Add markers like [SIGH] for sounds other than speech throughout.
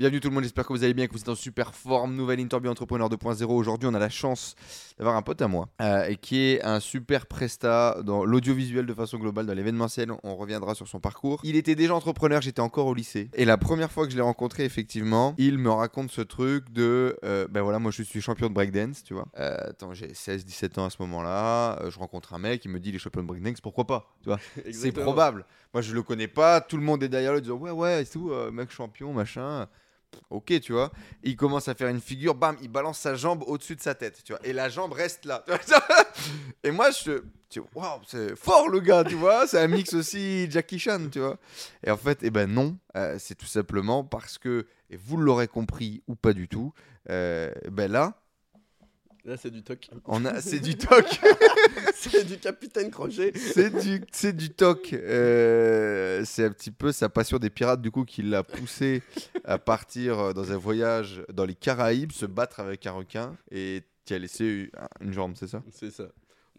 Bienvenue tout le monde, j'espère que vous allez bien, que vous êtes en super forme. Nouvelle interview Entrepreneur 2.0. Aujourd'hui, on a la chance d'avoir un pote à moi euh, et qui est un super presta dans l'audiovisuel de façon globale, dans l'événementiel. On reviendra sur son parcours. Il était déjà entrepreneur, j'étais encore au lycée. Et la première fois que je l'ai rencontré, effectivement, il me raconte ce truc de euh, ben voilà, moi je suis champion de breakdance, tu vois. Euh, attends, j'ai 16-17 ans à ce moment-là. Euh, je rencontre un mec, il me dit il est champion de breakdance, pourquoi pas, tu vois. [LAUGHS] C'est probable. Moi, je le connais pas. Tout le monde est derrière lui disant Ouais, ouais, et tout, euh, mec champion, machin. Ok, tu vois. Il commence à faire une figure, bam, il balance sa jambe au-dessus de sa tête, tu vois. Et la jambe reste là. [LAUGHS] et moi, je. Waouh, c'est fort le gars, tu vois. C'est un mix aussi Jackie Chan, tu vois. Et en fait, eh ben non, euh, c'est tout simplement parce que, et vous l'aurez compris ou pas du tout, euh, ben là, Là, c'est du toc. on a, c'est du [LAUGHS] toc. c'est du capitaine Crochet. C'est du, c'est du toc. Euh, c'est un petit peu sa passion des pirates, du coup, qui l'a poussé à partir euh, dans un voyage dans les Caraïbes, se battre avec un requin et qui a laissé une jambe, c'est ça? C'est ça.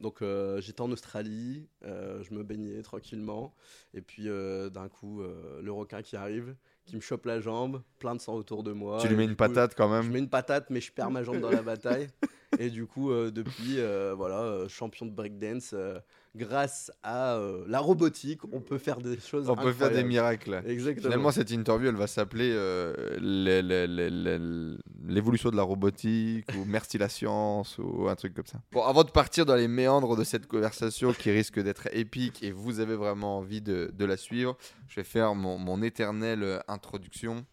Donc, euh, j'étais en Australie, euh, je me baignais tranquillement. Et puis, euh, d'un coup, le requin qui arrive, qui me chope la jambe, plein de sang autour de moi. Tu lui Et mets une coup, patate quand Je même. mets une patate, mais je perds ma jambe dans la bataille. [LAUGHS] Et du coup, euh, depuis, euh, voilà, euh, champion de breakdance, grâce à euh, la robotique, on peut faire des choses On peut faire des miracles. Exactement. Finalement, cette interview, elle va s'appeler euh, l'évolution de la robotique ou [LAUGHS] merci la science ou un truc comme ça. Bon, avant de partir dans les méandres de cette conversation qui risque d'être épique et vous avez vraiment envie de, de la suivre, je vais faire mon, mon éternelle introduction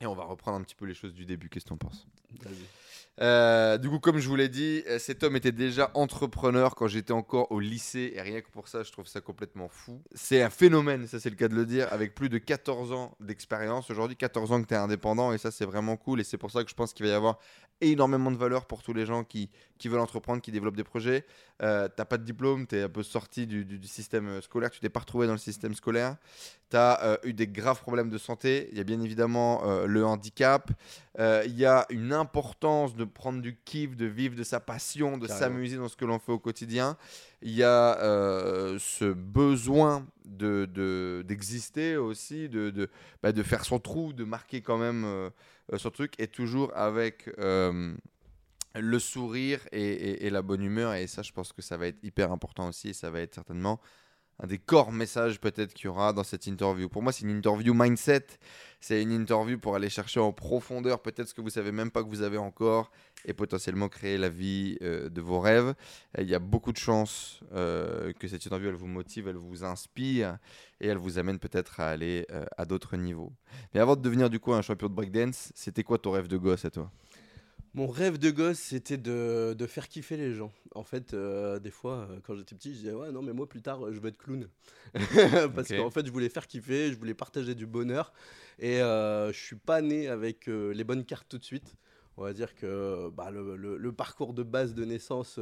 et on va reprendre un petit peu les choses du début. Qu'est-ce que tu en penses? Vas-y. Euh, du coup, comme je vous l'ai dit, euh, cet homme était déjà entrepreneur quand j'étais encore au lycée. Et rien que pour ça, je trouve ça complètement fou. C'est un phénomène, ça c'est le cas de le dire, avec plus de 14 ans d'expérience. Aujourd'hui, 14 ans que tu es indépendant. Et ça, c'est vraiment cool. Et c'est pour ça que je pense qu'il va y avoir énormément de valeur pour tous les gens qui, qui veulent entreprendre, qui développent des projets. Euh, t'as pas de diplôme, tu es un peu sorti du, du- système scolaire, tu t'es pas retrouvé dans le système scolaire. Tu as eu des graves problèmes de santé. Il y a bien évidemment euh, le handicap. Euh, Il y a une importance de prendre du kiff, de vivre de sa passion, de s'amuser dans ce que l'on fait au quotidien. Il y a euh, ce besoin de, de- d'exister aussi, de, de, bah, de faire son trou, de marquer quand même euh, euh, son truc, et toujours avec euh, le sourire et, et- et la bonne humeur. Et ça, je pense que ça va être hyper important aussi, et ça va être certainement un des corps messages peut-être qu'il y aura dans cette interview. Pour moi, c'est une interview mindset. C'est une interview pour aller chercher en profondeur peut-être ce que vous savez même pas que vous avez encore et potentiellement créer la vie euh, de vos rêves. Il y a beaucoup de chances euh, que cette interview elle vous motive, elle vous inspire et elle vous amène peut-être à aller euh, à d'autres niveaux. Mais avant de devenir du coup un champion de breakdance, c'était quoi ton rêve de gosse à toi? Mon rêve de gosse, c'était de, de faire kiffer les gens. En fait, euh, des fois, euh, quand j'étais petit, je disais Ouais, non, mais moi, plus tard, je veux être clown. [LAUGHS] Parce qu'en fait, je voulais faire kiffer, je voulais partager du bonheur. Et euh, je suis pas né avec euh, les bonnes cartes tout de suite. On va dire que bah, le, le- le parcours de base de naissance.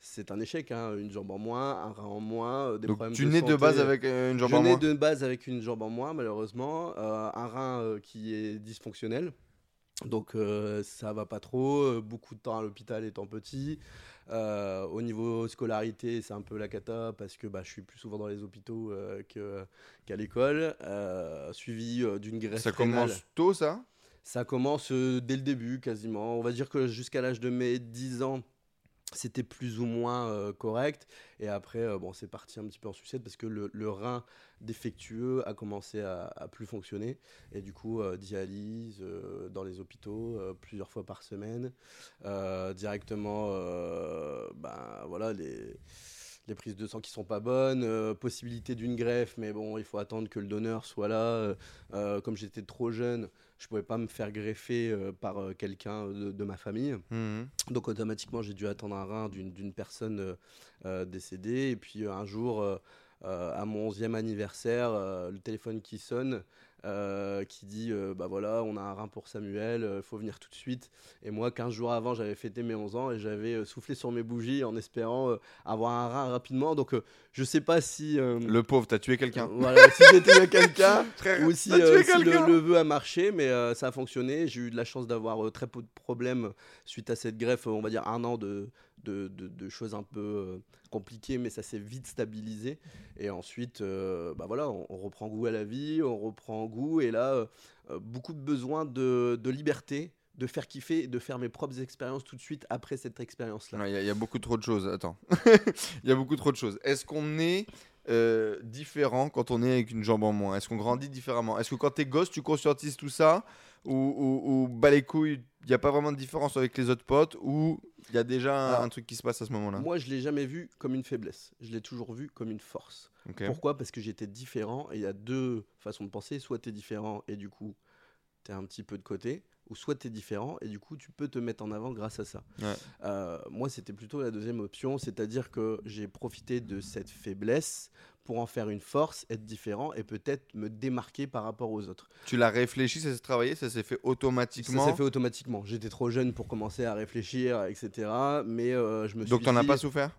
c'est un échec, hein. une jambe en moins, un rein en moins, des Donc problèmes tu de nais de base avec une jambe Je en nais moins de base avec une jambe en moins, malheureusement. euh, un rein euh, qui est dysfonctionnel. Donc euh, ça va pas trop. euh, beaucoup de temps à l'hôpital étant petit. Euh, au niveau scolarité, c'est un peu la cata parce que bah, je suis plus souvent dans les hôpitaux euh, que- qu'à l'école. Suivi d'une greffe Ça rénale. commence tôt ça? Ça commence dès le début quasiment. On va dire que jusqu'à l'âge de mes 10 ans, c'était plus ou moins euh, correct. Et après, euh, bon, c'est parti un petit peu en sucette parce que le, rein défectueux a commencé à, plus fonctionner. Et du coup, euh, dialyse dans les hôpitaux plusieurs fois par semaine. Directement, ben, voilà, les, les prises de sang qui sont pas bonnes. possibilité d'une greffe, mais bon, il faut attendre que le donneur soit là. Comme j'étais trop jeune, je pouvais pas me faire greffer euh, par euh, quelqu'un de, de ma famille. Mhm. Donc automatiquement, j'ai dû attendre un rein d'une personne euh, euh, décédée. Et puis euh, un jour, euh, euh, à mon 11e anniversaire, euh, le téléphone qui sonne, euh, qui dit euh, Bah voilà, on a un rein pour Samuel, il faut venir tout de suite. Et moi, 15 jours avant, j'avais fêté mes 11 ans et j'avais euh, soufflé sur mes bougies en espérant euh, avoir un rein rapidement. Donc euh, je sais pas si. euh, Le pauvre, t'as tué quelqu'un. [LAUGHS] voilà, si j'étais quelqu'un [LAUGHS] Frère, ou si, tué euh, le, quelqu'un le vœu a marché, mais euh, ça a fonctionné. J'ai eu de la chance d'avoir euh, très peu de problèmes suite à cette greffe, on va dire un an de, de, choses un peu euh, compliqué, mais ça s'est vite stabilisé. Et ensuite, euh, bah voilà, on, reprend goût à la vie, on reprend goût, et là, euh, euh, beaucoup de besoin de, liberté, de faire kiffer, et de faire mes propres expériences tout de suite après cette expérience-là. Il y, y a beaucoup trop de choses. Attends. [LAUGHS] Il y a beaucoup trop de choses. Est-ce qu'on est différent quand on est avec une jambe en moins? Est-ce qu'on grandit différemment? Est-ce que quand t'es gosse, tu conscientises tout ça Ou, bah les couilles, il n'y a pas vraiment de différence avec les autres potes Ou il y a déjà un, truc qui se passe à ce moment-là? Moi, je l'ai jamais vu comme une faiblesse. Je l'ai toujours vu comme une force. Pourquoi? Parce que j'étais différent et il y a deux façons de penser. Soit tu es différent et du coup, tu es un petit peu de côté, ou soit tu es différent et du coup, tu peux te mettre en avant grâce à ça. Ouais. Euh, moi, c'était plutôt la deuxième option, c'est-à-dire que j'ai profité de cette faiblesse pour en faire une force, être différent et peut-être me démarquer par rapport aux autres. Tu l'as réfléchi, ça s'est travaillé, ça s'est fait Ça automatiquement s'est fait automatiquement. J'étais trop jeune pour commencer à réfléchir, etc. Mais euh, je me suis Donc t'en as pas souffert?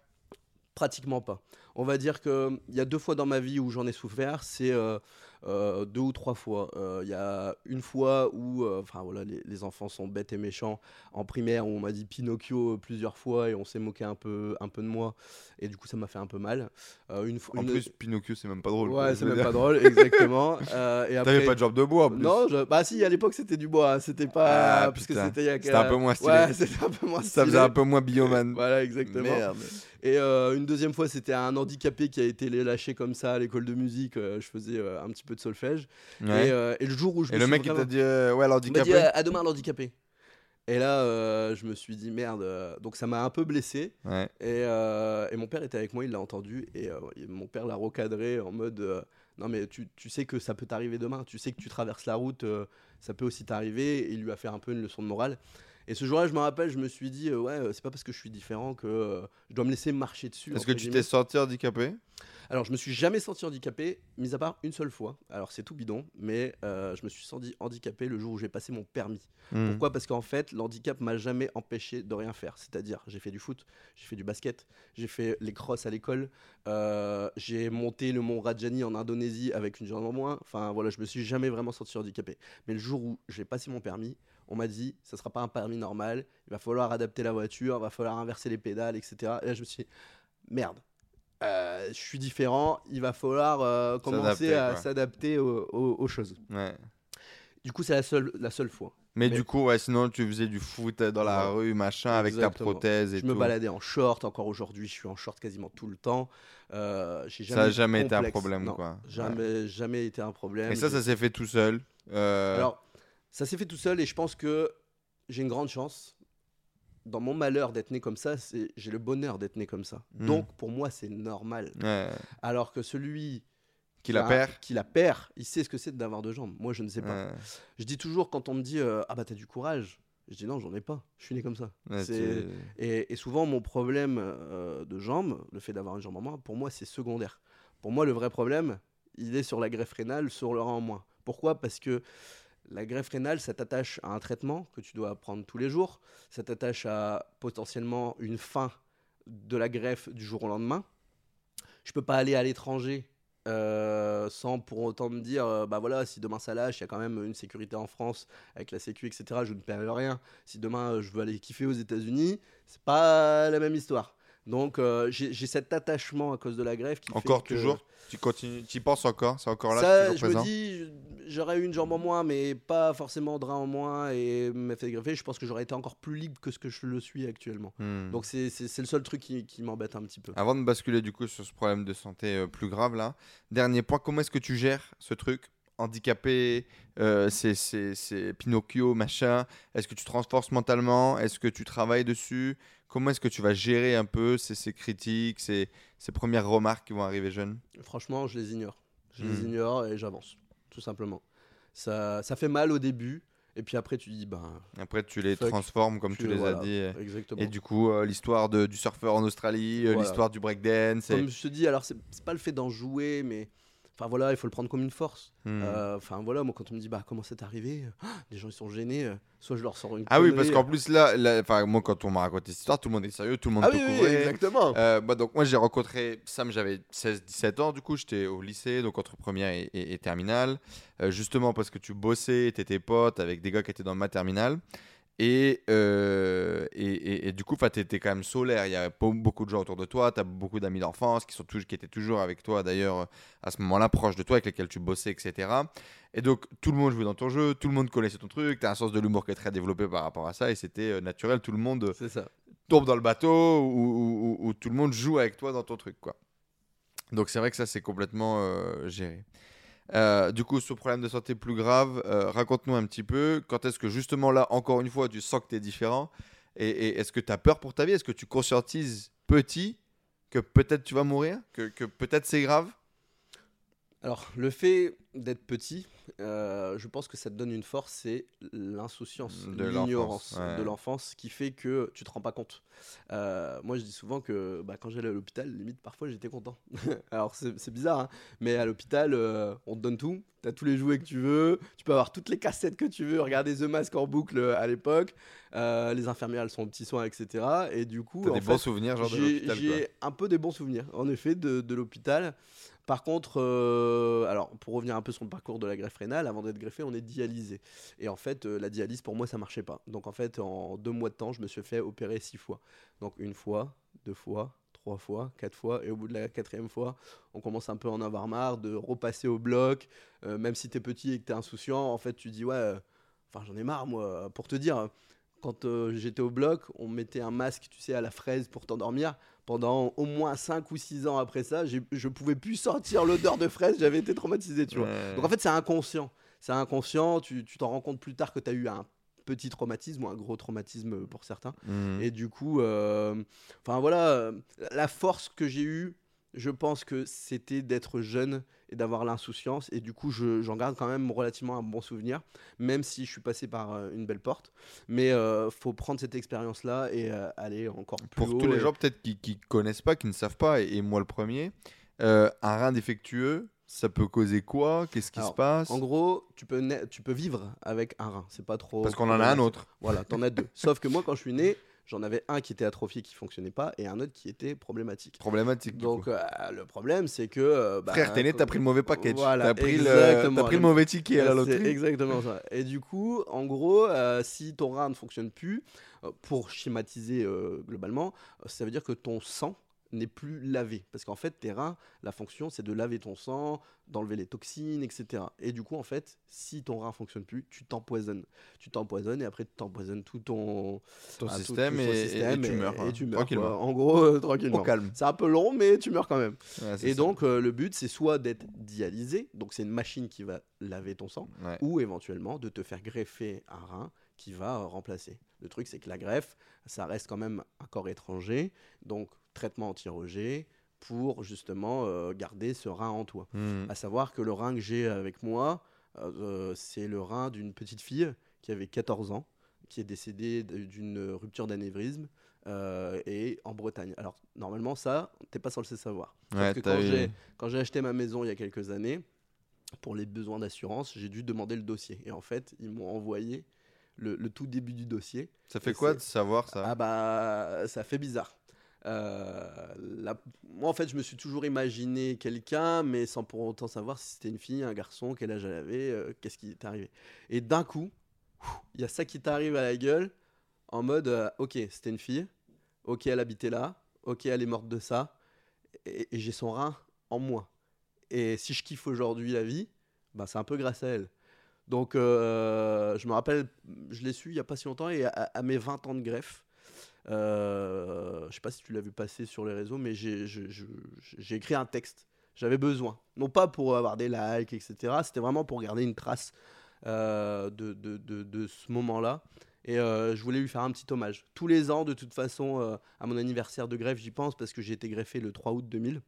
Pratiquement pas. On va dire qu'il y a deux fois dans ma vie où j'en ai souffert, c'est euh, euh, deux ou trois fois. Euh, Il y a une fois où euh, enfin voilà, les, les enfants sont bêtes et méchants en primaire, où on m'a dit Pinocchio plusieurs fois et on s'est moqué un peu, un peu de moi. Et du coup, ça m'a fait un peu mal. Euh, une En une- plus, Pinocchio, c'est même pas drôle. ouais, c'est même dire. pas drôle, exactement. [LAUGHS] Euh, et T'avais après- pas de jambe de bois en plus. non, je- bah si, à l'époque c'était du bois, hein, c'était pas. Ah, c'était C'était un peu moins stylé. Ouais, [LAUGHS] c'était un peu moins Ça stylé. faisait un peu moins bioman. Voilà, exactement. Merde. Et euh, une deuxième fois, c'était un handicapé qui a été lâché comme ça à l'école de musique. euh, je faisais euh, un petit peu de solfège. Ouais. Et, et le jour où je Et me le suis mec, il t'a dit Ouais, alors il m'a handicapé. dit à demain l'handicapé. Et là, je me suis dit merde. Donc ça m'a un peu blessé. Ouais. Et, et mon père était avec moi, il l'a entendu. Et et mon père l'a recadré en mode Non, mais tu, tu sais que ça peut t'arriver demain. Tu sais que tu traverses la route, ça peut aussi t'arriver. Et il lui a fait un peu une leçon de morale. Et ce jour-là, je me rappelle, je me suis dit euh, Ouais, euh, c'est pas parce que je suis différent que euh, je dois me laisser marcher dessus. Est-ce que tu t'es senti handicapé? Alors, je me suis jamais senti handicapé, mis à part une seule fois. Alors, c'est tout bidon, mais euh, je me suis senti handicapé le jour où j'ai passé mon permis. Hmm. Pourquoi? Parce qu'en fait, l'handicap m'a jamais empêché de rien faire. C'est-à-dire, j'ai fait du foot, j'ai fait du basket, j'ai fait les crosses à l'école, j'ai monté le mont Rajani en Indonésie avec une jambe en moins. Enfin, voilà, je me suis jamais vraiment senti handicapé. Mais le jour où j'ai passé mon permis, on m'a dit, ça sera pas un permis normal, il va falloir adapter la voiture, il va falloir inverser les pédales, etc. Et là, je me suis dit, merde. euh, je suis différent, il va falloir euh, commencer à s'adapter aux, aux- aux choses. Ouais. Du coup, c'est la seule, la seule fois. Mais, Mais- du coup, ouais, sinon tu faisais du foot dans la Ouais. rue, machin, avec ta prothèse et Je tout. me baladais en short, encore aujourd'hui, je suis en short quasiment tout le temps. Euh, Ça a eu de jamais été un problème, Non, quoi. Jamais, jamais été un problème. Et ça, ça s'est fait tout seul. Alors, ça s'est fait tout seul et je pense que j'ai une grande chance. Dans mon malheur d'être né comme ça, j'ai le bonheur d'être né comme ça. Hmm. Donc pour moi, c'est normal. ouais. Alors que celui Qui la a- perd qui la perd, il sait ce que c'est d'avoir deux jambes. Moi, je ne sais pas. Ouais. Je dis toujours quand on me dit euh, ah bah t'as du courage, je dis non, j'en ai pas. Je suis né comme ça. Ouais, C'est- tu- Et, et souvent, mon problème euh, de jambe, le fait d'avoir une jambe en moins, pour moi, c'est secondaire. Pour moi, le vrai problème, il est sur la greffe rénale, sur le rein en moins. Pourquoi? Parce que la greffe rénale, ça t'attache à un traitement que tu dois prendre tous les jours. Ça t'attache à potentiellement une fin de la greffe du jour au lendemain. Je peux pas aller à l'étranger euh, sans pour autant me dire, euh, bah voilà, si demain ça lâche, il y a quand même une sécurité en France avec la Sécu, etc. Je ne perds rien. Si demain euh, je veux aller kiffer aux États-Unis, c'est pas la même histoire. Donc euh, j'ai cet attachement à cause de la greffe qui fait Encore que- toujours? Tu continues Tu y penses encore? C'est encore là ça, je me dis, j'aurais eu une jambe en moins, mais pas forcément de rein en moins et me fait greffer. Je pense que j'aurais été encore plus libre que ce que je le suis actuellement. Hmm. Donc c'est c'est- c'est le seul truc qui, qui m'embête un petit peu. Avant de basculer du coup sur ce problème de santé euh, plus grave là, dernier point, comment est-ce que tu gères ce truc? Handicapé, euh, c'est- Pinocchio, machin Est-ce que tu te renforces mentalement? Est-ce que tu travailles dessus? Comment est-ce que tu vas gérer un peu ces, ces critiques, ces, ces premières remarques qui vont arriver jeunes Franchement, je les ignore. Je les Hmm. ignore et j'avance, tout simplement. Ça, ça fait mal au début, et puis après tu dis, ben, Après, tu les Fuck. transformes comme tu- tu les voilà, as dit. et- exactement. Et du coup, euh, l'histoire du surfeur en Australie, euh, Voilà. l'histoire du breakdance. et- Comme je te dis, alors c'est pas le fait d'en jouer, mais enfin voilà, il faut le prendre comme une force. Hmm. Euh, Enfin voilà, moi quand on me dit bah comment c'est arrivé, Ah, les gens ils sont gênés, euh, soit je leur sors une Ah oui, parce euh. qu'en plus là, enfin, moi quand on m'a raconté cette histoire, tout le monde est sérieux, tout le monde ah te oui, oui, exactement. Euh, bah, donc moi j'ai rencontré Sam, j'avais 16-17 ans, du coup j'étais au lycée, donc entre première et, et- et terminale, Euh, justement parce que tu bossais, t'étais pote avec des gars qui étaient dans ma terminale. Et, euh, et, et- et du coup, tu étais quand même solaire. Il y avait pas beaucoup de gens autour de toi. Tu as beaucoup d'amis d'enfance qui, sont toujours- qui étaient toujours avec toi, d'ailleurs, euh, à ce moment-là, proches de toi, avec lesquels tu bossais, etc. Et donc, tout le monde jouait dans ton jeu, tout le monde connaissait ton truc. Tu as un sens de l'humour qui est très développé par rapport à ça. Et c'était euh, naturel. Tout le monde ça. tombe dans le bateau ou, ou- ou tout le monde joue avec toi dans ton truc, quoi. Donc, c'est vrai que ça, c'est complètement euh, géré. Euh, du coup, ce problème de santé plus grave, euh, raconte-nous un petit peu. Quand est-ce que justement là, encore une fois, tu sens que tu es différent Et, est-ce que tu as peur pour ta vie? Est-ce que tu conscientises petit que peut-être tu vas mourir? Que peut-être c'est grave? Alors, le fait d'être petit, euh, je pense que ça te donne une force, c'est l'insouciance, De l'ignorance l'enfance, ouais. de l'enfance qui fait que tu te rends pas compte. Euh, moi, je dis souvent que bah, quand j'allais à l'hôpital, limite, parfois, j'étais content. [LAUGHS] Alors, c'est bizarre, hein, mais à l'hôpital, euh, on te donne tout. Tu as tous les jouets que tu veux, tu peux avoir toutes les cassettes que tu veux, regarder The Mask en boucle à l'époque. Les infirmières, elles sont aux petits soins, etc. Et du coup, T'as en des fait, bons souvenirs, genre de j'ai l'hôpital, quoi. j'ai un peu des bons souvenirs, en effet, de, de l'hôpital. Par contre, euh, alors pour revenir un peu sur le parcours de la greffe rénale, avant d'être greffé, on est dialysé. Et en fait, euh, la dialyse pour moi, ça marchait pas. Donc en fait, en deux mois de temps, je me suis fait opérer six fois. Donc une fois, deux fois, trois fois, quatre fois, et au bout de la quatrième fois, on commence un peu à en avoir marre de repasser au bloc. Euh, même si t'es petit et que t'es insouciant, en fait, tu dis ouais, enfin j'en ai marre moi. Pour te dire, quand euh, j'étais au bloc, on mettait un masque, tu sais, à la fraise pour t'endormir. Pendant au moins 5 ou 6 ans après ça, je pouvais plus sortir l'odeur de fraise, j'avais été traumatisé, tu vois. Ouais. Donc en fait, c'est inconscient. C'est inconscient, tu t'en rends compte plus tard que tu as eu un petit traumatisme ou un gros traumatisme pour certains. Mhm. Et du coup, euh, enfin voilà, la force que j'ai eue, je pense que c'était d'être jeune et d'avoir l'insouciance. Et du coup, je- j'en garde quand même relativement un bon souvenir, même si je suis passé par euh, une belle porte. Mais euh, faut prendre cette expérience-là et euh, aller encore plus Pour haut. tous les et- gens peut-être qui, qui connaissent pas, qui ne savent pas, et, et moi le premier, euh, un rein défectueux, ça peut causer quoi? Qu'est-ce qui se passe? En gros, tu peux, tu peux vivre avec un rein. C'est pas trop. Parce qu'on en a un autre. Voilà, t'en as deux. Sauf que moi, quand je suis né, j'en avais un qui était atrophié, qui fonctionnait pas, et un autre qui était problématique. Problématique. Donc euh, le problème, c'est que. euh, bah, Frère, t'es né, t'as pris le mauvais package. Voilà, t'as pris, le, t'as pris le mauvais ticket à la loterie. exactement ça. Et du coup, en gros, euh, si ton rein ne fonctionne plus, euh, pour schématiser globalement, ça veut dire que ton sang n'est plus lavé. Parce qu'en fait, tes reins, la fonction, c'est de laver ton sang, d'enlever les toxines, etc. Et du coup, en fait, si ton rein fonctionne plus, tu t'empoisonnes. Tu t'empoisonnes et après, tu t'empoisonnes tout ton, Ton ah, système, tout et, et- système et tu meurs. Et, hein, tu meurs. quoi. En gros, euh, tranquillement. Au calme. C'est un peu long, mais tu meurs quand même. Ouais, Et ça. donc, euh, le but, c'est soit d'être dialysé, donc c'est une machine qui va laver ton sang, Ouais. ou éventuellement de te faire greffer un rein qui va remplacer. Le truc, c'est que la greffe, ça reste quand même un corps étranger, donc traitement anti-rejet pour justement euh, garder ce rein en toi. Mhm. À savoir que le rein que j'ai avec moi, euh, euh, c'est le rein d'une petite fille qui avait 14 ans, qui est décédée d'une rupture d'anévrisme. euh, et en Bretagne. Alors normalement ça, t'es pas censé savoir. Ouais, que quand j'ai acheté ma maison il y a quelques années, pour les besoins d'assurance, j'ai dû demander le dossier. Et en fait, ils m'ont envoyé le, le tout début du dossier. Ça fait quoi de savoir ça? Ah bah, ça fait bizarre. Euh, Moi, en fait, je me suis toujours imaginé quelqu'un, mais sans pour autant savoir si c'était une fille, un garçon, quel âge elle avait, euh, qu'est-ce qui est arrivé. Et d'un coup, il y a ça qui t'arrive à la gueule, en mode, euh, ok, c'était une fille, ok, elle habitait là, ok, elle est morte de ça, et, j'ai son rein en moi. Et si je kiffe aujourd'hui la vie, bah, c'est un peu grâce à elle. Donc, je me rappelle, je l'ai su il n'y a pas si longtemps, et à, à mes 20 ans de greffe, euh, je sais pas si tu l'as vu passer sur les réseaux, mais j'ai écrit un texte. J'avais besoin. Non pas pour avoir des likes, etc. C'était vraiment pour garder une trace euh, de, ce moment-là. Et euh, je voulais lui faire un petit hommage. Tous les ans, de toute façon, euh, à mon anniversaire de greffe, j'y pense parce que j'ai été greffé le 3 août 2000.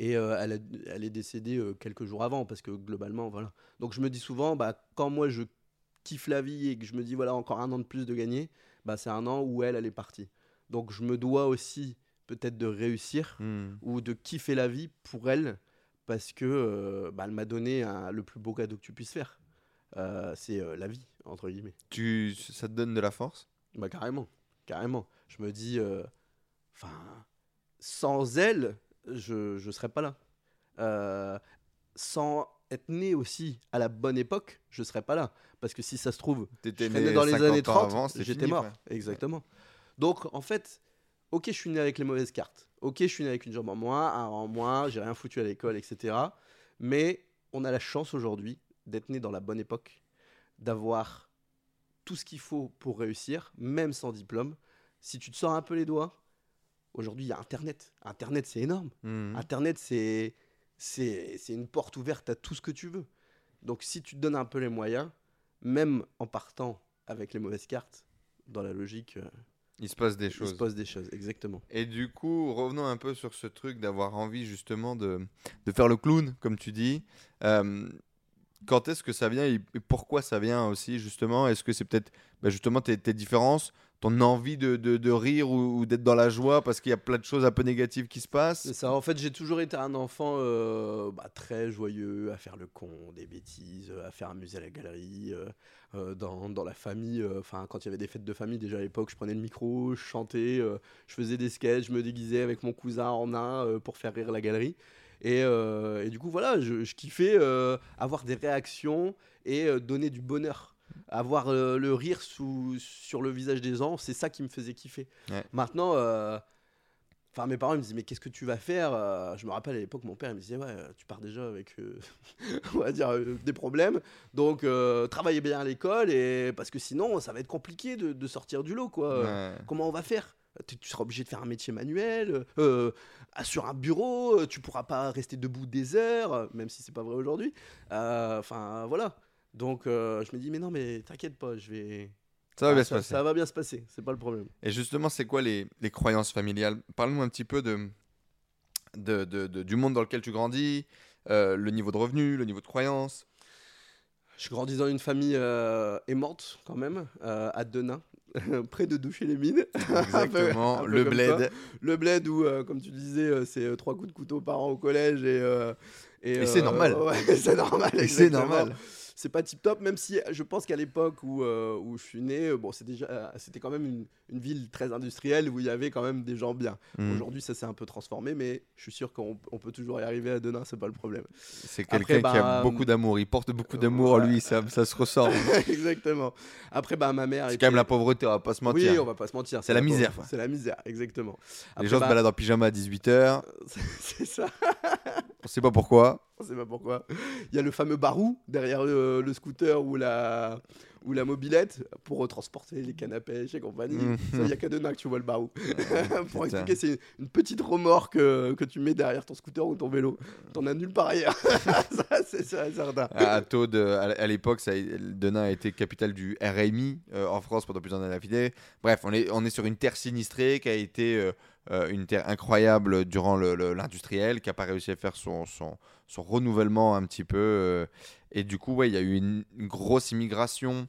Et elle, est décédée quelques jours avant, parce que globalement, voilà. Donc je me dis souvent, bah, quand moi je kiffe la vie et que je me dis, voilà, encore un an de plus de gagner, bah, c'est un an où elle, elle est partie. Donc je me dois aussi peut-être de réussir Mhm. ou de kiffer la vie pour elle, parce que euh, bah, elle m'a donné un- le plus beau cadeau que tu puisses faire. Euh, c'est euh, la vie, entre guillemets. tu, Ça te donne de la force? Bah carrément, carrément. Je me dis, enfin, sans elle, je je serais pas là. Sans être né aussi à la bonne époque, je serais pas là. Parce que si ça se trouve, serais né dans les 50 années ans 30, avant, c'était j'étais mort. Exactement. Donc, en fait, ok, je suis né avec les mauvaises cartes. Ok, je suis né avec une jambe en moins, un en moins, j'ai rien foutu à l'école, etc. Mais on a la chance aujourd'hui d'être né dans la bonne époque, d'avoir tout ce qu'il faut pour réussir, même sans diplôme. Si tu te sors un peu les doigts, aujourd'hui, il y a Internet. Internet, c'est énorme. Mhm. Internet, c'est c'est une porte ouverte à tout ce que tu veux. Donc, si tu te donnes un peu les moyens, même en partant avec les mauvaises cartes, dans la logique, euh, Il se passe des il se choses. passe des choses. Exactement. Et du coup, revenons un peu sur ce truc d'avoir envie justement de, de faire le clown, comme tu dis. Euh, quand est-ce que ça vient et et pourquoi ça vient aussi justement? Est-ce que c'est peut-être bah, justement tes, tes différences, ton envie de, de- rire ou, d'être dans la joie parce qu'il y a plein de choses un peu négatives qui se passent ça. En fait, j'ai toujours été un enfant euh, bah, très joyeux, à faire le con, des bêtises, à faire amuser la galerie. euh, euh, dans, dans la famille, quand il y avait des fêtes de famille, déjà à l'époque, je prenais le micro, je chantais, je faisais des sketchs, je me déguisais avec mon cousin en euh, pour faire rire la galerie. Et, et du coup, voilà, je, je kiffais avoir des réactions et donner du bonheur. Avoir euh, le rire sous, sur le visage des gens, c'est ça qui me faisait kiffer. Ouais. Maintenant, euh, Enfin, mes parents ils me disaient, mais qu'est-ce que tu vas faire Euh, Je me rappelle à l'époque, mon père il me disait, ouais, tu pars déjà avec, euh, [LAUGHS] on va dire, euh, des problèmes. Donc, travaillez bien à l'école, et parce que sinon, ça va être compliqué de, de sortir du lot, quoi. Ouais. Comment on va faire? Tu, tu seras obligé de faire un métier manuel, sur un bureau, tu pourras pas rester debout des heures, même si c'est pas vrai aujourd'hui. Enfin, voilà. Donc, euh, je me dis, mais non, mais t'inquiète pas, je vais. Ça va Ah, bien se passer. ça va bien se passer, c'est pas le problème. Et justement, c'est quoi les, les croyances familiales? Parle-nous un petit peu de, de, de- de- du monde dans lequel tu grandis, euh, le niveau de revenu, le niveau de croyances. Je grandis dans une famille euh, aimante, quand même, euh, à Denain, [LAUGHS] près de Doucher-les-Mines. Exactement, [LAUGHS] un peu le bled. ça. Le bled où, euh, comme tu disais, euh, c'est trois coups de couteau par an au collège et. euh, Et c'est normal. [LAUGHS] ouais, c'est normal. Et c'est exactement. normal. C'est pas tip top, même si je pense qu'à l'époque où, euh, où je suis né, euh, bon, euh, c'était quand même une, une ville très industrielle où il y avait quand même des gens bien. Mhm. Aujourd'hui, ça s'est un peu transformé, mais je suis sûr qu'on on peut toujours y arriver à Denain, c'est pas le problème. C'est quelqu'un qui a bah, beaucoup d'amour. Il porte beaucoup d'amour en lui, ça, ça se ressent. [LAUGHS] exactement. Après, bah, ma mère. C'est était- quand même la pauvreté, on va pas se mentir. Oui, on va pas se mentir. C'est la misère. C'est la misère, exactement. Les gens se bah, baladent en pyjama à 18h, [LAUGHS] C'est ça, on sait pas pourquoi. on sait pas pourquoi. Il y a le fameux barou derrière le, le scooter ou la, ou la mobilette pour transporter les cannes à pêche et compagnie. Ça, il y a qu'à Denain que tu vois le barou. [LAUGHS] pour expliquer, c'est une, petite remorque euh, que tu mets derrière ton scooter ou ton vélo. T'en as nulle part ailleurs. [LAUGHS] ça, c'est certain. À, Taude, l'époque, Denain a été capitale du RMI euh, en France pendant plusieurs années d'affilée. Bref, on est, on est sur une terre sinistrée qui a été euh, une terre incroyable durant l'industriel, qui n'a pas réussi à faire son, son, son renouvellement un petit peu. euh, et du coup, ouais, il y a eu une, une grosse immigration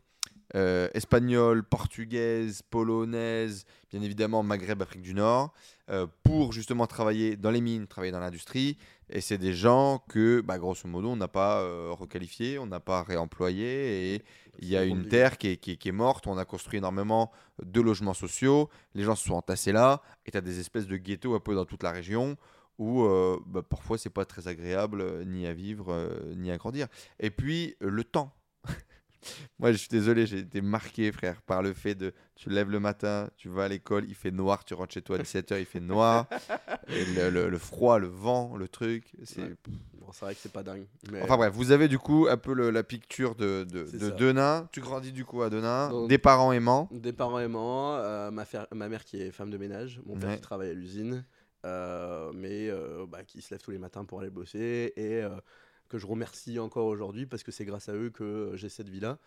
euh, espagnole, portugaise, polonaise, bien évidemment Maghreb, Afrique du Nord, euh, pour justement travailler dans les mines, travailler dans l'industrie. Et c'est des gens que, bah, grosso modo, on n'a pas euh, requalifiés, on n'a pas réemployés. Et il y a une terre qui est, qui est- qui est morte. On a construit énormément de logements sociaux. Les gens se sont entassés là. Et tu as des espèces de ghettos un peu dans toute la région où euh, bah, parfois c'est pas très agréable euh, ni à vivre euh, ni à grandir. Et puis le temps. [LAUGHS] Moi, je suis désolé, j'ai été marqué, frère, par le fait de tu lèves le matin, tu vas à l'école, il fait noir, tu rentres chez toi à 17h, il fait noir. [LAUGHS] Et le, le- le froid, le vent, le truc. C'est... Ouais. Bon, c'est vrai que c'est pas dingue. Mais... Enfin bref, vous avez du coup un peu le- la picture de, de. Denain. Tu grandis du coup à Denain, Donc- des parents aimants. Des parents aimants, euh, ma, fer- ma mère qui est femme de ménage, mon père Ouais. qui travaille à l'usine, mais euh, bah, qui se lève tous les matins pour aller bosser et euh, que je remercie encore aujourd'hui parce que c'est grâce à eux que j'ai cette vie-là.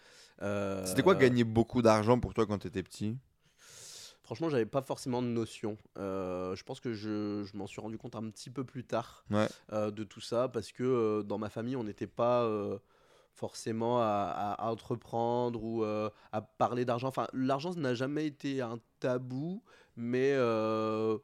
Euh, C'était quoi gagner beaucoup d'argent pour toi quand tu étais petit? Franchement, j'avais pas forcément de notion. Euh, je pense que je, je m'en suis rendu compte un petit peu plus tard Ouais. euh, de tout ça parce que euh, dans ma famille, on n'était pas euh, forcément à, à entreprendre ou euh, à parler d'argent. Enfin, l'argent n'a jamais été un tabou, mais euh,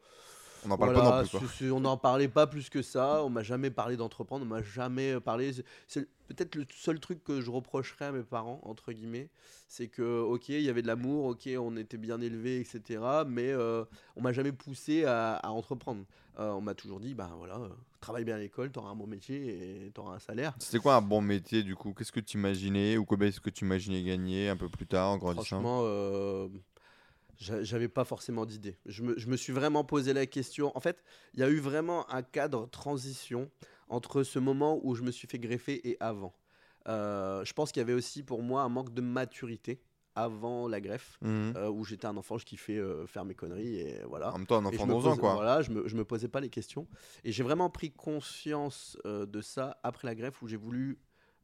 On n'en parle Voilà, pas non plus. Quoi. on n'en parlait pas plus que ça. On m'a jamais parlé d'entreprendre. On m'a jamais parlé. c'est- peut-être le seul truc que je reprocherais à mes parents entre guillemets, c'est que ok, il y avait de l'amour, ok, on était bien élevés, etc. Mais euh, on m'a jamais poussé à, à entreprendre. Euh, on m'a toujours dit, bah voilà, euh, travaille bien à l'école, t'auras un bon métier et t'auras un salaire. C'était quoi un bon métier du coup? Qu'est-ce que tu imaginais ou combien est-ce que tu imaginais gagner un peu plus tard en grandissant? Franchement, euh, j'avais pas forcément d'idée. Je me, je me suis vraiment posé la question. En fait, il y a eu vraiment un cadre transition entre ce moment où je me suis fait greffer et avant. Euh, je pense qu'il y avait aussi pour moi un manque de maturité avant la greffe, Mhm. euh, où j'étais un enfant, je kiffais euh, faire mes conneries et voilà. En même temps, un enfant de 11 ans quoi. Voilà, je me, je me posais pas les questions. Et j'ai vraiment pris conscience de ça après la greffe où j'ai voulu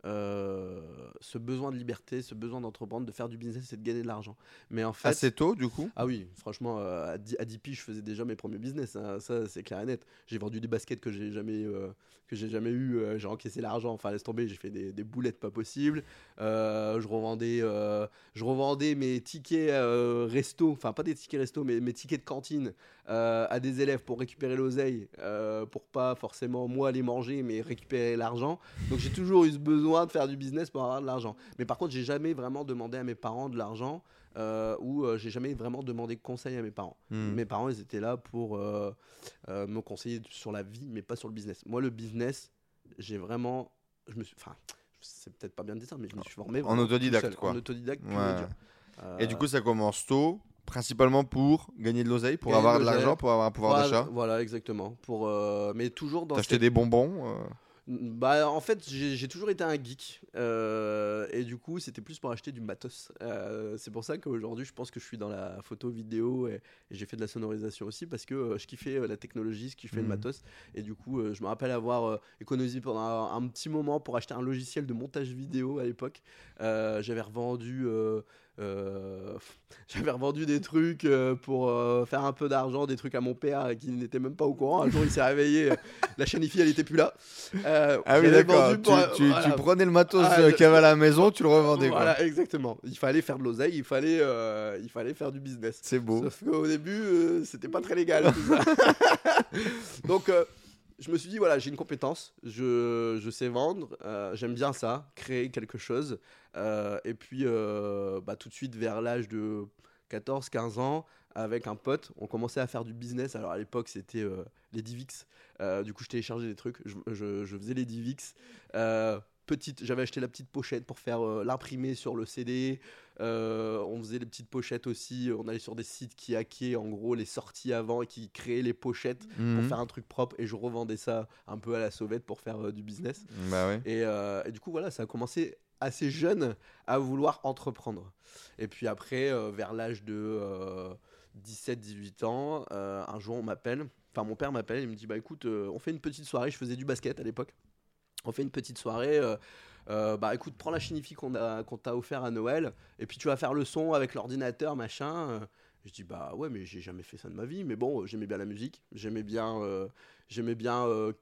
euh, ce besoin de liberté, ce besoin d'entreprendre, de faire du business et de gagner de l'argent. Mais en fait. Assez tôt du coup? Ah oui, franchement, euh, à 10, à 10 piges, je faisais déjà mes premiers business. hein, ça, c'est clair et net. J'ai vendu des baskets que j'ai jamais, euh, que j'ai jamais eu. euh, j'ai encaissé l'argent. Enfin, laisse tomber. J'ai fait des, des boulettes pas possibles. Je revendais, je revendais mes tickets resto. Enfin, pas des tickets resto, mais mes tickets de cantine euh, à des élèves pour récupérer l'oseille, euh, pour pas forcément moi aller manger, mais récupérer l'argent. Donc j'ai toujours eu ce besoin de faire du business pour avoir de l'argent. Mais par contre, j'ai jamais vraiment demandé à mes parents de l'argent euh, ou euh, j'ai jamais vraiment demandé conseil à mes parents. Mhm. Mes parents, ils étaient là pour me conseiller sur la vie, mais pas sur le business. Moi, le business, j'ai vraiment, je me suis, enfin, c'est peut-être pas bien de dire ça, mais je me suis formé En autodidacte, seul, quoi. En autodidacte. pur et Ouais. dur. Et du coup, ça commence tôt, principalement pour gagner de l'oseille, pour Gagner avoir de l'argent, pour avoir un pouvoir voilà, d'achat. Voilà, exactement. Pour, euh, mais toujours dans T'achetais cette- des bonbons euh, Bah, en fait, j'ai toujours été un geek. euh, et du coup, c'était plus pour acheter du matos. Euh, c'est pour ça qu'aujourd'hui, je pense que je suis dans la photo, vidéo et, et j'ai fait de la sonorisation aussi parce que euh, je kiffais la technologie, je kiffais le Mhm. matos. Et du coup, je me rappelle avoir économisé pendant un, un petit moment pour acheter un logiciel de montage vidéo à l'époque. J'avais revendu. Euh, [LAUGHS] j'avais revendu des trucs euh, pour euh, faire un peu d'argent, des trucs à mon père qui n'était même pas au courant. Un jour, il s'est réveillé, [LAUGHS] la chaîne IFI, elle était plus là. Ah oui, d'accord. Tu, pour- tu- voilà. tu prenais le matos Ah, qu'il y avait à la [LAUGHS] maison, tu le revendais. quoi. Voilà, exactement. Il fallait faire de l'oseille, il fallait, il fallait faire du business. C'est beau. Sauf qu'au début, c'était pas très légal. tout ça. Donc, je me suis dit, voilà, j'ai une compétence, je, je sais vendre, euh, j'aime bien ça, créer quelque chose. Euh, et puis, euh, bah, tout de suite, vers l'âge de 14-15 ans, avec un pote, on commençait à faire du business. Alors, à l'époque, c'était les Divix. Euh, du coup, je téléchargeais des trucs, je, je- faisais les Divix. Petite, j'avais acheté la petite pochette pour faire l'imprimer sur le CD. Euh, on faisait les petites pochettes aussi. On allait sur des sites qui hackaient en gros les sorties avant et qui créaient les pochettes pour Mhm. faire un truc propre. Et je revendais ça un peu à la sauvette pour faire euh, du business. Bah ouais. Et, euh, et du coup, voilà, ça a commencé assez jeune à vouloir entreprendre. Et puis après, vers l'âge de 17-18 ans, un jour on m'appelle, enfin mon père m'appelle, il me dit, bah écoute, on fait une petite soirée, je faisais du basket à l'époque. On fait une petite soirée, euh, euh, bah écoute, prends la chinifie qu'on t'a offert à Noël, et puis tu vas faire le son avec l'ordinateur, machin. Euh, Je dis, bah ouais, mais j'ai jamais fait ça de ma vie, mais bon, j'aimais bien la musique, j'aimais bien,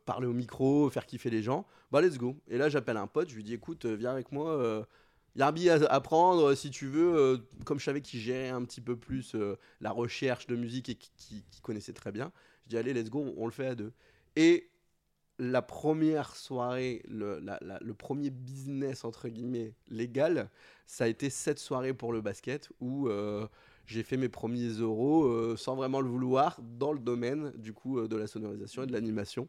parler au micro, faire kiffer les gens. Bah let's go. Et là, j'appelle un pote, je lui dis, écoute, viens avec moi. Il y a un billet à, prendre si tu veux. comme je savais qu'il gérait un petit peu plus la recherche de musique et qui, qui- qui connaissait très bien, je dis allez, let's go, on le fait à deux. Et la première soirée, le, premier business entre guillemets légal, ça a été cette soirée pour le basket où euh, j'ai fait mes premiers euros euh, sans vraiment le vouloir dans le domaine du coup euh, de la sonorisation et de l'animation.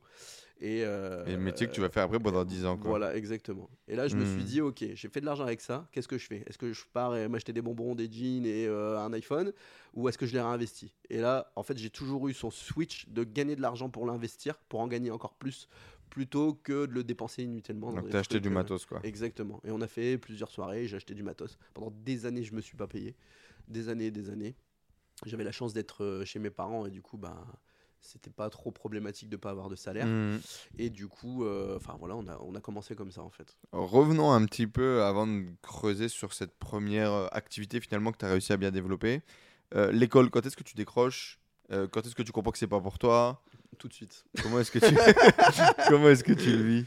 Et, euh, Et le métier que tu vas faire après pendant 10 ans. Quoi. voilà, exactement. Et là, je me suis Hmm. dit, ok, j'ai fait de l'argent avec ça, qu'est-ce que je fais? Est-ce que je pars et m'acheter des bonbons, des jeans et euh, un iPhone? Ou est-ce que je les réinvestis? Et là, en fait, j'ai toujours eu son switch de gagner de l'argent pour l'investir, pour en gagner encore plus, plutôt que de le dépenser inutilement. Donc t'as acheté du euh, matos quoi. Exactement. Et on a fait plusieurs soirées, j'ai acheté du matos. Pendant des années, je me suis pas payé. Des années et des années. J'avais la chance d'être chez mes parents et du coup, bah, c'était pas trop problématique de pas avoir de salaire. Mhm. Et du coup, euh, enfin voilà, on a, on a commencé comme ça en fait. Revenons un petit peu avant de creuser sur cette première euh, activité finalement que tu as réussi à bien développer. Euh, L'école, quand est-ce que tu décroches? Euh, Quand est-ce que tu comprends que c'est pas pour toi? Tout de suite. Comment est-ce que tu [LAUGHS] comment est-ce que tu le vis?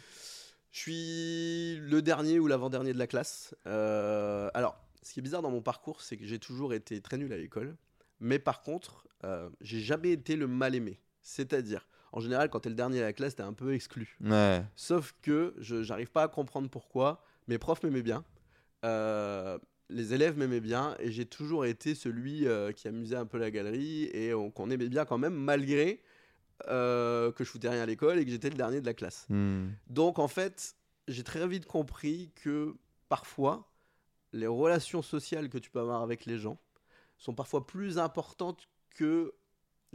Je suis le dernier ou l'avant-dernier de la classe. Alors, ce qui est bizarre dans mon parcours, c'est que j'ai toujours été très nul à l'école. Mais par contre, j'ai jamais été le mal aimé. C'est-à-dire, en général, quand t'es le dernier à la classe, t'es un peu exclu. Ouais. Sauf que je j'arrive pas à comprendre pourquoi. Mes profs m'aimaient bien. Euh, les élèves m'aimaient bien. Et j'ai toujours été celui euh, qui amusait un peu la galerie et on- qu'on aimait bien quand même, malgré euh, que je foutais rien à l'école et que j'étais le dernier de la classe. Hmm. Donc en fait, j'ai très vite compris que parfois, les relations sociales que tu peux avoir avec les gens sont parfois plus importantes que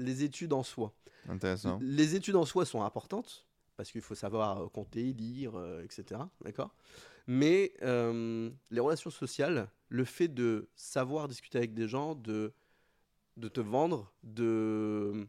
les études en soi. Intéressant. Les études en soi sont importantes, parce qu'il faut savoir euh, compter, lire, euh, etc. D'accord? Mais euh, les relations sociales, le fait de savoir discuter avec des gens, de, de te vendre, de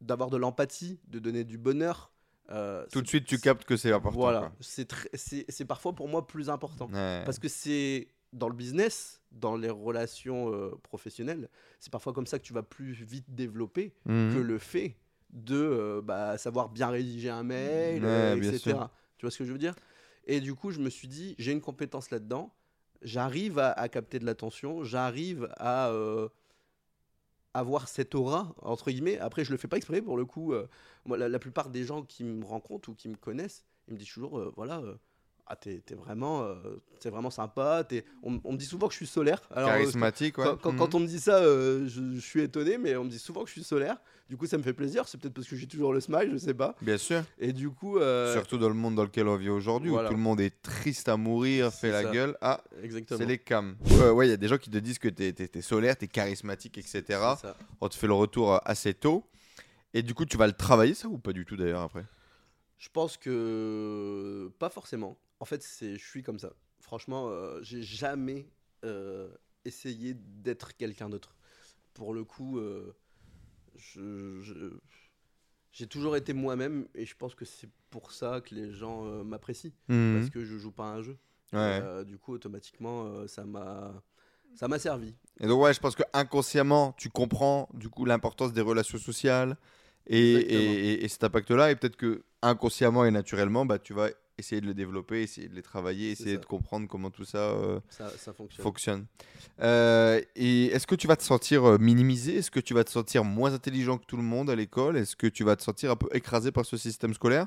d'avoir de l'empathie, de donner du bonheur. euh, Tout de suite, tu captes que c'est important. Voilà, c'est parfois pour moi plus important. Ouais. Parce que c'est dans le business, dans les relations euh, professionnelles, c'est parfois comme ça que tu vas plus vite développer Mhm. que le fait de euh, bah, savoir bien rédiger un mail, Ouais, euh, etc. Tu vois ce que je veux dire? Et du coup, je me suis dit, j'ai une compétence là-dedans, j'arrive à, à capter de l'attention, j'arrive à euh, avoir cette aura, entre guillemets. Après, je le fais pas exprès, pour le coup. moi, la, la plupart des gens qui me rencontrent ou qui me connaissent, ils me disent toujours, voilà... ah, t'es t'es vraiment, euh, t'es vraiment sympa. t'es- On, on me dit souvent que je suis solaire. Alors, euh, Charismatique, ouais. quand, quand- Mhm. quand on me dit ça, euh, je, je suis étonné, mais on me dit souvent que je suis solaire. Du coup, ça me fait plaisir. C'est peut-être parce que j'ai toujours le smile, je sais pas. Bien sûr. Et du coup, Surtout dans le monde dans lequel on vit aujourd'hui, voilà. où tout le monde est triste à mourir, fait C'est la ça. gueule. Ah, exactement. c'est les cams. Ouais, il y a des gens qui te disent que t'es es, solaire, t'es charismatique, etc. On te fait le retour assez tôt. Et du coup, tu vas le travailler, ça, ou pas du tout d'ailleurs après? Je pense que pas forcément. En fait, c'est, je suis comme ça. Franchement, euh, j'ai jamais euh, essayé d'être quelqu'un d'autre. Pour le coup, euh, je- j'ai toujours été moi-même et je pense que c'est pour ça que les gens euh, m'apprécient Mhm. parce que je joue pas à un jeu. Ouais. Du coup, automatiquement, ça m'a ça m'a servi. Et donc, ouais, je pense que inconsciemment, tu comprends du coup l'importance des relations sociales et, Exactement. et, et- et cet impact-là. Et peut-être que inconsciemment et naturellement, bah, tu vas essayer de le développer, essayer de les travailler, essayer de comprendre comment tout ça euh, Ça, ça fonctionne. fonctionne. Euh, et est-ce que tu vas te sentir euh, minimisé? Est-ce que tu vas te sentir moins intelligent que tout le monde à l'école? Est-ce que tu vas te sentir un peu écrasé par ce système scolaire?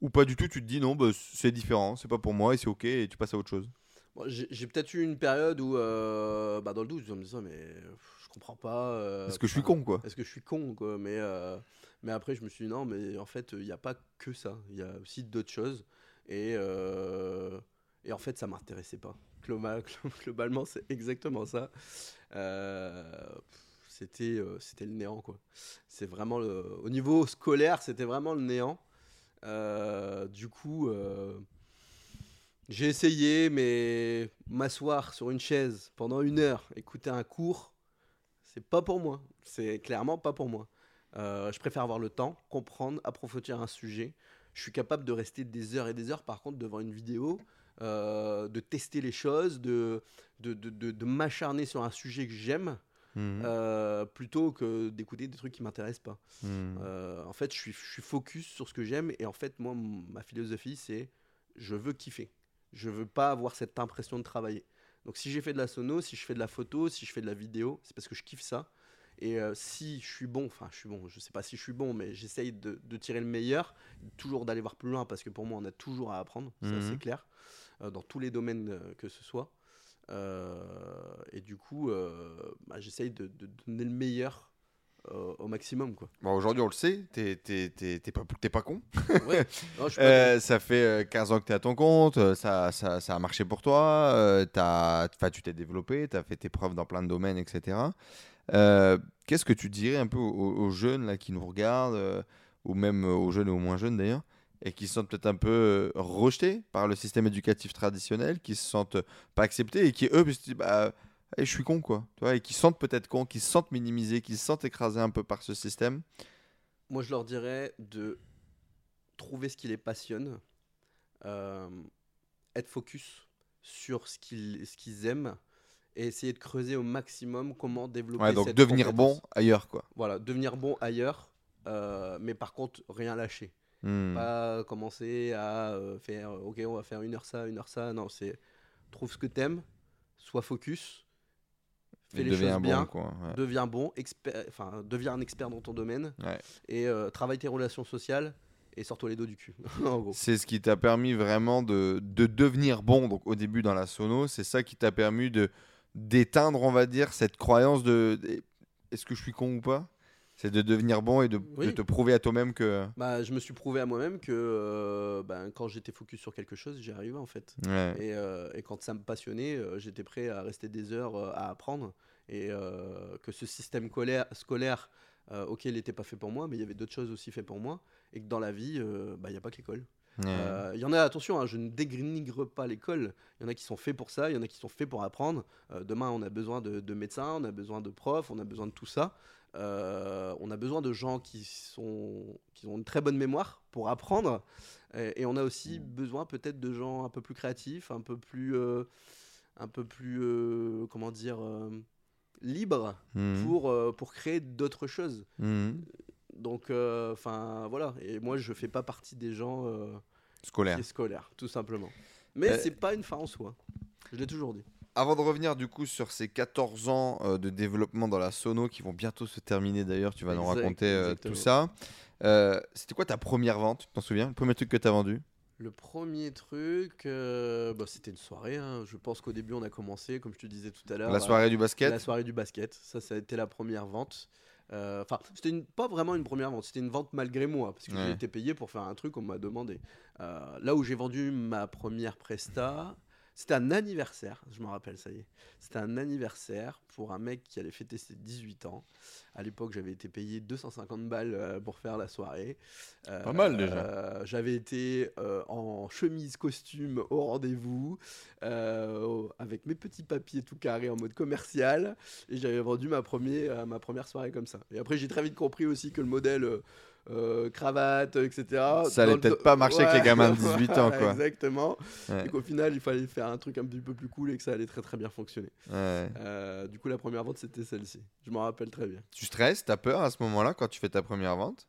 Ou pas du tout Tu te dis non, bah, c'est différent, c'est pas pour moi et c'est ok et tu passes à autre chose? Bon, j'ai peut-être eu une période où, euh, bah, dans le doute, je me disais, mais je comprends pas. Est-ce que je suis con quoi? Est-ce que je suis con, quoi? Mais, mais après, je me suis dit, non, mais en fait, il n'y a pas que ça. Il y a aussi d'autres choses. Et, euh, et en fait, ça m'intéressait pas. Global- [LAUGHS] globalement, c'est exactement ça. Euh, c'était euh, c'était le néant, quoi. C'est vraiment le... Au niveau scolaire, c'était vraiment le néant. Du coup, j'ai essayé, mais m'asseoir sur une chaise pendant une heure, écouter un cours, c'est pas pour moi. C'est clairement pas pour moi. Je préfère avoir le temps, comprendre, approfondir un sujet. Je suis capable de rester des heures et des heures, par contre, devant une vidéo, euh, de tester les choses, de, de, de, de- de m'acharner sur un sujet que j'aime, Mhm. euh, plutôt que d'écouter des trucs qui m'intéressent pas. Mhm. Euh, en fait, je suis, je suis focus sur ce que j'aime et en fait, moi, ma philosophie, c'est je veux kiffer. Je veux pas avoir cette impression de travailler. Donc, si j'ai fait de la sono, si je fais de la photo, si je fais de la vidéo, c'est parce que je kiffe ça. Et euh, si je suis bon, enfin, je suis bon, je sais pas si je suis bon, mais j'essaye de, de tirer le meilleur, toujours d'aller voir plus loin parce que pour moi, on a toujours à apprendre, ça Mhm. c'est clair, euh, dans tous les domaines euh, que ce soit. Et du coup, bah, j'essaye de, de donner le meilleur au maximum, quoi. Bon, Aujourd'hui, on le sait, t'es t'es- t'es- t'es pas, t'es pas con. Ouais. Non, je suis pas [LAUGHS] ça fait euh, 15 ans que tu es à ton compte, ça, ça, ça a marché pour toi, euh, t'as- tu t'es développé, tu as fait tes preuves dans plein de domaines, etc. Euh, Qu'est-ce que tu dirais un peu aux, jeunes là, qui nous regardent, euh, ou même euh, aux jeunes et aux moins jeunes d'ailleurs, et qui se sentent peut-être un peu rejetés par le système éducatif traditionnel, qui se sentent pas acceptés et qui eux se disent bah, je suis con quoi, tu vois, et qui se sentent peut-être con, qui se sentent minimisés, qui se sentent écrasés un peu par ce système. Moi, je leur dirais de trouver ce qui les passionne, être focus sur ce qu'ils ce qu'ils aiment et essayer de creuser au maximum comment développer Ouais, donc cette devenir compétence. bon ailleurs quoi. Voilà, devenir bon ailleurs, euh, mais par contre, rien lâcher. Hmm. Pas commencer à euh, faire, euh, ok, on va faire une heure ça, une heure ça. Non, c'est trouve ce que t'aimes, sois focus, fais Il les choses bien, quoi. ouais. deviens bon, expert, enfin, deviens un expert dans ton domaine Ouais. et euh, travaille tes relations sociales et sors-toi les dos du cul. [LAUGHS] C'est ce qui t'a permis vraiment de, de devenir bon. Donc au début dans la sono, c'est ça qui t'a permis de d'éteindre, on va dire, cette croyance de est-ce que je suis con ou pas? C'est de devenir bon et de, Oui. de te prouver à toi-même que. Bah, je me suis prouvé à moi-même que euh, ben, quand j'étais focus sur quelque chose, j'y arrivais en fait. Ouais. Et, euh, et quand ça me passionnait, euh, j'étais prêt à rester des heures euh, à apprendre. Et que ce système scolaire, scolaire ok, il n'était pas fait pour moi, mais il y avait d'autres choses aussi faites pour moi. Et que dans la vie, bah, il n'y a pas que l'école. Ouais. Euh, Il y en a, attention, hein, je ne dénigre pas l'école. Il y en a qui sont faits pour ça, il y en a qui sont faits pour apprendre. Euh, demain, on a besoin de, de médecins, on a besoin de profs, on a besoin de tout ça. Euh, on a besoin de gens qui, sont, qui ont une très bonne mémoire pour apprendre. Et, et on a aussi besoin peut-être de gens un peu plus créatifs, un peu plus, un peu plus comment dire, libres Mhm. pour, euh, pour créer d'autres choses. Mhm. Donc, euh, enfin, voilà. Et moi, je fais pas partie des gens euh, Scolaire. qui est scolaire, tout simplement. Mais Euh, c'est pas une fin en soi. Je l'ai toujours dit. Avant de revenir du coup sur ces 14 ans euh, de développement dans la sono qui vont bientôt se terminer d'ailleurs, tu vas nous raconter euh, tout ça. Euh, C'était quoi ta première vente Tu t'en souviens? Le premier truc que tu as vendu? Le premier truc, euh, bah, c'était une soirée. hein. Je pense qu'au début, on a commencé, comme je te disais tout à l'heure. La euh, soirée du basket La soirée du basket. Ça, ça a été la première vente. Euh, Enfin, c'était une- pas vraiment une première vente, c'était une vente malgré moi, parce que Ouais. j'ai été payé pour faire un truc qu'on m'a demandé. Euh, là où j'ai vendu ma première presta, c'était un anniversaire, je me rappelle, ça y est. C'était un anniversaire pour un mec qui allait fêter ses 18 ans. À l'époque, j'avais été payé 250 balles euh, pour faire la soirée. Euh, Pas mal, déjà. euh, j'avais été euh, en chemise costume au rendez-vous, avec mes petits papiers tout carrés en mode commercial. Et j'avais vendu ma, premier, ma première soirée comme ça. Et après, j'ai très vite compris aussi que le modèle euh, cravate, etc. Ça allait peut-être pas marcher avec les gamins de [LAUGHS] 18 ans, quoi. Exactement. Ouais. Et qu'au final, il fallait faire un truc un petit peu plus cool et que ça allait très très bien fonctionner. Ouais. Euh, du coup, la première vente, c'était celle-ci. Je m'en rappelle très bien. Tu stresses, t'as peur à ce moment-là quand tu fais ta première vente?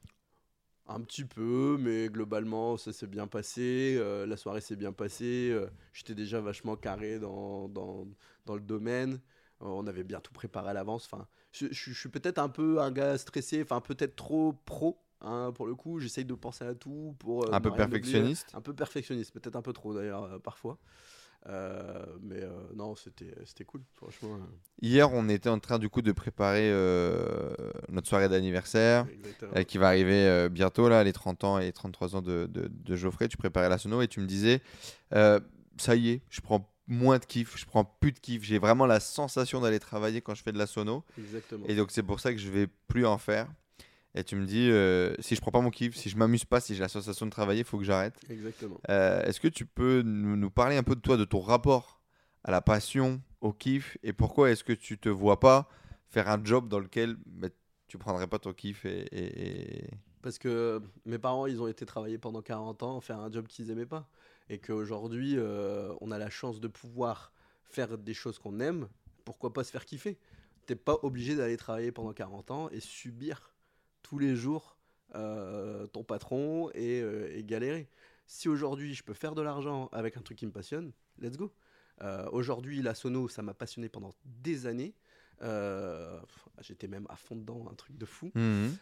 Un petit peu, mais globalement, ça s'est bien passé. euh, la soirée s'est bien passée. J'étais déjà vachement carré dans, dans, dans le domaine. on avait bien tout préparé à l'avance. Enfin, je, je- je suis peut-être un peu un gars stressé, enfin peut-être trop pro. Hein, pour le coup, j'essaye de penser à tout pour euh, Un peu oublier. perfectionniste Un peu perfectionniste, peut-être un peu trop d'ailleurs euh, parfois. Euh, mais non, c'était cool, franchement. Hier, on était en train du coup de préparer notre soirée d'anniversaire. qui va arriver bientôt, là, les 30 ans et les 33 ans de, de- de Geoffrey. Tu préparais la sono et tu me disais, ça y est, je prends moins de kiff, je prends plus de kiff. J'ai vraiment la sensation d'aller travailler quand je fais de la sono. Exactement. Et donc, c'est pour ça que je vais plus en faire. Et tu me dis, euh, si je prends pas mon kiff, si je m'amuse pas, si j'ai la sensation de travailler, il faut que j'arrête. Exactement. Euh, Est-ce que tu peux nous, nous parler un peu de toi, de ton rapport à la passion, au kiff et pourquoi est-ce que tu te vois pas faire un job dans lequel bah, tu prendrais pas ton kiff et, et- et- Parce que mes parents, ils ont été travailler pendant 40 ans, faire un job qu'ils aimaient pas. Et qu'aujourd'hui, euh, on a la chance de pouvoir faire des choses qu'on aime. Pourquoi pas se faire kiffer? T'es pas obligé d'aller travailler pendant 40 ans et subir tous les jours euh, ton patron et, euh, et galérer. Si aujourd'hui, je peux faire de l'argent avec un truc qui me passionne, let's go. Euh, aujourd'hui, la sono, ça m'a passionné pendant des années. Euh, J'étais même à fond dedans, un truc de fou.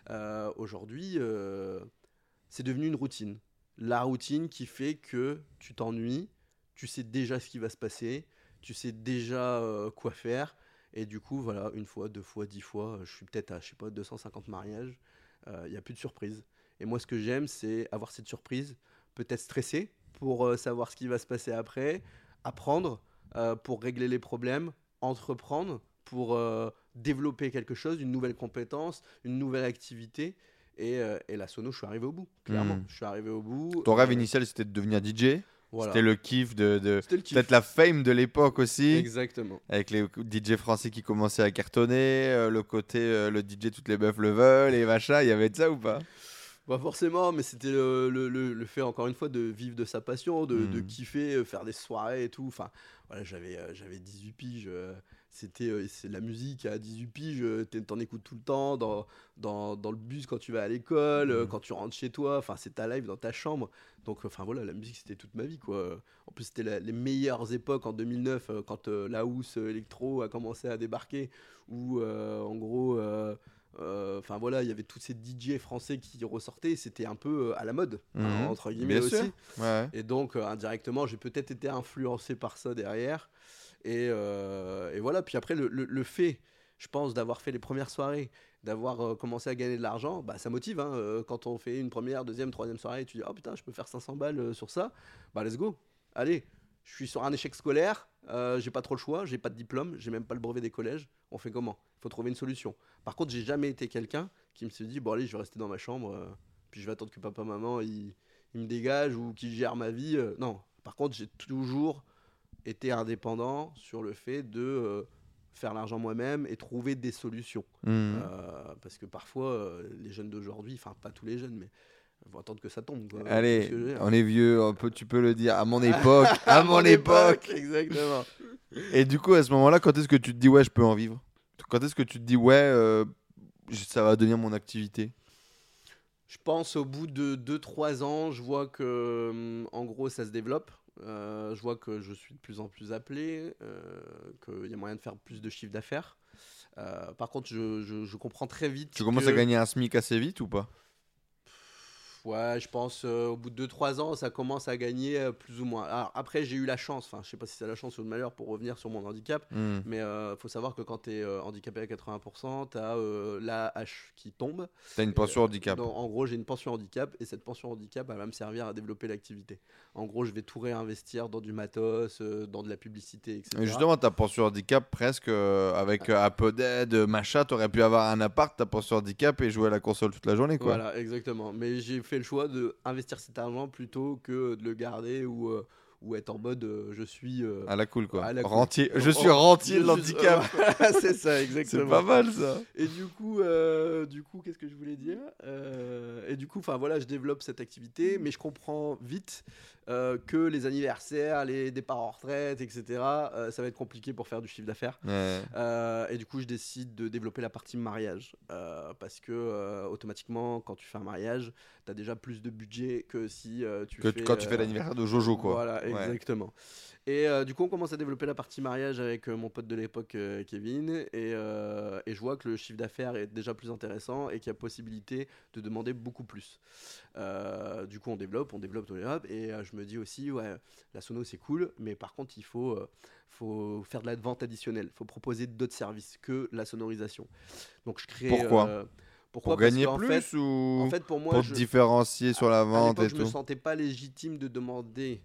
Euh, Aujourd'hui, c'est devenu une routine. La routine qui fait que tu t'ennuies, tu sais déjà ce qui va se passer, tu sais déjà quoi faire. Et du coup, voilà, une fois, deux fois, dix fois, je suis peut-être à, je sais pas, 250 mariages. Il n'y a plus de surprise. Et moi, ce que j'aime, c'est avoir cette surprise, peut-être stresser pour euh, savoir ce qui va se passer après, apprendre euh, pour régler les problèmes, entreprendre pour euh, développer quelque chose, une nouvelle compétence, une nouvelle activité. Et, euh, et la sono, je suis arrivé au bout, clairement. Mhm. Je suis arrivé au bout. Ton rêve Euh, initial, c'était de devenir DJ. Voilà. C'était le kiff de, de- peut-être la fame de l'époque aussi, Exactement. avec les DJ français qui commençaient à cartonner, euh, le côté euh, le DJ toutes les meufs le veulent et machin. Il y avait de ça ou pas? Pas forcément, mais c'était le, le- le- le fait, encore une fois, de vivre de sa passion, de, de Mhm. kiffer, euh, faire des soirées et tout. Enfin, voilà, j'avais euh, j'avais 18 piges. C'était euh, la musique à 18 piges, euh, t'en écoutes tout le temps, dans, dans, dans le bus quand tu vas à l'école, euh, Mhm. quand tu rentres chez toi, enfin c'est ta live dans ta chambre. Donc enfin voilà, la musique c'était toute ma vie quoi. En plus c'était les meilleures époques en 2009 euh, quand euh, la house électro a commencé à débarquer, où euh, en gros, enfin voilà, il y avait tous ces DJ français qui ressortaient, c'était un peu à la mode, hein, Mhm. entre guillemets Bien aussi. Ouais. Et donc, indirectement, j'ai peut-être été influencé par ça derrière. Et, euh, et voilà, puis après, le, fait, je pense, d'avoir fait les premières soirées, d'avoir euh, commencé à gagner de l'argent, bah, ça motive. hein, euh, quand on fait une première, deuxième, troisième soirée, tu dis, oh putain, je peux faire 500 balles sur ça, bah let's go. Allez, je suis sur un échec scolaire, j'ai pas trop le choix, j'ai pas de diplôme, j'ai même pas le brevet des collèges. On fait comment? Il faut trouver une solution. Par contre, j'ai jamais été quelqu'un qui me s'est dit, bon allez, je vais rester dans ma chambre, puis je vais attendre que papa, maman, ils il me dégage ou qui gère ma vie. non. Par contre, j'ai toujours été indépendant sur le fait de euh, faire l'argent moi-même et trouver des solutions. Mhm. Euh, parce que parfois, euh, les jeunes d'aujourd'hui, enfin pas tous les jeunes, mais vont attendre que ça tombe. quoi. Allez, on est vieux, on peut, tu peux le dire. À mon époque, [LAUGHS] à mon époque. Exactement. Et du coup, à ce moment-là, quand est-ce que tu te dis ouais, je peux en vivre? Quand est-ce que tu te dis ouais, ça va devenir mon activité? Je pense au bout de 2-3 ans, je vois que hum, en gros ça se développe. Euh, je vois que je suis de plus en plus appelé, euh, qu'il y a moyen de faire plus de chiffre d'affaires. Euh, par contre, je, je- je comprends très vite. Tu commences à gagner un SMIC assez vite ou pas? Ouais, je pense euh, au bout de 2-3 ans, ça commence à gagner euh, plus ou moins. Alors, après, j'ai eu la chance, enfin, je sais pas si c'est la chance ou le malheur pour revenir sur mon handicap, Mhm. mais il faut savoir que quand tu es handicapé à 80%, tu as la hache qui tombe. T'as une pension Euh, handicap. donc, en gros, j'ai une pension handicap et cette pension handicap, elle va me servir à développer l'activité. En gros, je vais tout réinvestir dans du matos, euh, dans de la publicité, etc. Et justement, ta pension handicap, presque euh, avec euh, un peu d'aide, machin, t'aurais pu avoir un appart, ta pension handicap et jouer à la console toute la journée, quoi. Voilà, exactement. Mais j'ai fait le choix de investir cet argent plutôt que de le garder ou, euh, ou être en mode euh, je suis. euh, À la cool, quoi. À la cool. Rentier. Je suis Oh, rentier je de suis- l'handicap. [LAUGHS] C'est ça, C'est exactement. pas mal, ça. Et du coup, du coup, qu'est-ce que je voulais dire? Et du coup, enfin voilà, je développe cette activité, mais je comprends vite euh, que les anniversaires, les départs en retraite, etc., euh, ça va être compliqué pour faire du chiffre d'affaires. Ouais. Euh, et du coup, je décide de développer la partie mariage. parce que automatiquement, quand tu fais un mariage, tu as déjà plus de budget que si tu Que fais. quand tu fais l'anniversaire de Jojo, quoi. Voilà, exactement. Et euh, du coup, on commence à développer la partie mariage avec euh, mon pote de l'époque, euh, Kevin. Et, et je vois que le chiffre d'affaires est déjà plus intéressant et qu'il y a possibilité de demander beaucoup plus. Du coup, on développe, on développe, on développe. Et je me dis aussi, ouais, la sono, c'est cool. Mais par contre, il faut, faut faire de la vente additionnelle. Il faut proposer d'autres services que la sonorisation. Donc, je crée. Pourquoi? pourquoi? Pour gagner plus fait- ou en fait, pour moi, pour je- te différencier sur la vente et je me tout? sentais pas légitime de demander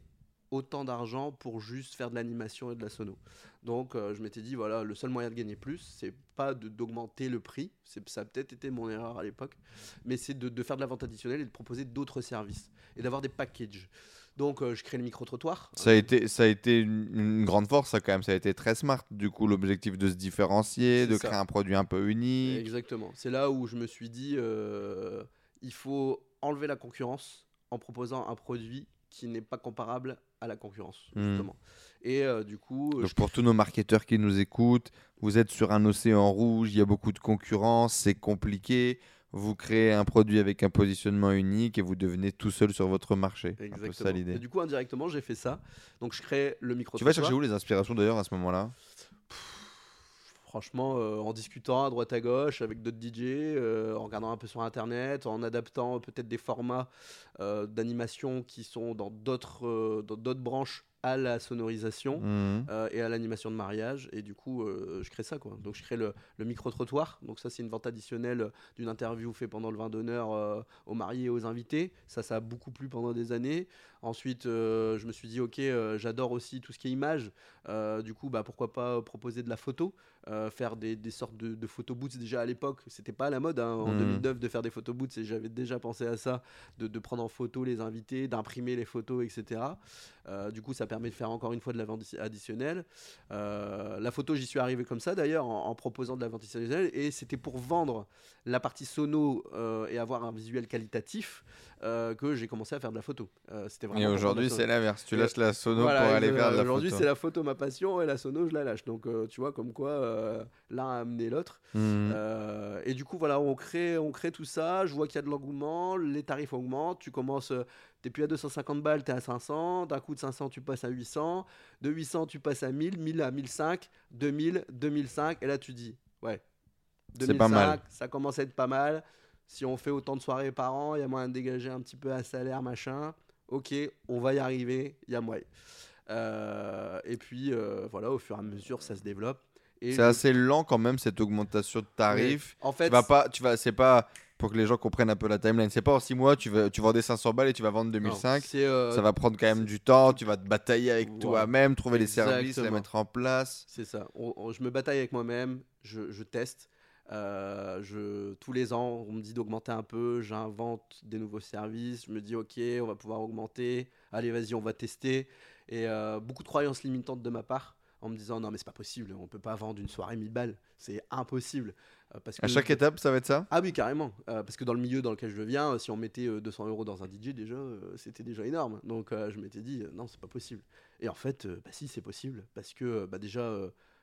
autant d'argent pour juste faire de l'animation et de la sono. Donc euh, je m'étais dit voilà, le seul moyen de gagner plus, c'est pas d'augmenter le prix, c'est ça a peut-être été mon erreur à l'époque, mais c'est de, de faire de la vente additionnelle et de proposer d'autres services et d'avoir des packages. Donc euh, je crée le micro trottoir. Ça a été, ça a été une, une grande force, ça quand même. Ça a été très smart. Du coup, l'objectif de se différencier, de ça. créer un produit un peu unique. Exactement. C'est là où je me suis dit, euh, il faut enlever la concurrence en proposant un produit qui n'est pas comparable à la concurrence, Hmm. justement. Et euh, du coup, Donc je pour tous nos marketeurs qui nous écoutent, vous êtes sur un océan rouge, il y a beaucoup de concurrence, c'est compliqué. Vous créez un produit avec un positionnement unique et vous devenez tout seul sur votre marché. Un peu ça Exactement. l'idée. Et du coup, indirectement, j'ai fait ça. Donc, je crée le micro. Tu vas chercher où les inspirations d'ailleurs à ce moment-là? Franchement, euh, en discutant à droite à gauche avec d'autres DJ, euh, en regardant un peu sur Internet, en adaptant peut-être des formats euh, d'animation qui sont dans d'autres branches à la sonorisation. Mhm. et à l'animation de mariage. Et du coup, je crée ça. Quoi. Donc, je crée le, le micro-trottoir. Donc, ça, c'est une vente additionnelle d'une interview faite pendant le vin d'honneur aux mariés et aux invités. Ça, ça a beaucoup plu pendant des années. Ensuite, euh, je me suis dit, OK, euh, j'adore aussi tout ce qui est image. Euh, du coup, bah, pourquoi pas proposer de la photo euh, faire des, des sortes de, de photo booths déjà à l'époque. C'était pas à la mode hein, en Mhm. 2009 de faire des photo booths et j'avais déjà pensé à ça, de, de prendre en photo les invités, d'imprimer les photos, etc. Euh, du coup, ça permet de faire encore une fois de la vente additionnelle. Euh, la photo, j'y suis arrivé comme ça d'ailleurs, en, en proposant de la vente additionnelle et c'était pour vendre la partie sono et avoir un visuel qualitatif que j'ai commencé à faire de la photo. C'était vraiment Et aujourd'hui, c'est l'inverse. Tu lâches la sono Voilà, pour aller de la Aujourd'hui, photo. c'est la photo ma passion et la sono, je la lâche. Donc, tu vois, comme quoi l'un a amené l'autre. Mhm. Euh, et du coup, voilà, on crée, on crée tout ça. Je vois qu'il y a de l'engouement, les tarifs augmentent. Tu commences, euh, t'es plus à 250 balles, t'es à 500. D'un coup de 500, tu passes à 800. De 800, tu passes à 1000, 1000 à 1005, 2000, 2005. Et là, tu dis, ouais, C'est pas mal. ça commence à être pas mal. Si on fait autant de soirées par an, il y a moyen de dégager un petit peu à salaire, machin. Ok, on va y arriver, il y a moyen. Euh, et puis, euh, voilà, au fur et à mesure, ça se développe. C'est assez lent quand même cette augmentation de tarifs. En fait, Tu vas pas, tu vas, c'est pas pour que les gens comprennent un peu la timeline. C'est pas en 6 mois, tu vas, tu vendais 500 balles et tu vas vendre non, 2005. c'est, euh, ça va prendre quand même du temps. Tu vas te batailler avec toi-même, trouver les services, les mettre en place. C'est ça. On- on- je me bataille avec moi-même, je, je teste. Euh, je, tous les ans, on me dit d'augmenter un peu, j'invente des nouveaux services, je me dis ok, on va pouvoir augmenter, allez vas-y, on va tester. Et euh, beaucoup de croyances limitantes de ma part en me disant non mais c'est pas possible, on peut pas vendre une soirée 1000 balles, c'est impossible. Euh, parce À que- chaque étape, ça va être ça? Ah oui, carrément. Euh, parce que dans le milieu dans lequel je viens, euh, si on mettait euh, 200 euros dans un DJ, déjà, c'était déjà énorme. Donc je m'étais dit, non, c'est pas possible. Et en fait, bah si, c'est possible. Parce que bah, déjà,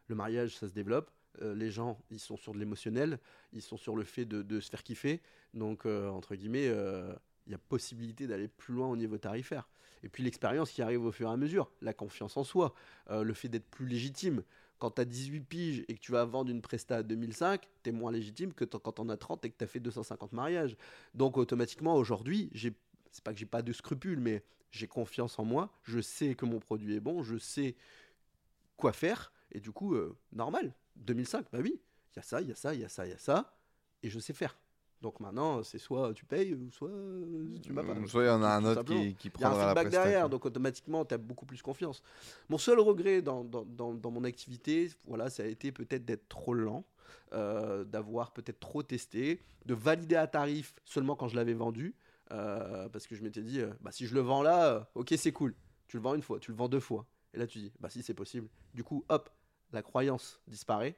le mariage, ça se développe. Euh, les gens, ils sont sur de l'émotionnel. Ils sont sur le fait de, de se faire kiffer. Donc, euh, entre guillemets, euh, il y a possibilité d'aller plus loin au niveau tarifaire. Et puis l'expérience qui arrive au fur et à mesure, la confiance en soi, euh, le fait d'être plus légitime. Quand tu as 18 piges et que tu vas vendre une presta à 2005, tu es moins légitime que quand on as 30 et que tu as fait 250 mariages. Donc automatiquement, aujourd'hui, j'ai c'est pas que j'ai pas de scrupules, mais j'ai confiance en moi. Je sais que mon produit est bon, je sais quoi faire. Et du coup, euh, normal. 2005, bah oui, il y a ça, il y a ça, il y a ça, il y a ça. Et je sais faire. Donc maintenant, c'est soit tu payes, ou soit euh, tu m'as pas. Soit il y en a un autre qui, qui Il y a un prendra la feedback derrière, donc automatiquement, tu as beaucoup plus confiance. Mon seul regret dans, dans, dans, dans mon activité, voilà, ça a été peut-être d'être trop lent, euh, d'avoir peut-être trop testé, de valider à tarif seulement quand je l'avais vendu, euh, parce que je m'étais dit, euh, bah, si je le vends là, ok, c'est cool. Tu le vends une fois, tu le vends deux fois. Et là, tu dis, bah si, c'est possible. Du coup, hop, la croyance disparaît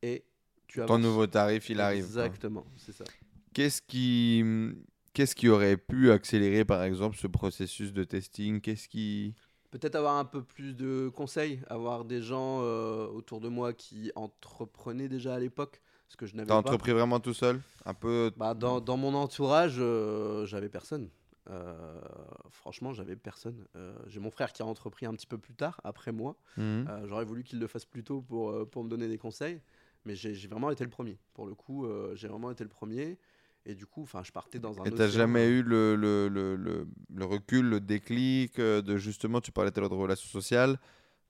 et tu Ton avances. nouveau tarif, il arrive. Exactement, c'est ça. Qu'est-ce qui, qu'est-ce qui aurait pu accélérer, par exemple, ce processus de testing? Qu'est-ce qui... Peut-être avoir un peu plus de conseils, avoir des gens euh, autour de moi qui entreprenaient déjà à l'époque, ce que je n'avais T'as pas. entrepris vraiment tout seul? Un peu. Bah, dans, dans mon entourage, euh, j'avais personne. Euh, franchement, j'avais personne. J'ai mon frère qui a entrepris un petit peu plus tard, après moi. Euh, J'aurais voulu qu'il le fasse plus tôt pour, pour me donner des conseils. Mais j'ai j'ai vraiment été le premier. Pour le coup, j'ai vraiment été le premier. Et du coup, enfin, je partais dans un. Et t'as jamais euh, eu le, le, le, le, recul, le déclic euh, de justement, tu parlais tout à l'heure de relations sociales,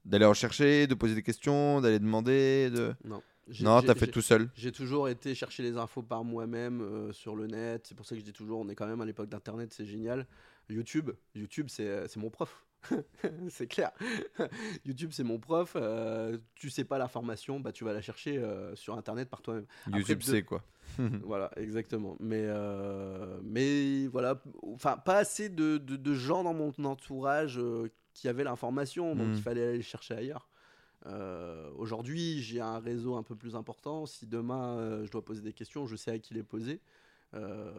d'aller en chercher, de poser des questions, d'aller demander de... Non. Non, t'as fait tout seul. J'ai toujours été chercher les infos par moi-même euh, sur le net. C'est pour ça que je dis toujours, on est quand même à l'époque d'Internet, c'est génial. YouTube, YouTube, c'est c'est mon prof. [LAUGHS] c'est clair. [LAUGHS] YouTube, c'est mon prof. Euh, tu sais pas l'information, bah tu vas la chercher euh, sur Internet par toi-même. YouTube, de- c'est quoi [LAUGHS] Voilà, exactement. Mais, euh, mais voilà, enfin, pas assez de, de- de gens dans mon entourage qui avaient l'information, donc Mm. il fallait aller le chercher ailleurs. Aujourd'hui, j'ai un réseau un peu plus important. Si demain je dois poser des questions, je sais à qui les poser. Euh,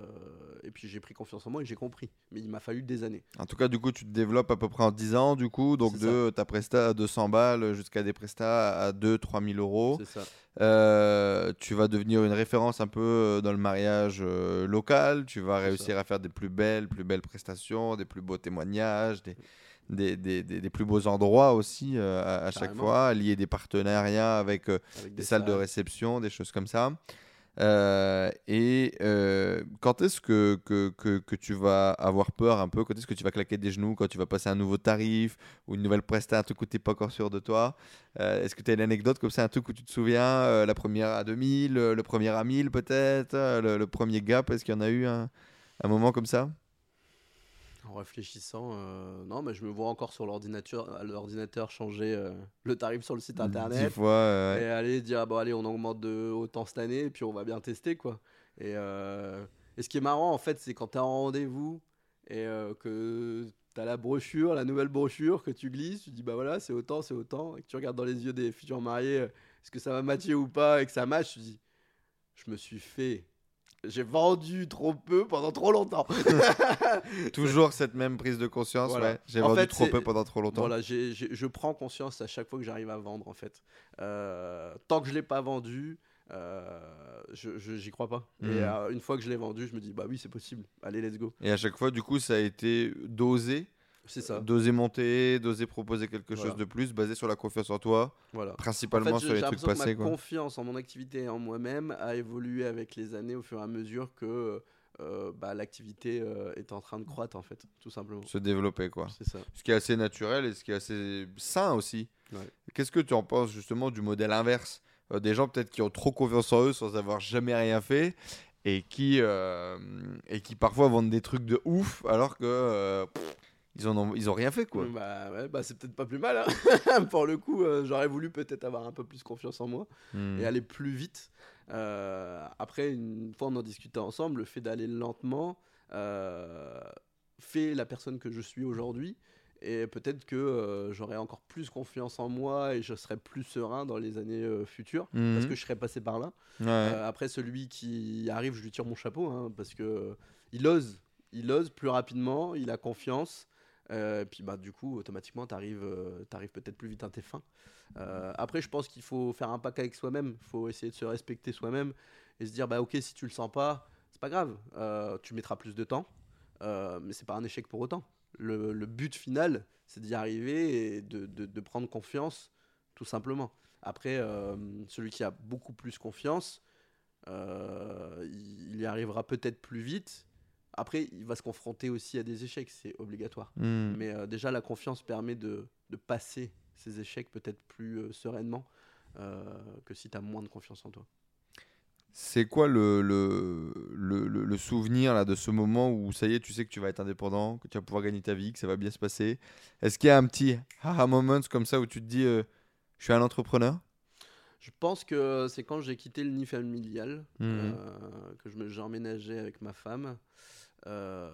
et puis j'ai pris confiance en moi et j'ai compris. Mais il m'a fallu des années. En tout cas, du coup, tu te développes à peu près en 10 ans, du coup, donc de ta presta à 200 balles jusqu'à des prestats à 2-3 000 euros. C'est ça. Euh, tu vas devenir une référence un peu euh, dans le mariage euh, local. Tu vas réussir à faire des plus belles, plus belles prestations, des plus beaux témoignages, des, des, des, des- des plus beaux endroits aussi euh, à, à chaque fois, lier des partenariats avec Avec des salles de réception, des choses comme ça. Euh, et euh, quand est-ce que, que, que, que tu vas avoir peur un peu? Quand est-ce que tu vas claquer des genoux? Quand tu vas passer un nouveau tarif ou une nouvelle presta, un truc où tu n'es pas encore sûr de toi? Euh, Est-ce que tu as une anecdote comme ça, un truc où tu te souviens La première à 2000, euh, le premier à 1000 peut-être, le, le premier gap? Est-ce qu'il y en a eu un moment comme ça? En réfléchissant, euh, non, mais je me vois encore sur l'ordinateur, à l'ordinateur changer euh, le tarif sur le site Dix internet fois, euh, ouais. et aller dire ah bon allez on augmente de autant cette année et puis on va bien tester quoi. Et, euh, et ce qui est marrant en fait c'est quand tu as un rendez-vous et euh, que tu as la brochure, la nouvelle brochure que tu glisses, tu dis bah voilà c'est autant, c'est autant et que tu regardes dans les yeux des futurs mariés euh, est-ce que ça va matcher ou pas et que ça match, tu dis je me suis fait j'ai vendu trop peu pendant trop longtemps. [LAUGHS] Toujours cette même prise de conscience. Voilà. ouais. J'ai En vendu fait, trop peu pendant trop longtemps. Voilà, j'ai- j'ai- je prends conscience à chaque fois que j'arrive à vendre en fait. Euh, tant que je l'ai pas vendu, euh, je j'y crois pas. Mhm. Et euh, une fois que je l'ai vendu, je me dis bah oui c'est possible. Allez let's go. Et à chaque fois, du coup, ça a été dosé, C'est ça. d'oser monter, d'oser proposer quelque Voilà. chose de plus, basé sur la confiance en toi, Voilà. En principalement fait, sur les trucs passés. ma Quoi. confiance en mon activité et en moi-même a évolué avec les années au fur et à mesure que euh, bah, l'activité euh, est en train de croître en fait, tout simplement. Se développer, quoi. C'est ça. Ce qui est assez naturel et ce qui est assez sain aussi. Ouais. Qu'est-ce que tu en penses justement du modèle inverse? Euh, Des gens peut-être qui ont trop confiance en eux sans avoir jamais rien fait et qui, et qui parfois vendent des trucs de ouf alors que pff, ils, en ont, ils ont rien fait quoi. Bah, ouais, bah c'est peut-être pas plus mal. hein. [LAUGHS] Pour le coup, euh, j'aurais voulu peut-être avoir un peu plus confiance en moi. Hmm. et aller plus vite. Euh, après, une fois on en discutait ensemble, le fait d'aller lentement euh, fait la personne que je suis aujourd'hui. Et peut-être que euh, j'aurai encore plus confiance en moi et je serai plus serein dans les années futures parce Mhm. que je serai passé par là. Ouais. Après, celui qui arrive, je lui tire mon chapeau hein, parce que il ose, il ose plus rapidement, il a confiance. Euh, puis bah du coup, automatiquement, tu arrives, peut-être plus vite à tes fins. Euh, après, je pense qu'il faut faire un pack avec soi-même. Il faut essayer de se respecter soi-même et se dire bah ok, si tu le sens pas, c'est pas grave. Euh, tu mettras plus de temps, euh, mais c'est pas un échec pour autant. Le, but final, c'est d'y arriver et de, de- prendre confiance, tout simplement. Après, euh, celui qui a beaucoup plus confiance, euh, il y arrivera peut-être plus vite. Après, il va se confronter aussi à des échecs, c'est obligatoire. Hmm. Mais euh, déjà, la confiance permet de, de passer ces échecs peut-être plus euh, sereinement euh, que si tu as moins de confiance en toi. C'est quoi le, le, le, le- le souvenir là, de ce moment où ça y est, tu sais que tu vas être indépendant, que tu vas pouvoir gagner ta vie, que ça va bien se passer? Est-ce qu'il y a un petit aha moment comme ça où tu te dis euh, je suis un entrepreneur? Je pense que c'est quand j'ai quitté le nid familial euh, que je me- j'ai emménagé avec ma femme. Euh,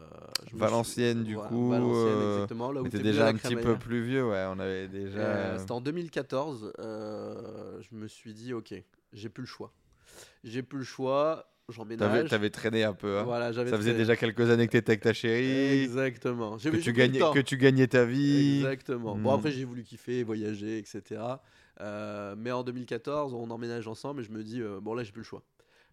Valenciennes, suis- du voilà, coup, Valenciennes, euh, exactement, là où Mais t'es t'es déjà un petit peu plus vieux, ouais. On avait déjà. Euh, C'était en 2014. euh, je me suis dit, ok, j'ai plus le choix. J'ai plus le choix. J'emménage. t'avais traîné un peu. hein. Voilà, Ça faisait déjà quelques années que t'étais avec ta chérie, Exactement. Que tu, gagnais, que tu gagnais ta vie. Exactement. Hmm. Bon, après, j'ai voulu kiffer, voyager, etc. Mais en 2014, on emménage ensemble et je me dis, bon, là, j'ai plus le choix.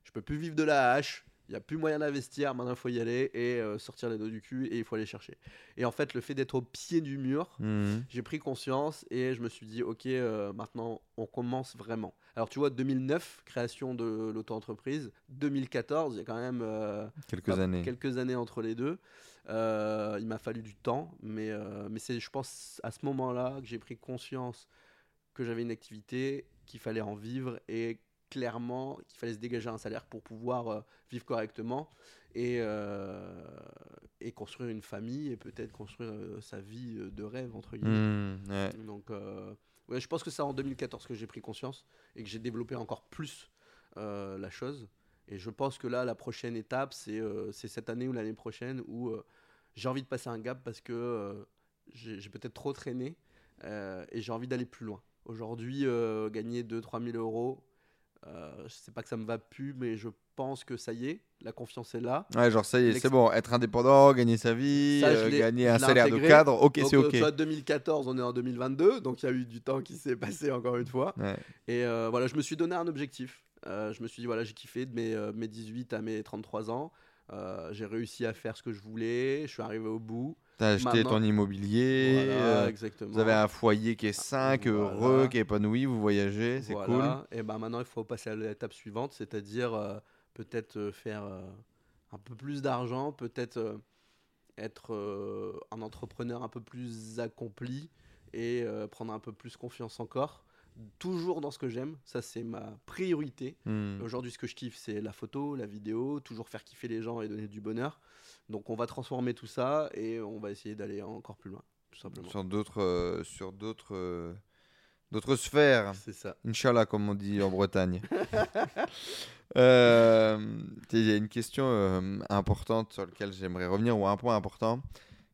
Je peux plus vivre de la hache. Il n'y a plus moyen d'investir. Maintenant, il faut y aller et euh, sortir les dos du cul et il faut aller chercher. Et en fait, le fait d'être au pied du mur, Mhm. j'ai pris conscience et je me suis dit, ok, euh, maintenant, on commence vraiment. Alors, tu vois, 2009, création de l'auto-entreprise. 2014, il y a quand même. euh, Quelques années. Quelques années entre les deux. Il m'a fallu du temps, mais, mais c'est, je pense, à ce moment-là que j'ai pris conscience que j'avais une activité, qu'il fallait en vivre et clairement qu'il fallait se dégager un salaire pour pouvoir euh, vivre correctement et, euh, et construire une famille et peut-être construire euh, sa vie de rêve, entre guillemets. Ouais. Donc, ouais, je pense que c'est en 2014 que j'ai pris conscience et que j'ai développé encore plus la chose. Et je pense que là, la prochaine étape, c'est cette année ou l'année prochaine où j'ai envie de passer un gap parce que j'ai peut-être trop traîné et j'ai envie d'aller plus loin. Aujourd'hui, euh, gagner 2-3 000 euros, euh, je sais pas que ça me va plus, mais je pense que ça y est, la confiance est là. Ouais, genre ça y est, c'est bon, être indépendant, gagner sa vie, Ça, euh, gagner un l'ai salaire de cadre, ok, c'est euh, ok. vois, 2014, on est en 2022, donc il y a eu du temps qui s'est passé encore une fois. Ouais. Et euh, voilà, je me suis donné un objectif. Je me suis dit, voilà, j'ai kiffé de mes, mes 18 à mes 33 ans. J'ai réussi à faire ce que je voulais. Je suis arrivé au bout. T'as acheté Maintenant- ton immobilier, Voilà, euh, exactement. vous avez un foyer qui est sain, qui est Voilà. heureux, qui est épanoui, vous voyagez, c'est cool. Et ben maintenant, il faut passer à l'étape suivante, c'est-à-dire euh, peut-être euh, faire euh, un peu plus d'argent, peut-être être un entrepreneur un peu plus accompli et prendre un peu plus confiance encore. Toujours dans ce que j'aime. Ça, c'est ma priorité. Hmm. Aujourd'hui, ce que je kiffe, c'est la photo, la vidéo, toujours faire kiffer les gens et donner du bonheur. Donc, on va transformer tout ça et on va essayer d'aller encore plus loin, tout simplement. Sur d'autres, euh, sur d'autres, euh, d'autres sphères. C'est ça. Inch'Allah, comme on dit en Bretagne. [LAUGHS] Euh, Il y a une question importante sur laquelle j'aimerais revenir, ou un point important,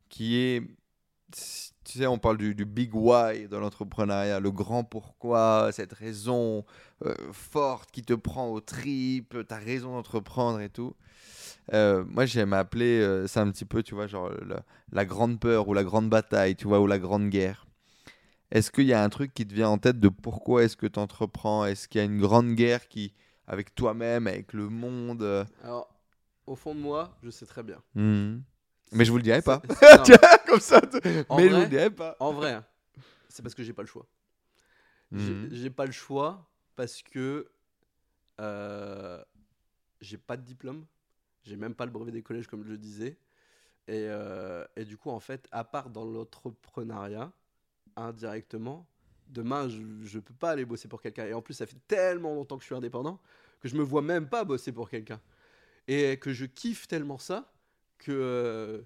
qui est, tu sais, on parle du, du big why dans l'entrepreneuriat, le grand pourquoi, cette raison euh, forte qui te prend aux tripes, ta raison d'entreprendre et tout. Euh, moi, j'aime appeler euh, ça un petit peu, tu vois, genre la, la grande peur ou la grande bataille, tu vois, ou la grande guerre. Est-ce qu'il y a un truc qui te vient en tête de pourquoi est-ce que tu entreprends Est-ce qu'il y a une grande guerre qui, avec toi-même, avec le monde Alors, au fond de moi, je sais très bien. mhm. Mais je vous le dirai pas. [LAUGHS] Tu vois, comme ça. je vous vrai le dirai pas. en vrai, hein, c'est parce que j'ai pas le choix. Mhm. J'ai pas le choix parce que euh, j'ai pas de diplôme, j'ai même pas le brevet des collèges comme je le disais. Et, euh, et du coup, en fait, à part dans l'entrepreneuriat, indirectement, demain, je, je peux pas aller bosser pour quelqu'un. Et en plus, ça fait tellement longtemps que je suis indépendant que je me vois même pas bosser pour quelqu'un. Et que je kiffe tellement ça que euh,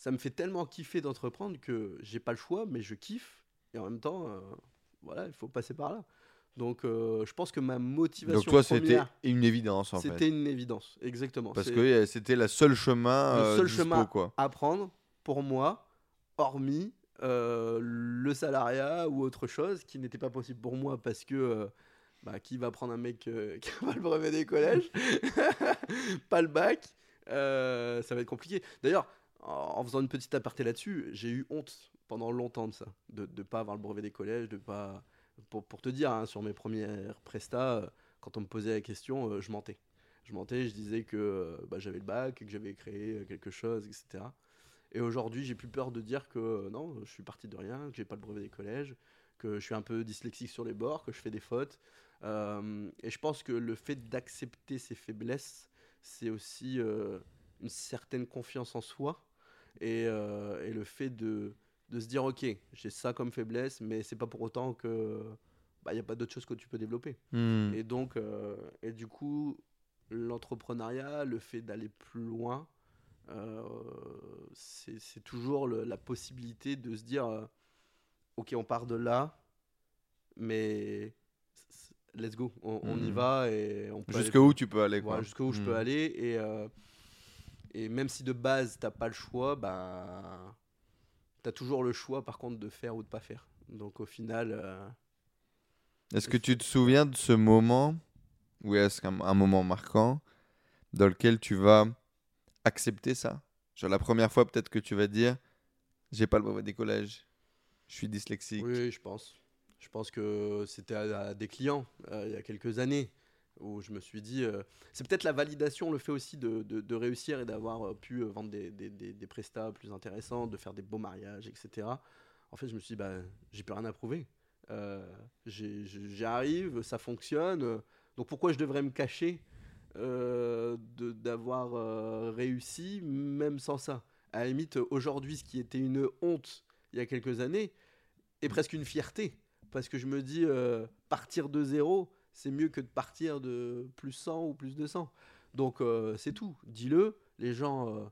ça me fait tellement kiffer d'entreprendre que j'ai pas le choix, mais je kiffe. Et en même temps, euh, voilà, il faut passer par là. Donc, euh, je pense que ma motivation Donc toi, c'était une évidence en c'était une évidence, exactement. Parce que c'était la seule chemin Le euh, seul dispo, chemin. quoi. à prendre pour moi, hormis le salariat ou autre chose qui n'était pas possible pour moi parce que bah, qui va prendre un mec [LAUGHS] qui n'a pas le brevet des collèges, [LAUGHS] pas le bac, euh, ça va être compliqué. D'ailleurs, en faisant une petite aparté là-dessus, j'ai eu honte pendant longtemps de ça, de ne pas avoir le brevet des collèges, de pas. Pour, te dire, hein, sur mes premières prestats, euh, quand on me posait la question, euh, je mentais. Je mentais, je disais que bah, j'avais le bac, que j'avais créé quelque chose, etc. Et aujourd'hui, j'ai plus peur de dire que non, je suis parti de rien, que j'ai pas le brevet des collèges, que je suis un peu dyslexique sur les bords, que je fais des fautes. Et je pense que le fait d'accepter ses faiblesses, c'est aussi euh, une certaine confiance en soi et, euh, et le fait de, de se dire ok, j'ai ça comme faiblesse, mais c'est pas pour autant que bah, il n'y a pas d'autre chose que tu peux développer. Hmm. Et donc, euh, et du coup, l'entrepreneuriat, le fait d'aller plus loin, euh, c'est toujours le- la possibilité de se dire, euh, ok, on part de là, mais let's go, on, on y Mhm. va et on Jusqu'où tu peux aller, quoi. voilà, jusqu'où je peux Hmm. aller. Et, euh, et même si de base, t'as pas le choix, bah, t'as toujours le choix, par contre, de faire ou de pas faire. Donc au final, euh, Est-ce que tu te souviens de ce moment, ou est-ce qu'un un moment marquant, dans lequel tu vas accepter ça? Genre la première fois, peut-être que tu vas dire J'ai pas le brevet des collèges, je suis dyslexique. oui, je pense. Je pense que c'était à, des clients euh, il y a quelques années où je me suis dit, euh, c'est peut-être la validation, le fait aussi de, de- réussir et d'avoir euh, pu vendre des, des, des, des prestats plus intéressants, de faire des beaux mariages, etc. En fait, je me suis dit, bah, j'ai plus rien à prouver. Euh, J'y arrive, ça fonctionne. donc pourquoi je devrais me cacher euh, d'avoir réussi, même sans ça? À la limite, aujourd'hui, ce qui était une honte il y a quelques années est presque une fierté. Parce que je me dis, euh, partir de zéro, c'est mieux que de partir de plus 100 ou plus de 100. Donc euh, c'est tout. Dis-le. Les gens, euh,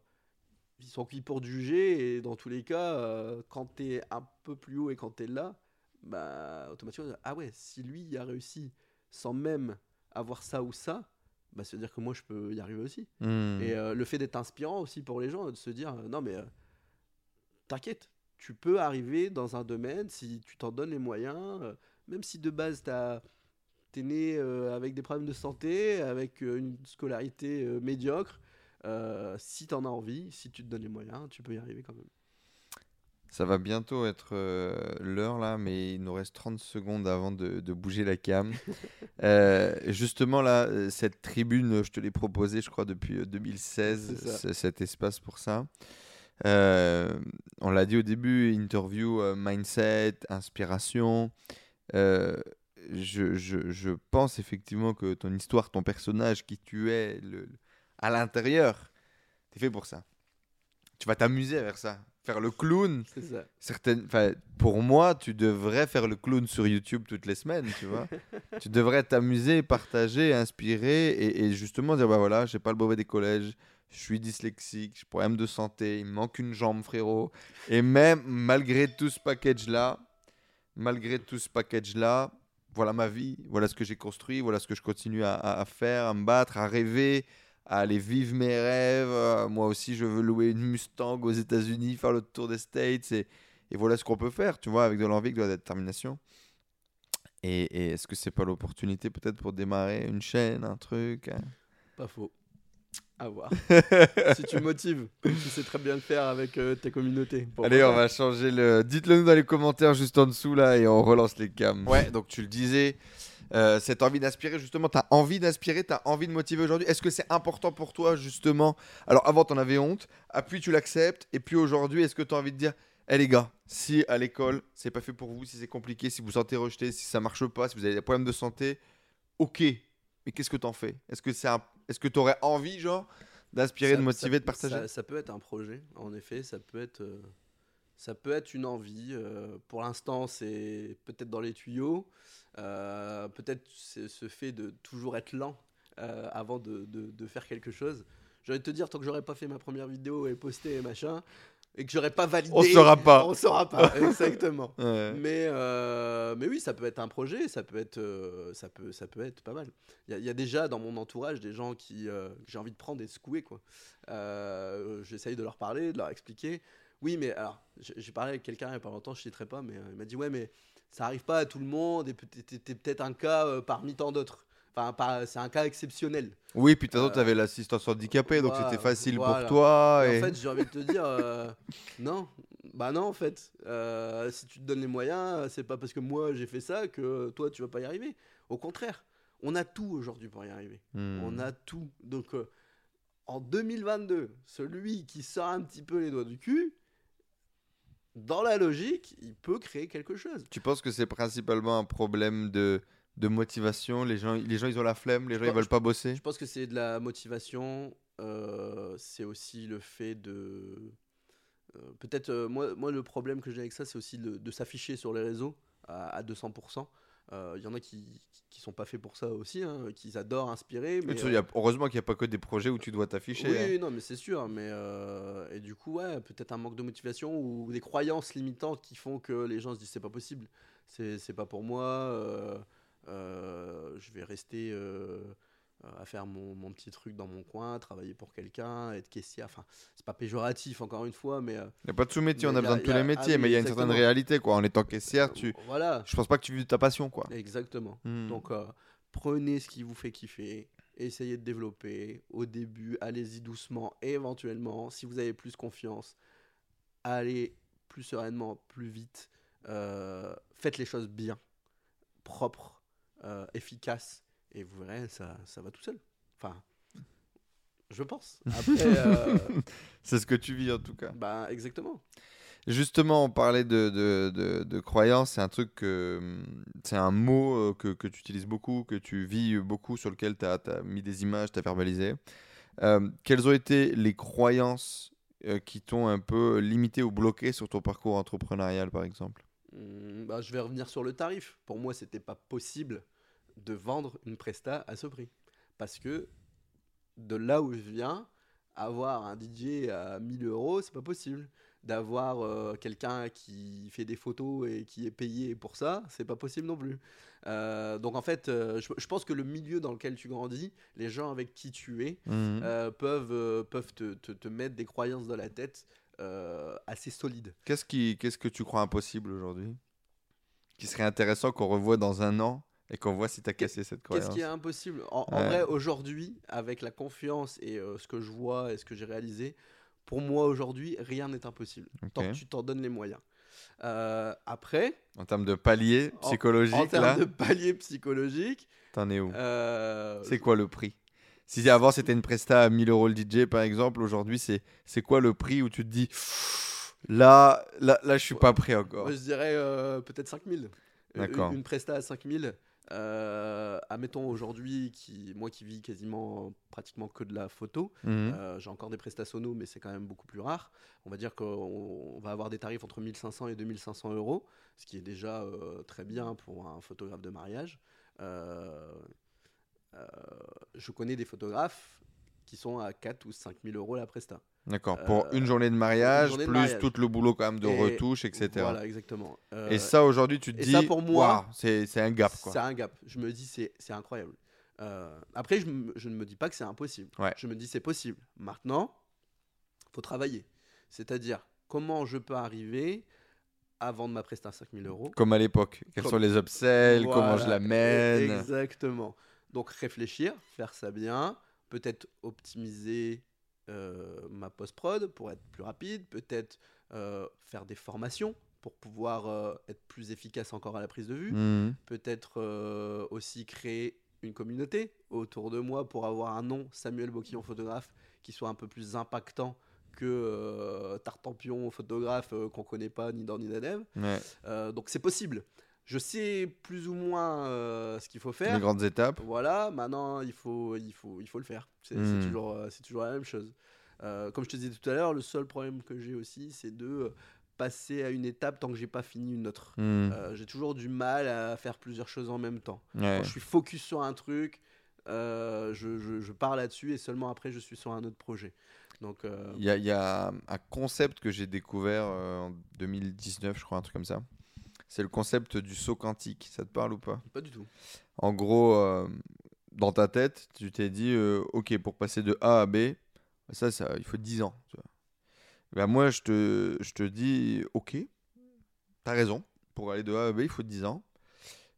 ils sont qui pour te juger. Et dans tous les cas, quand tu es un peu plus haut et quand tu es là, bah, automatiquement, ah ouais, si lui il a réussi sans même avoir ça ou ça, bah, ça veut dire que moi je peux y arriver aussi. Hmm. Et euh, le fait d'être inspirant aussi pour les gens, de se dire, euh, non mais euh, t'inquiète, tu peux arriver dans un domaine si tu t'en donnes les moyens, euh, même si de base t'as- t'es né euh, avec des problèmes de santé, avec euh, une scolarité médiocre, si t'en as envie, si tu te donnes les moyens, tu peux y arriver quand même. Ça va bientôt être l'heure là, mais il nous reste 30 secondes avant de, de bouger la cam. [LAUGHS] Justement là, cette tribune, je te l'ai proposée, je crois, depuis euh, 2016, C'est ça. c- cet espace pour ça. Euh, on l'a dit au début, interview, euh, mindset, inspiration. Euh, je, je- je pense effectivement que ton histoire, ton personnage, qui tu es le, à l'intérieur, t'es fait pour ça. tu vas t'amuser à faire ça. Faire le clown, ça. certaines, pour moi, tu devrais faire le clown sur YouTube toutes les semaines, tu vois. [LAUGHS] tu devrais t'amuser, partager, inspirer et, et justement dire bah voilà, j'ai pas le brevet des collèges, je suis dyslexique, j'ai problème de santé, il me manque une jambe, frérot. Et même malgré tout ce package-là, malgré tout ce package-là, voilà ma vie, voilà ce que j'ai construit, voilà ce que je continue à, faire, à me battre, à rêver, à aller vivre mes rêves. Euh, moi aussi, je veux louer une Mustang aux États-Unis, faire le tour des States. Et, voilà ce qu'on peut faire, tu vois, avec de l'envie, de la détermination. Et, et est-ce que c'est pas l'opportunité peut-être pour démarrer une chaîne, un truc hein? Pas faux. À voir. [LAUGHS] si tu motives, tu sais très bien le faire avec euh, tes communautés. Allez, on va changer le. Dites-le nous dans les commentaires juste en dessous là et on relance les cams. Ouais, donc tu le disais, euh, cette envie d'inspirer, justement, tu as envie d'inspirer, tu as envie de motiver aujourd'hui. Est-ce que c'est important pour toi, justement? Alors avant, tu en avais honte, ah, puis tu l'acceptes, et puis aujourd'hui, est-ce que tu as envie de dire, hé les gars, si à l'école, c'est pas fait pour vous, si c'est compliqué, si vous vous sentez rejeté, si ça marche pas, si vous avez des problèmes de santé, ok, mais qu'est-ce que t'en fais? Est-ce que c'est un... est-ce que tu aurais envie, genre, d'inspirer, de motiver, ça- de partager? ça, ça peut être un projet, en effet, ça peut être, euh, ça peut être une envie. euh, pour l'instant, c'est peut-être dans les tuyaux. euh, peut-être c'est ce fait de toujours être lent avant de, de- de faire quelque chose. J'allais te dire, tant que j'aurais pas fait ma première vidéo et posté et machin, et que j'aurais pas validé. On saura pas. On saura pas, [LAUGHS] exactement. Ouais. Mais, euh, mais oui, ça peut être un projet, ça peut être, euh, ça peut, ça peut être pas mal. Il y, a- il y a déjà dans mon entourage des gens qui, euh, que j'ai envie de prendre et de secouer. quoi. J'essaye de leur parler, de leur expliquer. Oui, mais alors, j'ai parlé avec quelqu'un il y a pas longtemps, je ne citerai pas, mais il m'a dit Ouais, mais ça arrive pas à tout le monde et t'es peut-être un cas parmi tant d'autres. Enfin, pas- c'est un cas exceptionnel. Oui, puis de toute façon, Euh, tu avais l'assistance handicapée, donc voilà, c'était facile voilà. pour toi. Et Et... En fait, j'ai envie de te dire, [LAUGHS] euh, non, bah non, en fait, Euh, si tu te donnes les moyens, c'est pas parce que moi j'ai fait ça que toi tu vas pas y arriver. Au contraire, on a tout aujourd'hui pour y arriver. Hmm. On a tout. Donc, euh, en 2022, celui qui sort un petit peu les doigts du cul, dans la logique, il peut créer quelque chose. Tu penses que c'est principalement un problème de, de motivation les gens, les gens, ils ont la flemme, les gens, ils veulent pas bosser Je pense que c'est de la motivation. euh, c'est aussi le fait de. euh, Peut-être, euh, moi, moi, le problème que j'ai avec ça, c'est aussi de s'afficher sur les réseaux à, à 200%. Euh, Il y en a qui, qui sont pas faits pour ça aussi, hein, qui adorent inspirer. Mais y a- heureusement qu'il n'y a pas que des projets où tu dois t'afficher. oui, hein. non, mais c'est sûr. Mais et du coup, ouais, peut-être un manque de motivation ou des croyances limitantes qui font que les gens se disent c'est pas possible, c'est c'est pas pour moi. Euh, euh, je vais rester euh, à faire mon, mon petit truc dans mon coin, travailler pour quelqu'un, être caissière. Enfin, c'est pas péjoratif encore une fois, mais euh, Il n'y a pas de sous-métier, on a besoin de tous les ah métiers, mais il y a une certaine réalité. quoi. En étant caissière, tu... voilà, je pense pas que tu vis de ta passion. quoi. exactement. Hmm. Donc, euh, prenez ce qui vous fait kiffer, essayez de développer. Au début, allez-y doucement. Et éventuellement, si vous avez plus confiance, allez plus sereinement, plus vite. Euh, faites les choses bien, propres, euh, efficaces. Et vous verrez, ça, ça va tout seul. Enfin, je pense. Après, [LAUGHS] euh, C'est ce que tu vis en tout cas. bah, exactement. Justement, on parlait de, de, de, de croyance, c'est un truc que. C'est un mot euh, que, que tu utilises beaucoup, que tu vis beaucoup, sur lequel tu as, mis des images, tu as verbalisé. Euh, quelles ont été les croyances qui t'ont un peu limité ou bloqué sur ton parcours entrepreneurial, par exemple? Bah, je vais revenir sur le tarif. Pour moi, c'était pas possible de vendre une presta à ce prix. Parce que de là où je viens, avoir un DJ à 1000 euros, c'est pas possible. D'avoir euh, quelqu'un qui fait des photos et qui est payé pour ça, c'est pas possible non plus. Euh, donc en fait, euh, je, je pense que le milieu dans lequel tu grandis, les gens avec qui tu es, Mhm. peuvent, peuvent te, te- te mettre des croyances dans la tête assez solides. Qu'est-ce qui, qu'est-ce que tu crois impossible aujourd'hui? Qui serait intéressant qu'on revoie dans un an et qu'on voit si tu as cassé cette croyance Qu'est-ce qui est impossible? En, en Ouais. vrai, aujourd'hui, avec la confiance et euh, ce que je vois et ce que j'ai réalisé, pour moi aujourd'hui, rien n'est impossible. Tant que tu t'en donnes les moyens. Euh, après, En termes de palier En- psychologique, en termes là, de palier psychologique, t'en es où? euh, C'est quoi le prix? Si avant c'était une presta à 1000 euros le DJ par exemple, aujourd'hui c'est c'est quoi le prix où tu te dis là là là je suis pas prêt encore? moi, je dirais euh, peut-être 5000. Euh, D'accord. Une, une presta à 5000. Euh, admettons aujourd'hui, qui, moi qui vis quasiment pratiquement que de la photo, Mhm. euh, j'ai encore des prestations sono, mais c'est quand même beaucoup plus rare. On va dire qu'on on va avoir des tarifs entre 1500 et 2500 euros, ce qui est déjà euh, très bien pour un photographe de mariage. Euh, euh, je connais des photographes qui sont à 4 ou 5 000 euros la presta. D'accord. Pour Euh, une journée de mariage, journée de plus mariage. tout le boulot quand même de Et retouche, etc. Voilà, exactement. Euh, Et ça, aujourd'hui, tu te et dis, ça, pour moi, c'est un gap. C'est un gap. Je me dis, c'est incroyable. Euh, après, je, ne me dis pas que c'est impossible. Ouais. Je me dis, c'est possible. Maintenant, faut travailler. C'est-à-dire, comment je peux arriver à vendre ma presta à 5000 euros Comme à l'époque. Quels Comme- sont les upsells, comment je Voilà, la mène. Exactement. Donc, réfléchir, faire ça bien, peut-être optimiser euh, ma post-prod pour être plus rapide, peut-être euh, faire des formations pour pouvoir euh, être plus efficace encore à la prise de vue Mhm. peut-être aussi créer une communauté autour de moi pour avoir un nom, Samuel Boquillon photographe, qui soit un peu plus impactant que euh, Tartampion photographe euh, qu'on connaît pas ni dans ni d'Adev. Ouais. Euh, donc c'est possible. Je sais plus ou moins euh, ce qu'il faut Les faire. grandes étapes. Voilà, maintenant il faut, il faut, il faut le faire. C'est Hmm. toujours, euh, c'est toujours la même chose. Euh, comme je te disais tout à l'heure, le seul problème que j'ai aussi, c'est de passer à une étape tant que j'ai pas fini une autre. Euh, j'ai toujours du mal à faire plusieurs choses en même temps. Ouais. Quand je suis focus sur un truc, je, je, je pars là-dessus et seulement après je suis sur un autre projet. Donc Il y, a, il y a un concept que j'ai découvert en 2019, je crois, un truc comme ça. C'est le concept du saut quantique. Ça te parle ou pas? Pas du tout. En gros, euh, dans ta tête, tu t'es dit, euh, ok, pour passer de A à B, ça, ça il faut 10 ans. tu vois. Ben, moi, je te, je te dis, ok, t'as raison. Pour aller de A à B, il faut 10 ans.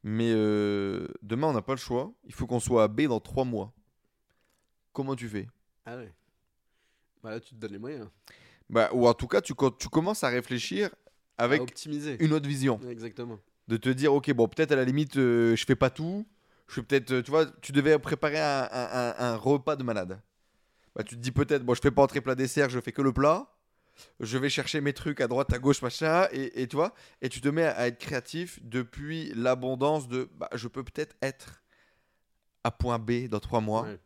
Mais euh, demain, on n'a pas le choix. Il faut qu'on soit à B dans 3 mois. Comment tu fais? Ah ouais. Bah là tu te donnes les moyens. bah, Ou en tout cas, tu, tu commences à réfléchir avec optimiser. une autre vision. Exactement. de te dire ok bon peut-être à la limite euh, je fais pas tout je fais peut-être euh, tu vois tu devais préparer un, un- un- un repas de malade bah tu te dis peut-être bon je fais pas entrée plat dessert je fais que le plat je vais chercher mes trucs à droite à gauche machin et, et tu vois et tu te mets à être créatif depuis l'abondance de bah, je peux peut-être être à point B dans trois mois Ouais.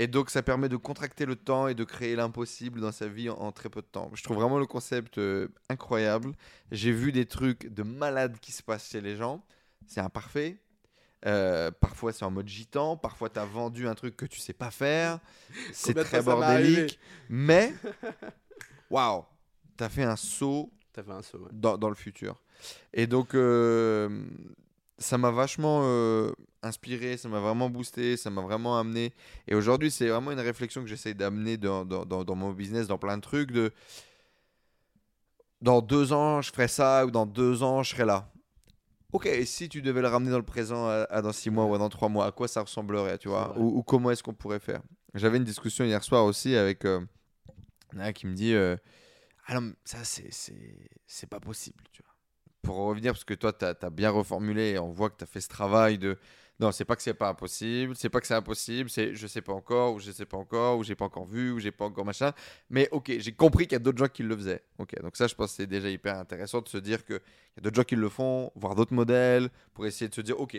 Et donc, ça permet de contracter le temps et de créer l'impossible dans sa vie en, en très peu de temps. Je trouve vraiment le concept euh, incroyable. J'ai vu des trucs de malades qui se passent chez les gens. C'est imparfait. Euh, parfois, c'est en mode gitan. Parfois, tu as vendu un truc que tu sais pas faire. [LAUGHS] C'est très bordélique. Mais, [LAUGHS] waouh, tu as fait un saut T'as fait un saut. ouais. dans, dans le futur. Et donc, euh, ça m'a vachement inspiré, ça m'a vraiment boosté, ça m'a vraiment amené. Et aujourd'hui, c'est vraiment une réflexion que j'essaie d'amener dans, dans, dans- dans mon business, dans plein de trucs. De dans deux ans, je ferai ça, ou dans deux ans, je serai là. Ok, et si tu devais le ramener dans le présent à, à dans six mois ou à dans trois mois, à quoi ça ressemblerait, tu vois? ou, ou comment est-ce qu'on pourrait faire? J'avais une discussion hier soir aussi avec euh, un qui me dit euh, Ah non, ça, c'est pas possible, tu vois. Pour revenir, parce que toi, tu as, bien reformulé et on voit que tu as fait ce travail de non, c'est pas que c'est pas impossible, c'est pas que c'est impossible, c'est je sais pas encore, ou je sais pas encore, ou j'ai pas encore vu, ou j'ai pas encore machin. Mais ok, j'ai compris qu'il y a d'autres gens qui le faisaient. Ok, donc ça, je pense que c'est déjà hyper intéressant de se dire qu'il y a d'autres gens qui le font, voir d'autres modèles, pour essayer de se dire ok,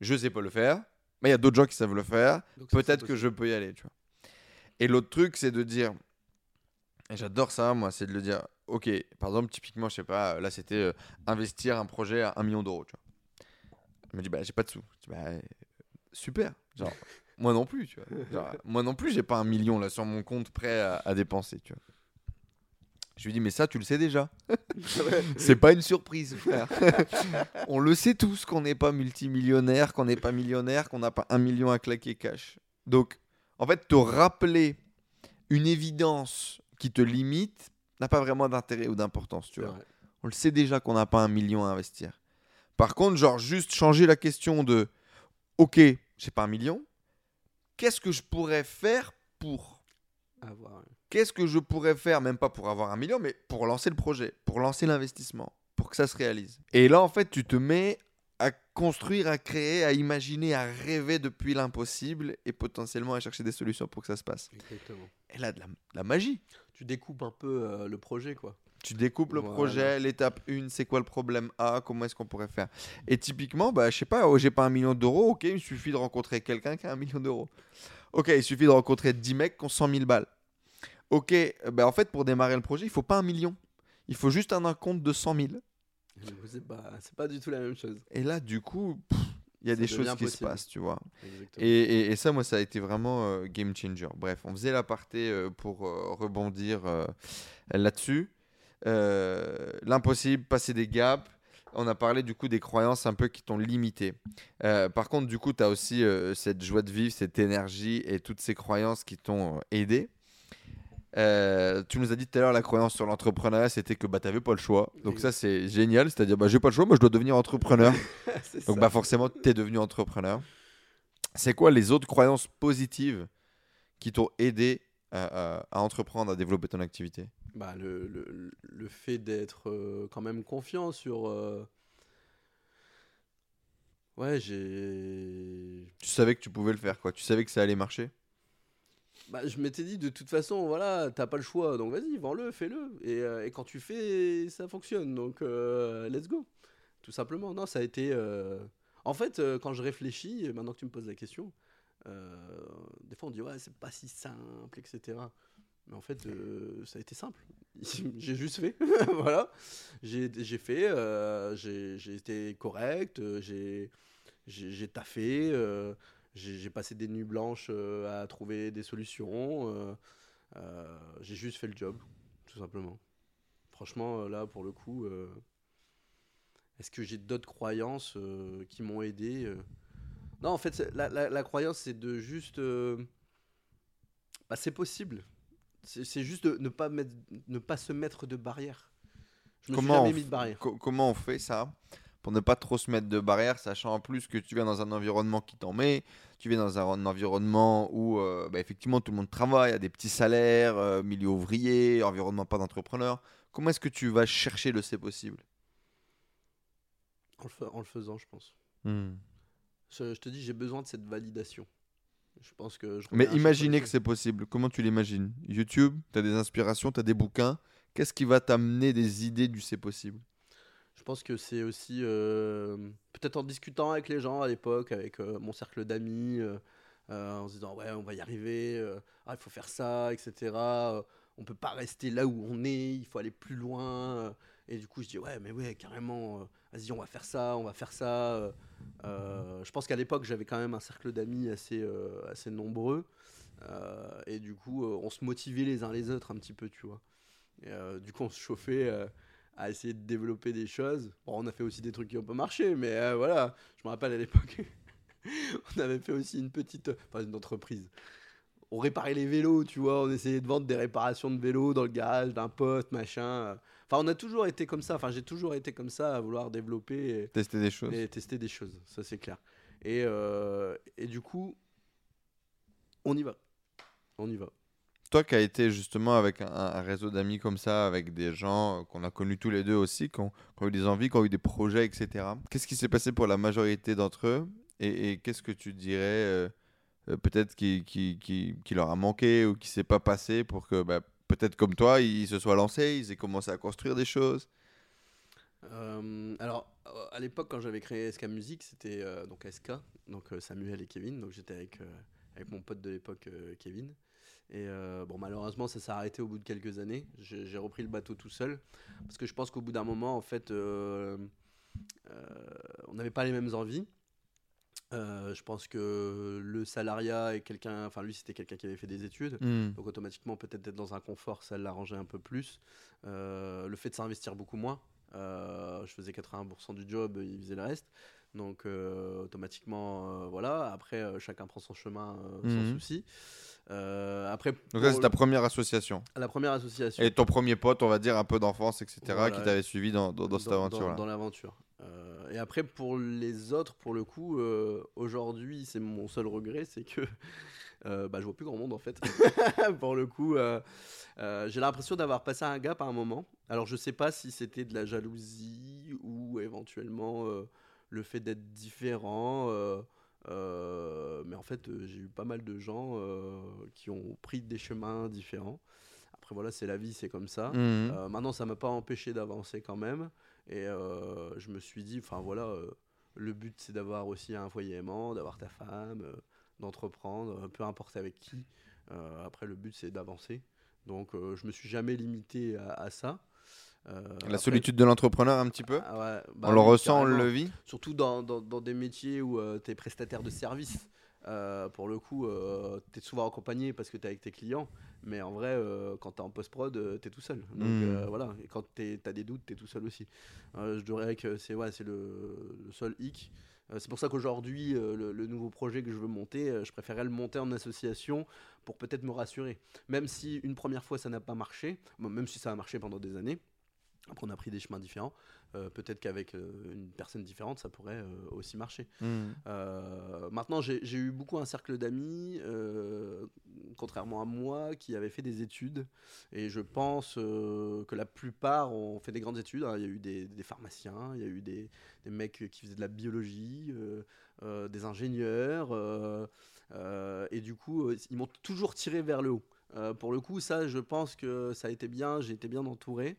je sais pas le faire, mais il y a d'autres gens qui savent le faire, peut-être que je peux y aller, tu vois. Et l'autre truc, c'est de dire, et j'adore ça, moi, c'est de le dire, ok, par exemple, typiquement, je sais pas, là, c'était euh, investir un projet à un million d'euros, tu vois. Me dis, bah, j'ai pas de sous. Je dis, bah, super. Genre, [LAUGHS] moi non plus, tu vois. Genre, moi non plus, j'ai pas un million là sur mon compte prêt à, à dépenser, tu vois. Je lui dis, mais ça, tu le sais déjà. [LAUGHS] C'est pas une surprise, frère. [LAUGHS] on le sait tous qu'on n'est pas multimillionnaire, qu'on n'est pas millionnaire, qu'on n'a pas un million à claquer cash. Donc, en fait, te rappeler une évidence qui te limite n'a pas vraiment d'intérêt ou d'importance, tu vois. On le sait déjà qu'on n'a pas un million à investir. Par contre, genre, juste changer la question de Ok, j'ai pas un million, qu'est-ce que je pourrais faire pour? À voir, ouais. Qu'est-ce que je pourrais faire, même pas pour avoir un million, mais pour lancer le projet, pour lancer l'investissement, pour que ça se réalise Et là, en fait, tu te mets à construire, à créer, à imaginer, à rêver depuis l'impossible et potentiellement à chercher des solutions pour que ça se passe. Exactement. Et là, de la, de la magie. Tu découpes un peu euh, le projet, quoi. Tu découpes le Voilà. projet, l'étape 1, c'est quoi le problème A, comment est-ce qu'on pourrait faire? Et typiquement, bah, je sais pas, oh, j'ai pas un million d'euros, ok, il suffit de rencontrer quelqu'un qui a un million d'euros. Ok, il suffit de rencontrer 10 mecs qui ont 100 000 balles. Ok, bah, en fait, pour démarrer le projet, il faut pas un million. Il faut juste un compte de 100 000. [LAUGHS] C'est pas, pas du tout la même chose. Et là, du coup, il y a Ça des choses qui se passent, tu vois. Et, et- et ça, moi, ça a été vraiment euh, game changer. Bref, on faisait l'aparté euh, pour euh, rebondir euh, là-dessus. L'impossible, passer des gaps. On a parlé du coup des croyances un peu qui t'ont limité. Par contre, du coup, tu as aussi cette joie de vivre, cette énergie et toutes ces croyances qui t'ont aidé. Euh, tu nous as dit tout à l'heure la croyance sur l'entrepreneuriat, c'était que bah, tu n'avais pas le choix. Donc ça, c'est génial. C'est-à-dire, bah, j'ai pas le choix, moi, je dois devenir entrepreneur. [LAUGHS] Donc ça. bah forcément, tu es devenu entrepreneur. C'est quoi les autres croyances positives qui t'ont aidé à, à- à entreprendre, à développer ton activité? Bah, le, le, le fait d'être euh, quand même confiant sur. euh, Ouais, j'ai. Tu savais que tu pouvais le faire, quoi. Tu savais que ça allait marcher? Bah, je m'étais dit, de toute façon, voilà, t'as pas le choix, donc vas-y, vends-le, fais-le. Et, euh, quand tu fais, ça fonctionne, donc euh, let's go. Tout simplement. Non, ça a été. euh, En fait, quand je réfléchis, maintenant que tu me poses la question, des fois on dit, ouais, c'est pas si simple, etc. Mais en fait, ça a été simple. [LAUGHS] j'ai juste fait. [LAUGHS] voilà. J'ai fait, j'ai été correct, j'ai taffé. J'ai passé des nuits blanches euh, à trouver des solutions. euh, euh, j'ai juste fait le job, tout simplement. Franchement, là, pour le coup, est-ce que j'ai d'autres croyances qui m'ont aidé Non, en fait, la, la- la croyance, c'est de juste... bah, c'est possible. C'est juste de ne pas, mettre, ne pas se mettre de barrière. Je me Comment suis on jamais mis de barrière. Co- Comment on fait ça? Pour ne pas trop se mettre de barrières, sachant en plus que tu viens dans un environnement qui t'en met, tu viens dans un environnement où euh, bah, effectivement tout le monde travaille, a des petits salaires, euh, milieu ouvrier, environnement pas d'entrepreneur. Comment est-ce que tu vas chercher le c'est possible? En le, fa- en le faisant, je pense. Hmm. Je, je te dis, j'ai besoin de cette validation. Je pense que je Mais imaginez que c'est possible. Comment tu l'imagines? YouTube, tu as des inspirations, tu as des bouquins. Qu'est-ce qui va t'amener des idées du c'est possible? Je pense que c'est aussi euh, peut-être en discutant avec les gens à l'époque, avec euh, mon cercle d'amis, euh, en se disant ouais on va y arriver, ah, il faut faire ça, etc. On peut pas rester là où on est, il faut aller plus loin. et du coup je dis ouais mais ouais carrément, euh, vas-y on va faire ça, on va faire ça. je pense qu'à l'époque j'avais quand même un cercle d'amis assez assez nombreux. et du coup on se motivait les uns les autres un petit peu tu vois. Du coup on se chauffait. Euh, à essayer de développer des choses. Bon, on a fait aussi des trucs qui ont pas marché, mais euh, voilà, je me rappelle à l'époque, [LAUGHS] on avait fait aussi une petite, enfin une entreprise. On réparait les vélos, tu vois, on essayait de vendre des réparations de vélos dans le garage d'un pote, machin. Enfin, on a toujours été comme ça, enfin j'ai toujours été comme ça à vouloir développer et, Tester des choses. et tester des choses, ça c'est clair. Et, euh, et du coup, on y va. On y va. Toi qui as été justement avec un, réseau d'amis comme ça, avec des gens qu'on a connus tous les deux aussi, qui ont, eu des envies, qui ont eu des projets, etc. Qu'est-ce qui s'est passé pour la majorité d'entre eux Et, qu'est-ce que tu dirais euh, euh, peut-être qui, leur a manqué ou qui s'est pas passé pour que bah, peut-être comme toi, ils se soient lancés, ils aient commencé à construire des choses? Euh, alors, à l'époque, quand j'avais créé SK Music, c'était donc SK, donc Samuel et Kevin. Donc j'étais avec, mon pote de l'époque, Kevin. Et euh, bon, malheureusement, ça s'est arrêté au bout de quelques années. J'ai repris le bateau tout seul. Parce que je pense qu'au bout d'un moment, en fait, euh, euh, on n'avait pas les mêmes envies. Je pense que le salariat et quelqu'un, enfin lui c'était quelqu'un qui avait fait des études, Hmm. donc automatiquement, peut-être être dans un confort, ça l'arrangeait un peu plus. Le fait de s'investir beaucoup moins. euh, je faisais 80% du job, il faisait le reste. Donc euh, automatiquement, euh, voilà. Après, euh, chacun prend son chemin euh, sans Mhm. souci. Euh, après, Donc ça, c'est ta première association. la première association. Et ton premier pote, on va dire un peu d'enfance, etc., Voilà. qui t'avait suivi dans, dans, dans cette aventure-là. Dans, l'aventure. Euh, et après, pour les autres, pour le coup, euh, aujourd'hui, c'est mon seul regret, c'est que bah, je vois plus grand monde en fait. [LAUGHS] pour le coup, j'ai l'impression d'avoir passé un gap à un moment. Alors, je sais pas si c'était de la jalousie ou éventuellement le fait d'être différent. euh, euh, mais en fait, euh, j'ai eu pas mal de gens qui ont pris des chemins différents. après, voilà, c'est la vie, c'est comme ça. Euh, maintenant, ça m'a pas empêché d'avancer quand même. Et je me suis dit, enfin voilà, le but c'est d'avoir aussi un foyer aimant, d'avoir ta femme, d'entreprendre, peu importe avec qui. Après, le but c'est d'avancer. Donc, euh, je me suis jamais limité à, à ça. Euh, La après- solitude de l'entrepreneur, un petit peu Ah ouais, bah On le ressent, on le vit Surtout dans, dans, dans des métiers où tu es prestataire de service. Euh, pour le coup, tu es souvent accompagné parce que tu es avec tes clients. Mais en vrai, euh, quand tu es en post-prod, tu es tout seul. Donc Mm. euh, voilà, et quand tu as des doutes, tu es tout seul aussi. Euh, je dirais que c'est ouais, le, le seul hic. Euh, c'est pour ça qu'aujourd'hui, euh, le, le nouveau projet que je veux monter, euh, je préférais le monter en association pour peut-être me rassurer. Même si une première fois ça n'a pas marché, bon, même si ça a marché pendant des années, après on a pris des chemins différents, euh, peut-être qu'avec euh, une personne différente ça pourrait euh, aussi marcher. Euh, maintenant, j'ai eu beaucoup un cercle d'amis, contrairement à moi, qui avaient fait des études. Et je pense que la plupart ont fait des grandes études. hein. Il y a eu des, des pharmaciens, il y a eu des, des mecs qui faisaient de la biologie, des ingénieurs. et du coup, ils m'ont toujours tiré vers le haut. Euh, pour le coup, ça, je pense que ça a été bien, j'ai été bien entouré.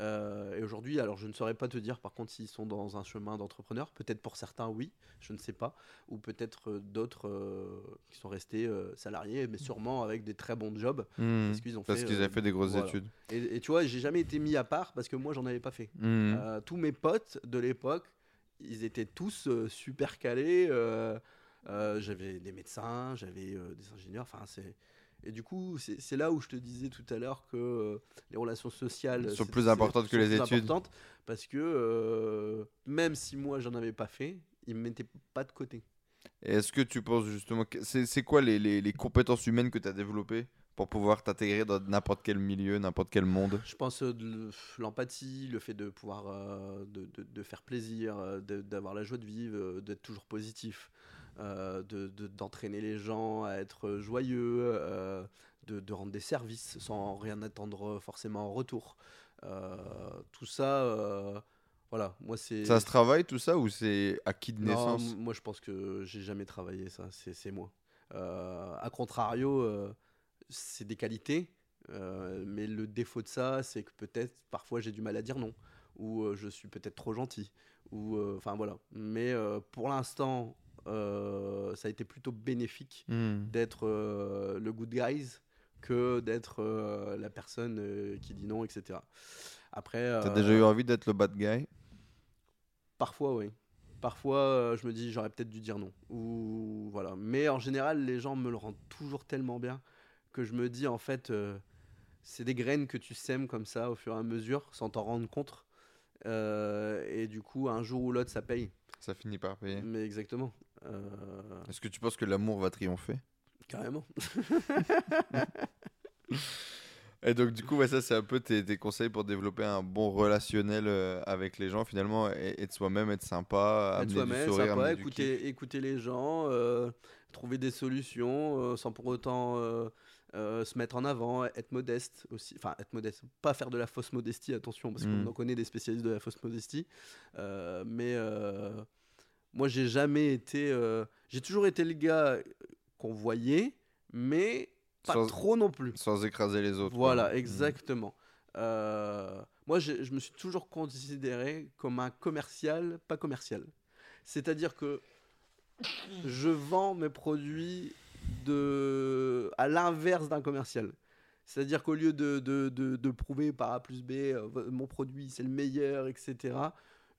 Euh, et aujourd'hui, alors je ne saurais pas te dire par contre s'ils sont dans un chemin d'entrepreneur. Peut-être pour certains, oui, je ne sais pas. Ou peut-être euh, d'autres euh, qui sont restés salariés, mais sûrement avec des très bons jobs. Mhm. Parce qu'ils ont Parce fait, qu'ils avaient fait des grosses voilà. études. Et, et tu vois, j'ai jamais été mis à part parce que moi, j'en avais pas fait. Euh, tous mes potes de l'époque, ils étaient tous super calés. j'avais des médecins, j'avais des ingénieurs. Enfin, c'est et du coup, c'est là où je te disais tout à l'heure que euh, les relations sociales Sont plus importantes que les études. parce que euh, même si moi j'en avais pas fait, ils me mettaient pas de côté. Et Est-ce que tu penses justement c'est quoi les, les- les compétences humaines que tu as développées pour pouvoir t'intégrer dans n'importe quel milieu, n'importe quel monde? Je pense euh, l'empathie, le fait de pouvoir euh, de, de- de faire plaisir, d'avoir la joie de vivre, d'être toujours positif, euh, de- de- d'entraîner les gens à être joyeux, euh, de, de rendre des services sans rien attendre forcément en retour. Euh, tout ça, voilà, moi c'est. Ça se travaille tout ça ou c'est acquis de Non, naissance? moi je pense que j'ai jamais travaillé ça, c'est moi. A contrario, c'est des qualités, euh, mais le défaut de ça, c'est que peut-être parfois j'ai du mal à dire non, ou euh, je suis peut-être trop gentil, ou euh, enfin voilà. Mais pour l'instant, ça a été plutôt bénéfique Mhm. d'être euh, le good guys que d'être euh, la personne euh, qui dit non, etc. Après, T'as euh, déjà eu envie d'être le bad guy? Parfois, oui. Parfois, euh, je me dis, j'aurais peut-être dû dire non. Ou voilà. Mais en général, les gens me le rendent toujours tellement bien que je me dis, en fait, euh, c'est des graines que tu sèmes comme ça au fur et à mesure, sans t'en rendre compte. Euh, et du coup, un jour ou l'autre, ça paye. Ça finit par payer. Mais exactement. Euh, Est-ce que tu penses que l'amour va triompher? carrément. [LAUGHS] Et donc, du coup, ouais, ça, c'est un peu tes, tes conseils pour développer un bon relationnel euh, avec les gens, finalement, et, être soi-même, être sympa, Être amener du sourire, sympa, amener du écouter, écouter les gens, euh, trouver des solutions euh, sans pour autant se mettre en avant, être modeste aussi. Enfin, être modeste, pas faire de la fausse modestie, attention, parce qu'on en connaît des spécialistes de la fausse modestie. Mais moi, j'ai jamais été. euh, j'ai toujours été le gars qu'on voyait, mais pas Sans- trop non plus. Sans écraser les autres. Voilà, quoi. exactement. Euh, moi, je me suis toujours considéré comme un commercial, pas commercial. C'est-à-dire que je vends mes produits de... à l'inverse d'un commercial. C'est-à-dire qu'au lieu de, de, de- de prouver par A plus B, euh, vo- mon produit c'est le meilleur, etc.,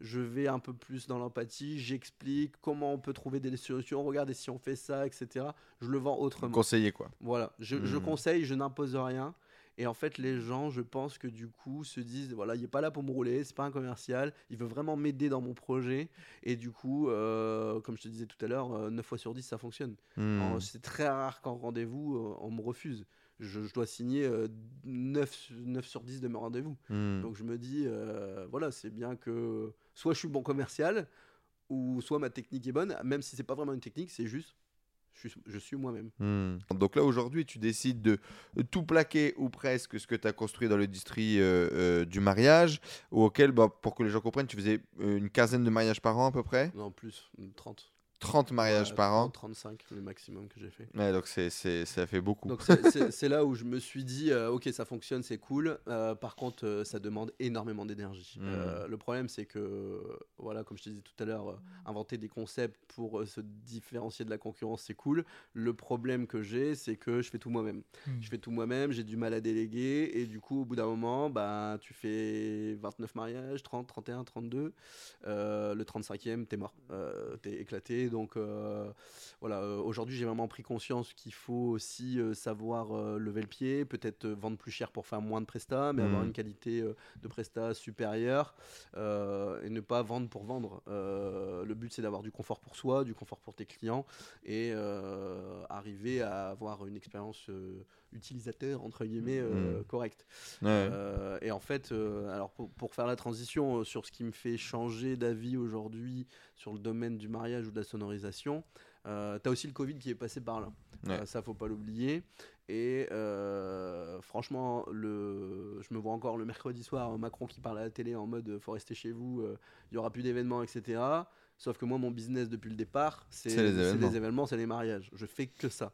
je vais un peu plus dans l'empathie, j'explique comment on peut trouver des solutions, regardez si on fait ça, etc. Je le vends autrement. Conseiller, quoi. Voilà, je, je Hmm. conseille, je n'impose rien. Et en fait, les gens, je pense que du coup, se disent voilà, il n'est pas là pour me rouler, c'est pas un commercial, il veut vraiment m'aider dans mon projet. Et du coup, euh, comme je te disais tout à l'heure, euh, 9 fois sur 10, ça fonctionne. Hmm. C'est très rare qu'en rendez-vous, euh, on me refuse. Je, je dois signer euh, 9, 9 sur 10 de mes rendez-vous. Hmm. Donc je me dis, voilà, c'est bien que soit je suis bon commercial, ou soit ma technique est bonne, même si c'est pas vraiment une technique, c'est juste, je suis, je suis moi-même. Hmm. Donc là, aujourd'hui, tu décides de tout plaquer ou presque ce que tu as construit dans l'industrie euh, euh, du mariage, ou auquel, bah, pour que les gens comprennent, tu faisais euh, une quinzaine de mariages par an à peu près? Non, plus, 30. 30 mariages par an. 35, le maximum que j'ai fait. Ouais, donc c'est, c'est, ça fait beaucoup. Donc [LAUGHS] c'est là où je me suis dit, euh, ok, ça fonctionne, c'est cool. Euh, par contre, euh, ça demande énormément d'énergie. Mm. le problème, c'est que, voilà, comme je te disais tout à l'heure, inventer des concepts pour se différencier de la concurrence, c'est cool. Le problème que j'ai, c'est que je fais tout moi-même. Mm. Je fais tout moi-même, j'ai du mal à déléguer. Et du coup, au bout d'un moment, bah, tu fais 29 mariages, 30, 31, 32. le 35e, t'es mort. t'es éclaté donc euh, voilà, euh, aujourd'hui j'ai vraiment pris conscience qu'il faut aussi euh, savoir lever le pied, peut-être vendre plus cher pour faire moins de prestats, mais avoir Mhm. une qualité de prestats supérieure et ne pas vendre pour vendre. le but c'est d'avoir du confort pour soi, du confort pour tes clients et arriver à avoir une expérience utilisateur entre guillemets euh, Mm. correct. Ouais. Euh, et en fait, euh, alors pour, pour faire la transition sur ce qui me fait changer d'avis aujourd'hui sur le domaine du mariage ou de la sonorisation, euh, tu as aussi le Covid qui est passé par là. Ouais. Ça, faut pas l'oublier. Et franchement, le, je me vois encore le mercredi soir Macron qui parle à la télé en mode faut rester chez vous, il y aura plus d'événements, etc. Sauf que moi, mon business depuis le départ, c'est les événements, c'est les mariages. Je fais que ça.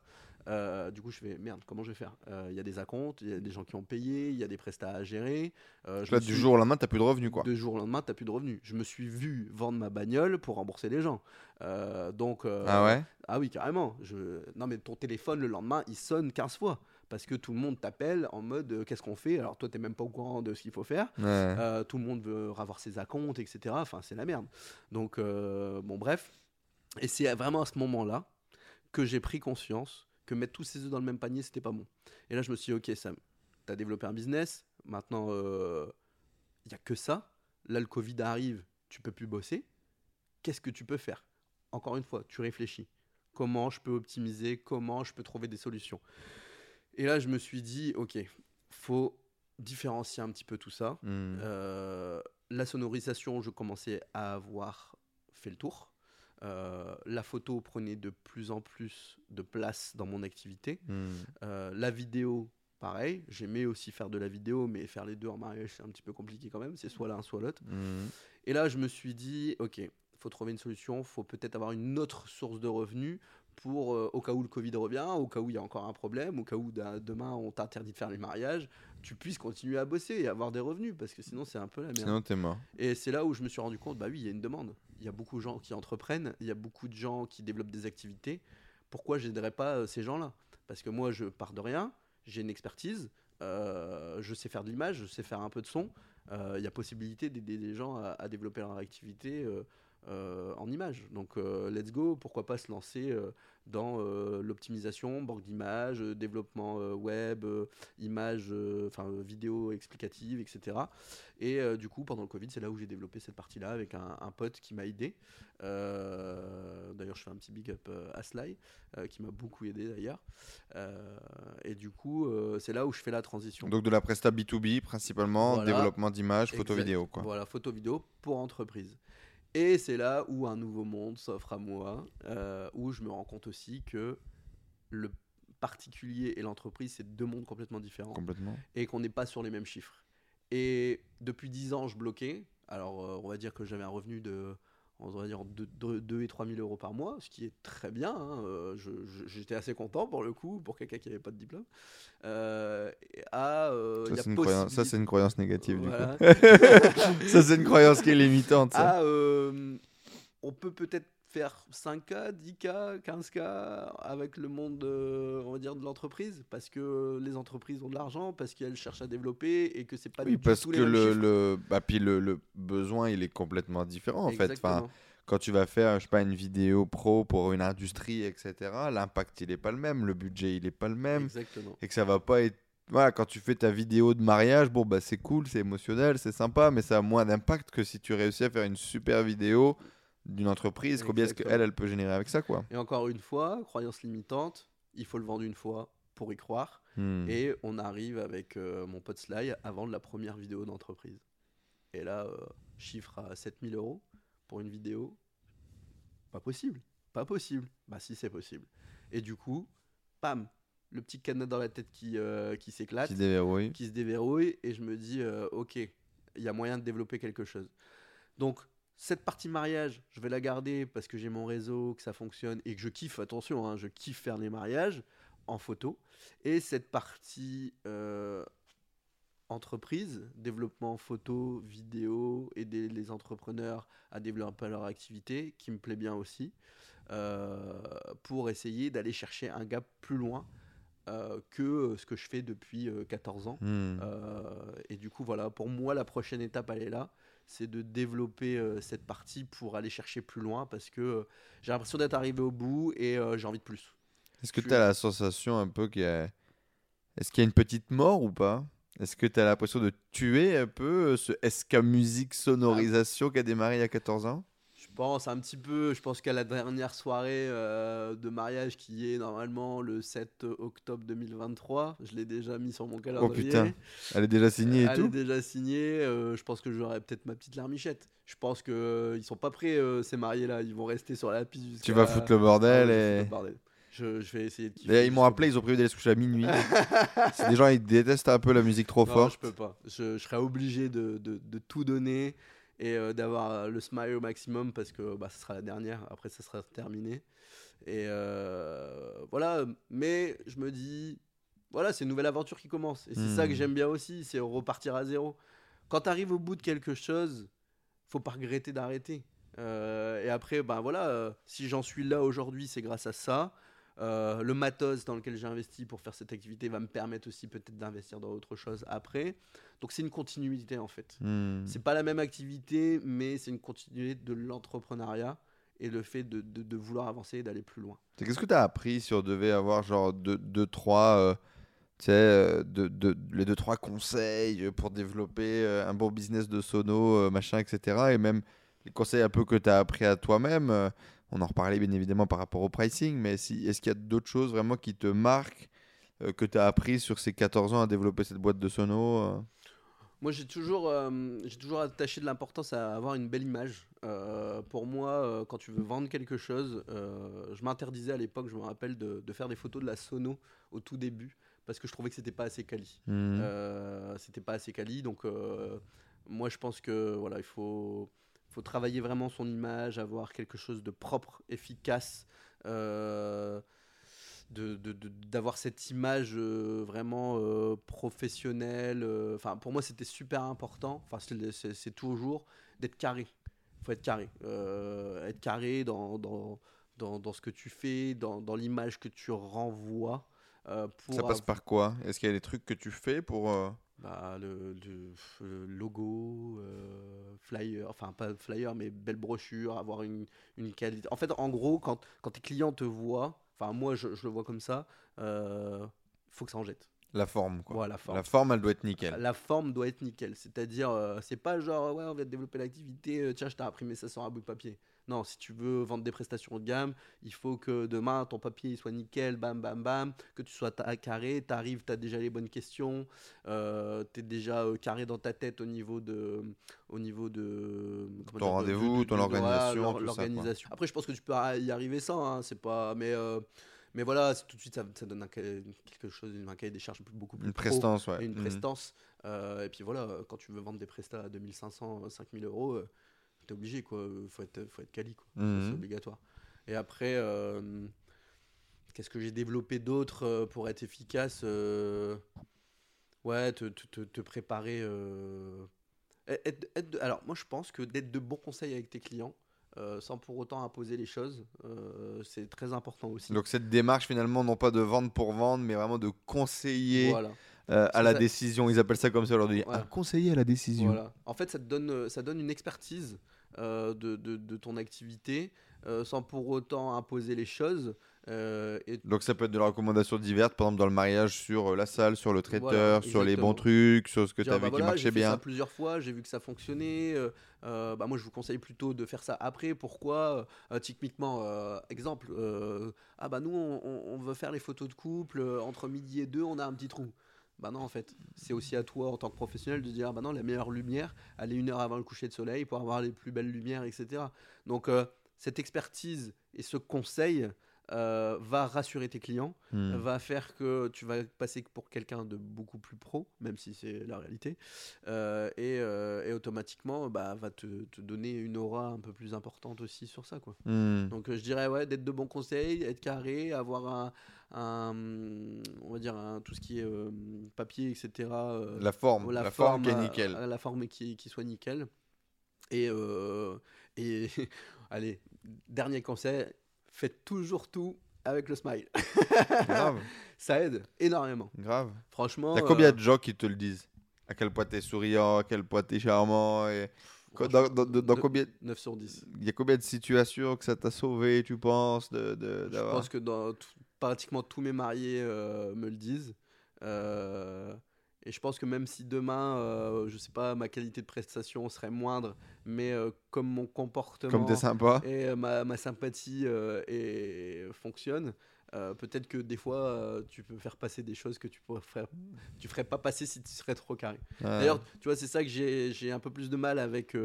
Euh, du coup, je fais merde, comment je vais faire? Euh, Il y a des acomptes, il y a des gens qui ont payé, il y a des prestats à gérer. Euh, je Là, du jour au lendemain, t'as plus de revenus, quoi. deux jours au lendemain, tu plus de revenus. Je me suis vu vendre ma bagnole pour rembourser les gens. Euh, donc, euh, Ah ouais? ah oui, carrément. Je... Non, mais ton téléphone le lendemain, il sonne 15 fois. Parce que tout le monde t'appelle en mode euh, qu'est-ce qu'on fait? Alors toi, t'es même pas au courant de ce qu'il faut faire. Ouais. Euh, tout le monde veut avoir ses acomptes, etc. Enfin, c'est la merde. Donc, euh, bon, bref. Et c'est vraiment à ce moment-là que j'ai pris conscience que mettre tous ses œufs dans le même panier, c'était pas bon. Et là, je me suis dit, ok, Sam, tu as développé un business. Maintenant, il n'y a que ça. Là, le Covid arrive, tu peux plus bosser. Qu'est-ce que tu peux faire? Encore une fois, tu réfléchis. Comment je peux optimiser? Comment je peux trouver des solutions? Et là, je me suis dit, ok, faut différencier un petit peu tout ça. Hmm. Euh, la sonorisation, je commençais à avoir fait le tour. Euh, la photo prenait de plus en plus de place dans mon activité. Hmm. Euh, la vidéo, pareil. J'aimais aussi faire de la vidéo, mais faire les deux en mariage, c'est un petit peu compliqué quand même. C'est soit l'un, soit l'autre. Hmm. Et là, je me suis dit, ok, faut trouver une solution. faut peut-être avoir une autre source de revenus pour, euh, au cas où le Covid revient, au cas où il y a encore un problème, au cas où demain on t'interdit de faire les mariages, tu puisses continuer à bosser et avoir des revenus, parce que sinon c'est un peu la merde. Sinon, t'es mort. Et c'est là où je me suis rendu compte, bah oui, il y a une demande. Il y a beaucoup de gens qui entreprennent, il y a beaucoup de gens qui développent des activités. Pourquoi j'aiderais pas euh, ces gens-là? Parce que moi, je pars de rien, j'ai une expertise, euh, je sais faire de l'image, je sais faire un peu de son. Il y a possibilité d'aider des gens à, à développer leur activité euh, en image. Donc, euh, let's go. Pourquoi pas se lancer euh, dans l'optimisation, banque d'images, développement web, images, enfin vidéo explicative, etc. Et du coup, pendant le Covid, c'est là où j'ai développé cette partie-là avec un, un pote qui m'a aidé. D'ailleurs, je fais un petit big up à Sly, qui m'a beaucoup aidé d'ailleurs. Et du coup, c'est là où je fais la transition. Donc, de la presta B2B, principalement, Voilà. développement d'images, photo vidéo, quoi. Voilà, photo vidéo pour entreprise. Et c'est là où un nouveau monde s'offre à moi, euh, où je me rends compte aussi que le particulier et l'entreprise, c'est deux mondes complètement différents Complètement. et qu'on n'est pas sur les mêmes chiffres. Et depuis 10 ans, je bloquais. Alors, euh, on va dire que j'avais un revenu de, on va dire, 2, et 3 000 euros par mois, ce qui est très bien. hein. Euh, J'étais assez content pour le coup, pour quelqu'un qui n'avait pas de diplôme. Euh, à, euh, Ça, c'est une, croyance- ça, possibilité- c'est une croyance négative, du coup. [LAUGHS] ça, c'est une croyance qui est limitante, ça. Ah, euh, on peut peut-être faire 5K, 10K, 15K avec le monde, euh, on va dire, de l'entreprise, parce que les entreprises ont de l'argent, parce qu'elles cherchent à développer et que c'est pas Oui, du parce tout que les mêmes le, le, bah, puis le, le besoin, il est complètement différent, en fait. Enfin, quand tu vas faire, je sais pas, une vidéo pro pour une industrie, etc., l'impact, il est pas le même, le budget, il est pas le même, Exactement. et que ça va pas être... Voilà, quand tu fais ta vidéo de mariage, bon, bah, c'est cool, c'est émotionnel, c'est sympa, mais ça a moins d'impact que si tu réussis à faire une super vidéo d'une entreprise, combien est-ce qu'elle, elle peut générer avec ça, quoi. Et encore une fois, croyance limitante, il faut le vendre une fois pour y croire. Hmm. Et on arrive avec euh, mon pote Sly à vendre la première vidéo d'entreprise. Et là, euh, chiffre à 7000 euros pour une vidéo. Pas possible. Pas possible. Bah si, c'est possible. Et du coup, pam, le petit cadenas dans la tête qui, euh, qui s'éclate, Qui se déverrouille. qui se déverrouille. Et je me dis, euh, ok, il y a moyen de développer quelque chose. Donc, cette partie mariage, je vais la garder parce que j'ai mon réseau, que ça fonctionne et que je kiffe, attention, hein, je kiffe faire les mariages en photo. Et cette partie euh, entreprise, développement photo, vidéo, aider les entrepreneurs à développer leur activité, qui me plaît bien aussi, euh, pour essayer d'aller chercher un gap plus loin euh, que ce que je fais depuis 14 ans. Hmm. et du coup, voilà, pour moi, la prochaine étape, elle est là c'est de développer cette partie pour aller chercher plus loin parce que j'ai l'impression d'être arrivé au bout et j'ai envie de plus. Est-ce que tu as la sensation un peu qu'il y a... Est-ce qu'il y a une petite mort ou pas? Est-ce que tu as l'impression de tuer un peu ce SK Music sonorisation qui a démarré il y a 14 ans? Pense un petit peu, je pense qu'à la dernière soirée euh, de mariage qui est normalement le 7 octobre 2023, je l'ai déjà mis sur mon calendrier. Oh putain, elle est déjà signée et tout Elle est déjà signée, euh, je pense que j'aurai peut-être ma petite larmichette. Je pense qu'ils euh, ils sont pas prêts ces mariés là, ils vont rester sur la piste. Tu vas foutre le bordel et... Je, vais essayer de kiffer. ils m'ont appelé, ils ont prévu d'aller se coucher à minuit. [LAUGHS] C'est des gens, ils détestent un peu la musique trop forte. je peux pas. Je, serais obligé de, de, de tout donner et euh, d'avoir euh, le smile au maximum parce que bah, ce sera la dernière, après ça sera terminé. Et euh, voilà, mais je me dis, voilà, c'est une nouvelle aventure qui commence. Et c'est ça que hmm. j'aime bien aussi, c'est repartir à zéro. Quand tu arrives au bout de quelque chose, faut pas regretter d'arrêter. et après, ben voilà, si j'en suis là aujourd'hui, c'est grâce à ça. Euh, le matos dans lequel j'ai investi pour faire cette activité va me permettre aussi peut-être d'investir dans autre chose après. Donc c'est une continuité en fait. Hmm. C'est pas la même activité, mais c'est une continuité de l'entrepreneuriat et le fait de, de, vouloir avancer et d'aller plus loin. Qu'est-ce que tu as appris si on devait avoir genre deux, deux trois, euh, tu sais, euh, les deux trois conseils pour développer un bon business de sono, machin, etc. Et même les conseils un peu que tu as appris à toi-même on en reparlait bien évidemment par rapport au pricing, mais si, est-ce qu'il y a d'autres choses vraiment qui te marquent, euh, que tu as appris sur ces 14 ans à développer cette boîte de sono euh? Moi, j'ai toujours, euh, j'ai toujours attaché de l'importance à avoir une belle image. pour moi, quand tu veux vendre quelque chose, je m'interdisais à l'époque, je me rappelle, de, de, faire des photos de la sono au tout début, parce que je trouvais que c'était pas assez quali. Mmh. c'était pas assez quali, donc moi, je pense que voilà, il faut faut travailler vraiment son image, avoir quelque chose de propre, efficace, euh, d'avoir cette image euh, vraiment euh, professionnelle. Enfin, pour moi, c'était super important. Enfin, c'est toujours d'être carré. Il faut être carré. être carré dans, dans, dans, dans, ce que tu fais, dans, dans l'image que tu renvoies. Ça passe par quoi? Est-ce qu'il y a des trucs que tu fais pour bah, le, logo, euh, flyer, enfin pas flyer, mais belle brochure, avoir une, une, qualité. En fait, en gros, quand, quand tes clients te voient, enfin moi je, je, le vois comme ça, il euh, faut que ça en jette. La forme, quoi. la, forme. la forme, elle doit être nickel. La forme doit être nickel. C'est-à-dire, euh, c'est pas genre, ouais, on va développer l'activité, tiens, je t'ai imprimé ça sur un bout de papier. Non, si tu veux vendre des prestations haut de gamme, il faut que demain ton papier soit nickel, bam, bam, bam, que tu sois carré, tu arrives, tu as déjà les bonnes questions, euh, tu es déjà euh, carré dans ta tête au niveau de. Au niveau de ton rendez-vous, ton organisation. l'organisation. Après, je pense que tu peux y arriver sans, hein, c'est pas. Mais. Euh, mais voilà, tout de suite, ça, donne un, quelque chose, un cahier des charges beaucoup plus. Une prestance, ouais. Et une mmh. prestance. et puis voilà, quand tu veux vendre des prestats à 2500, 5000 euros, t'es obligé, quoi. Faut être, faut être quali, quoi. Mhm. C'est obligatoire. Et après, euh, qu'est-ce que j'ai développé d'autre euh, pour être efficace euh, Ouais, te, te, te préparer. alors, moi, je pense que d'être de bons conseils avec tes clients, sans pour autant imposer les choses, c'est très important aussi. Donc cette démarche finalement, non pas de vendre pour vendre, mais vraiment de conseiller voilà. Euh, à la décision. Ils appellent ça comme ça aujourd'hui. Un conseiller à la décision. Voilà. En fait, ça te donne, euh, ça donne une expertise euh, de, de, de, ton activité sans pour autant imposer les choses. Et... Donc ça peut être de la recommandation diverses, par exemple dans le mariage sur la salle, sur le traiteur, sur les bons trucs, sur ce que tu as vu qui marchait bien. J'ai fait ça plusieurs fois, j'ai vu que ça fonctionnait. bah moi je vous conseille plutôt de faire ça après. Pourquoi? Typiquement, exemple, ah bah nous on, on, veut faire les photos de couple, entre midi et deux on a un petit trou. Bah non, en fait, c'est aussi à toi en tant que professionnel de dire, bah non, la meilleure lumière, elle est une heure avant le coucher de soleil pour avoir les plus belles lumières, etc. Donc, euh, cette expertise et ce conseil, euh, va rassurer tes clients, Hmm. va faire que tu vas passer pour quelqu'un de beaucoup plus pro, même si c'est la réalité, euh, et, euh, et automatiquement bah, va te, te donner une aura un peu plus importante aussi sur ça. Quoi. Hmm. Donc je dirais ouais, d'être de bons conseils, être carré, avoir un, un, on va dire un- tout ce qui est papier, etc. La forme, la, forme, qui est nickel. la forme qui, qui soit nickel. Et, et [LAUGHS] allez, dernier conseil, faites toujours tout avec le smile. grave, [LAUGHS] Ça aide énormément. grave. Franchement. T'as combien euh, de gens qui te le disent? À quel point t'es souriant, à quel point t'es charmant et... Dans, dans- dans- dans ne- combien 9 sur 10. Il y a combien de situations que ça t'a sauvé, tu penses de, de- Je pense que dans tout- pratiquement tous mes mariés euh, me le disent. Euh, et je pense que même si demain, euh, je sais pas, ma qualité de prestation serait moindre, mais euh, comme mon comportement Comme t'es sympa. et euh, ma, ma sympathie et fonctionne, euh, peut-être que des fois, tu peux faire passer des choses que tu faire, tu ferais pas passer si tu serais trop carré. D'ailleurs, tu vois, c'est ça que j'ai j'ai un peu plus de mal avec,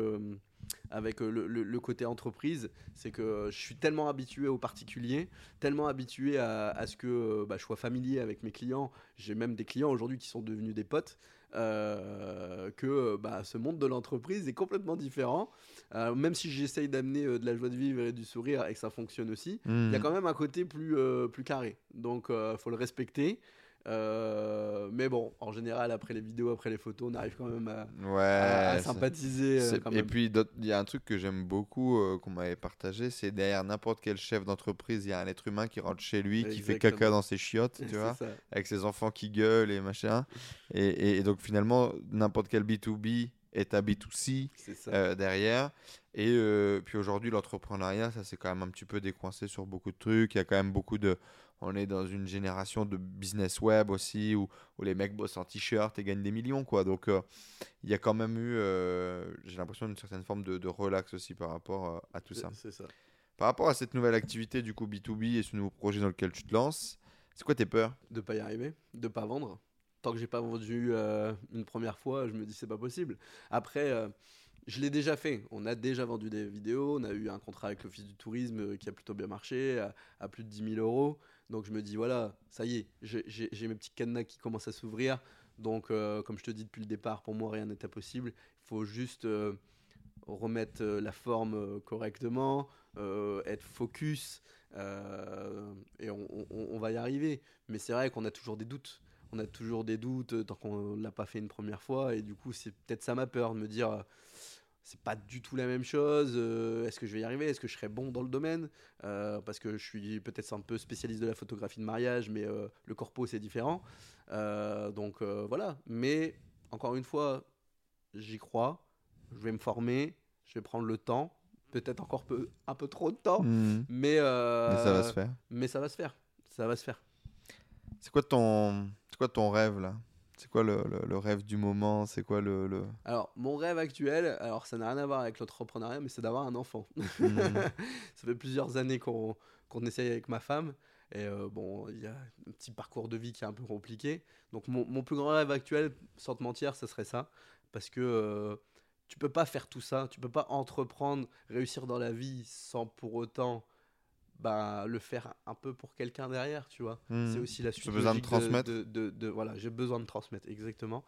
avec euh, le, le- le côté entreprise. C'est que je suis tellement habitué aux particuliers, tellement habitué à, à ce que euh, bah, je sois familier avec mes clients. J'ai même des clients aujourd'hui qui sont devenus des potes. euh, que bah, ce monde de l'entreprise est complètement différent. Euh, même si j'essaye d'amener euh, de la joie de vivre et du sourire et que ça fonctionne aussi, il y a Hmm. quand même un côté plus, euh, plus carré. Donc, il faut le respecter. Euh, mais bon, en général, après les vidéos, après les photos, on arrive quand même à, Ouais. à- à sympathiser. euh, Et puis, il y a un truc que j'aime beaucoup, euh, qu'on m'avait partagé, c'est derrière n'importe quel chef d'entreprise, il y a un être humain qui rentre chez lui, qui fait caca dans ses chiottes, [LAUGHS] tu vois, ça. avec ses enfants qui gueulent et machin. Et, et- et donc, finalement, n'importe quel B2B est un B2C C'est ça. euh, derrière. Et euh, puis aujourd'hui, l'entrepreneuriat, ça s'est quand même un petit peu décoincé sur beaucoup de trucs. Il y a quand même beaucoup de. On est dans une génération de business web aussi, où, où les mecs bossent en t-shirt et gagnent des millions, quoi. Donc, euh, il y a quand même eu, euh, j'ai l'impression, une certaine forme de, de relax aussi par rapport euh, à tout ça. Par rapport à cette nouvelle activité, du coup, B2B et ce nouveau projet dans lequel tu te lances, c'est quoi tes peurs? De pas y arriver, de pas vendre. Tant que j'ai pas vendu euh, une première fois, je me dis c'est pas possible. Après, je l'ai déjà fait. On a déjà vendu des vidéos. On a eu un contrat avec l'Office du tourisme qui a plutôt bien marché, à, à plus de 10 000 euros. Donc je me dis voilà, ça y est, j'ai- mes petits cadenas qui commencent à s'ouvrir. Donc, euh, comme je te dis depuis le départ, pour moi, rien n'est impossible. Il faut juste euh, remettre euh, la forme correctement, être focus, et on, on- va y arriver. Mais c'est vrai qu'on a toujours des doutes. On a toujours des doutes tant qu'on l'a pas fait une première fois, et du coup, c'est peut-être ça ma peur de me dire. C'est pas du tout la même chose. euh, Est-ce que je vais y arriver Est-ce que je serai bon dans le domaine Euh, Parce que je suis peut-être un peu spécialiste de la photographie de mariage, mais euh, le corpo c'est différent. Donc voilà. Mais encore une fois, j'y crois. Je vais me former. Je vais prendre le temps. Peut-être encore peu, un peu trop de temps. Mhm. Mais, Mais ça va se faire. mais ça va se faire. Ça va se faire. C'est quoi ton, c'est quoi ton rêve là? C'est quoi le, le- le rêve du moment? C'est quoi le, le... Alors, mon rêve actuel, alors ça n'a rien à voir avec l'entrepreneuriat, mais c'est d'avoir un enfant. Mhm. [LAUGHS] ça fait plusieurs années qu'on qu'on essaye avec ma femme. Et euh, bon, il y a un petit parcours de vie qui est un peu compliqué. Donc, mon, mon plus grand rêve actuel, sans te mentir, ce serait ça. Parce que euh, tu peux pas faire tout ça. Tu peux pas entreprendre, réussir dans la vie sans pour autant bah, le faire un peu pour quelqu'un derrière, tu vois. Mhm. C'est aussi la suite. besoin de transmettre. de- de- de- voilà, j'ai besoin de transmettre, exactement.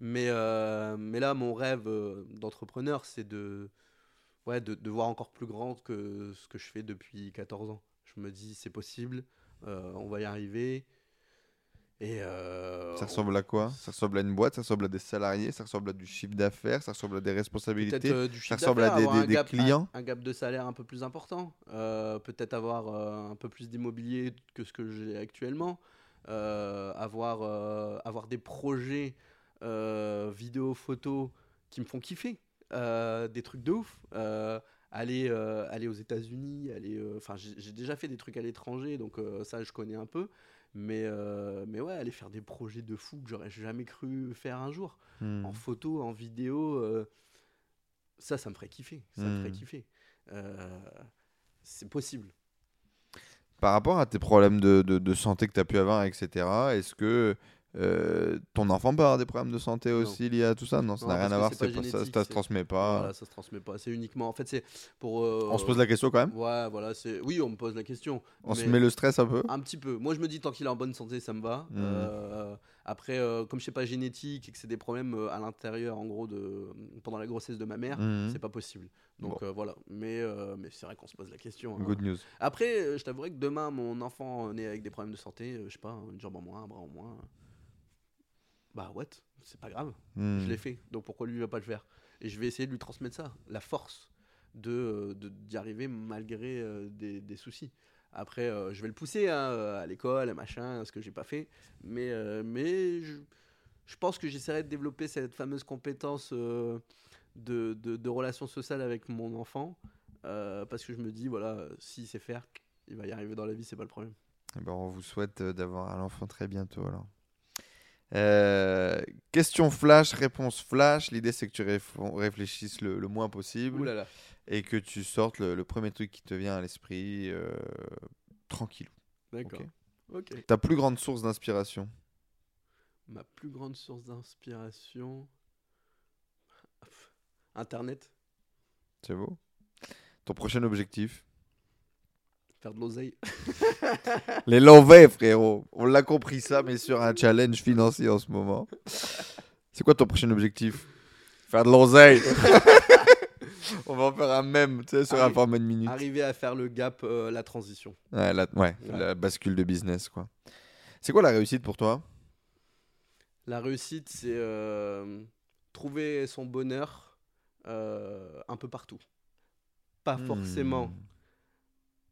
Mais, euh, mais là, mon rêve euh, d'entrepreneur, c'est de, ouais, de, de voir encore plus grand que ce que je fais depuis 14 ans. Je me dis, c'est possible, euh, on va y arriver. Et euh, Ça ressemble à quoi? Ça ressemble à une boîte, ça ressemble à des salariés, ça ressemble à du chiffre d'affaires, ça ressemble à des responsabilités. euh, du chiffre ressemble à des- avoir des- un des gap- clients. un, un gap de salaire un peu plus important, euh, peut-être avoir un peu plus d'immobilier que ce que j'ai actuellement, avoir, avoir des projets vidéo, photo qui me font kiffer, des trucs de ouf. aller, aller aux États-Unis, aller, enfin j'ai déjà fait des trucs à l'étranger, donc ça je connais un peu. Mais, euh, mais ouais, aller faire des projets de fou que j'aurais jamais cru faire un jour Mhm. en photo, en vidéo, euh, ça, ça me ferait kiffer. Ça me ferait Hmm. kiffer. Euh, c'est possible. Par rapport à tes problèmes de, de- de santé que tu as pu avoir, etc., est-ce que euh, ton enfant peut avoir des problèmes de santé Non. aussi liés à tout ça? Non, ça n'a rien à voir, ça, ça se transmet pas. Voilà, ça se transmet pas. C'est uniquement. En fait, c'est pour. euh, On se pose la question quand même Ouais, voilà. C'est. Oui, on me pose la question. On se met le stress un peu Un petit peu. Moi, je me dis tant qu'il est en bonne santé, ça me va. Mhm. Euh, après, comme je sais pas génétique et que c'est des problèmes à l'intérieur, en gros, de pendant la grossesse de ma mère, Mhm. c'est pas possible. Donc Bon. voilà. Mais mais c'est vrai qu'on se pose la question. hein. Good news. Après, je t'avouerai que demain, mon enfant né avec des problèmes de santé, je sais pas, une jambe en moins, un bras en moins. Bah what? C'est pas grave. Hmm. Je l'ai fait. Donc pourquoi lui il va pas le faire? Et je vais essayer de lui transmettre ça, la force de euh, d'y arriver malgré euh, des, des soucis. Après, euh, je vais le pousser hein, à l'école, à machin, ce que j'ai pas fait. Mais, euh, mais je, je pense que j'essaierai de développer cette fameuse compétence de, de, de relation sociale avec mon enfant. parce que je me dis, voilà, s'il sait faire, il va y arriver dans la vie, c'est pas le problème. Eh ben, on vous souhaite d'avoir un enfant très bientôt alors. Euh, question flash, réponse flash. L'idée c'est que tu réfl- réfléchisses le, le moins possible Ouh là là. et que tu sortes le, le premier truc qui te vient à l'esprit euh, tranquille. D'accord. Ta plus grande source d'inspiration Ma plus grande source d'inspiration. Internet. C'est beau Ton prochain objectif? Faire de l'oseille. [LAUGHS] Les lovés, frérot. On l'a compris ça, mais sur un challenge financier en ce moment. C'est quoi ton prochain objectif? Faire de l'oseille. [LAUGHS] On va en faire un même, tu sais, sur un format de minute. Arriver à faire le gap, euh, la transition. Ouais, la, ouais, Ouais. la bascule de business, quoi. C'est quoi la réussite pour toi? La réussite, c'est euh, trouver son bonheur euh, un peu partout. Pas forcément Hmm.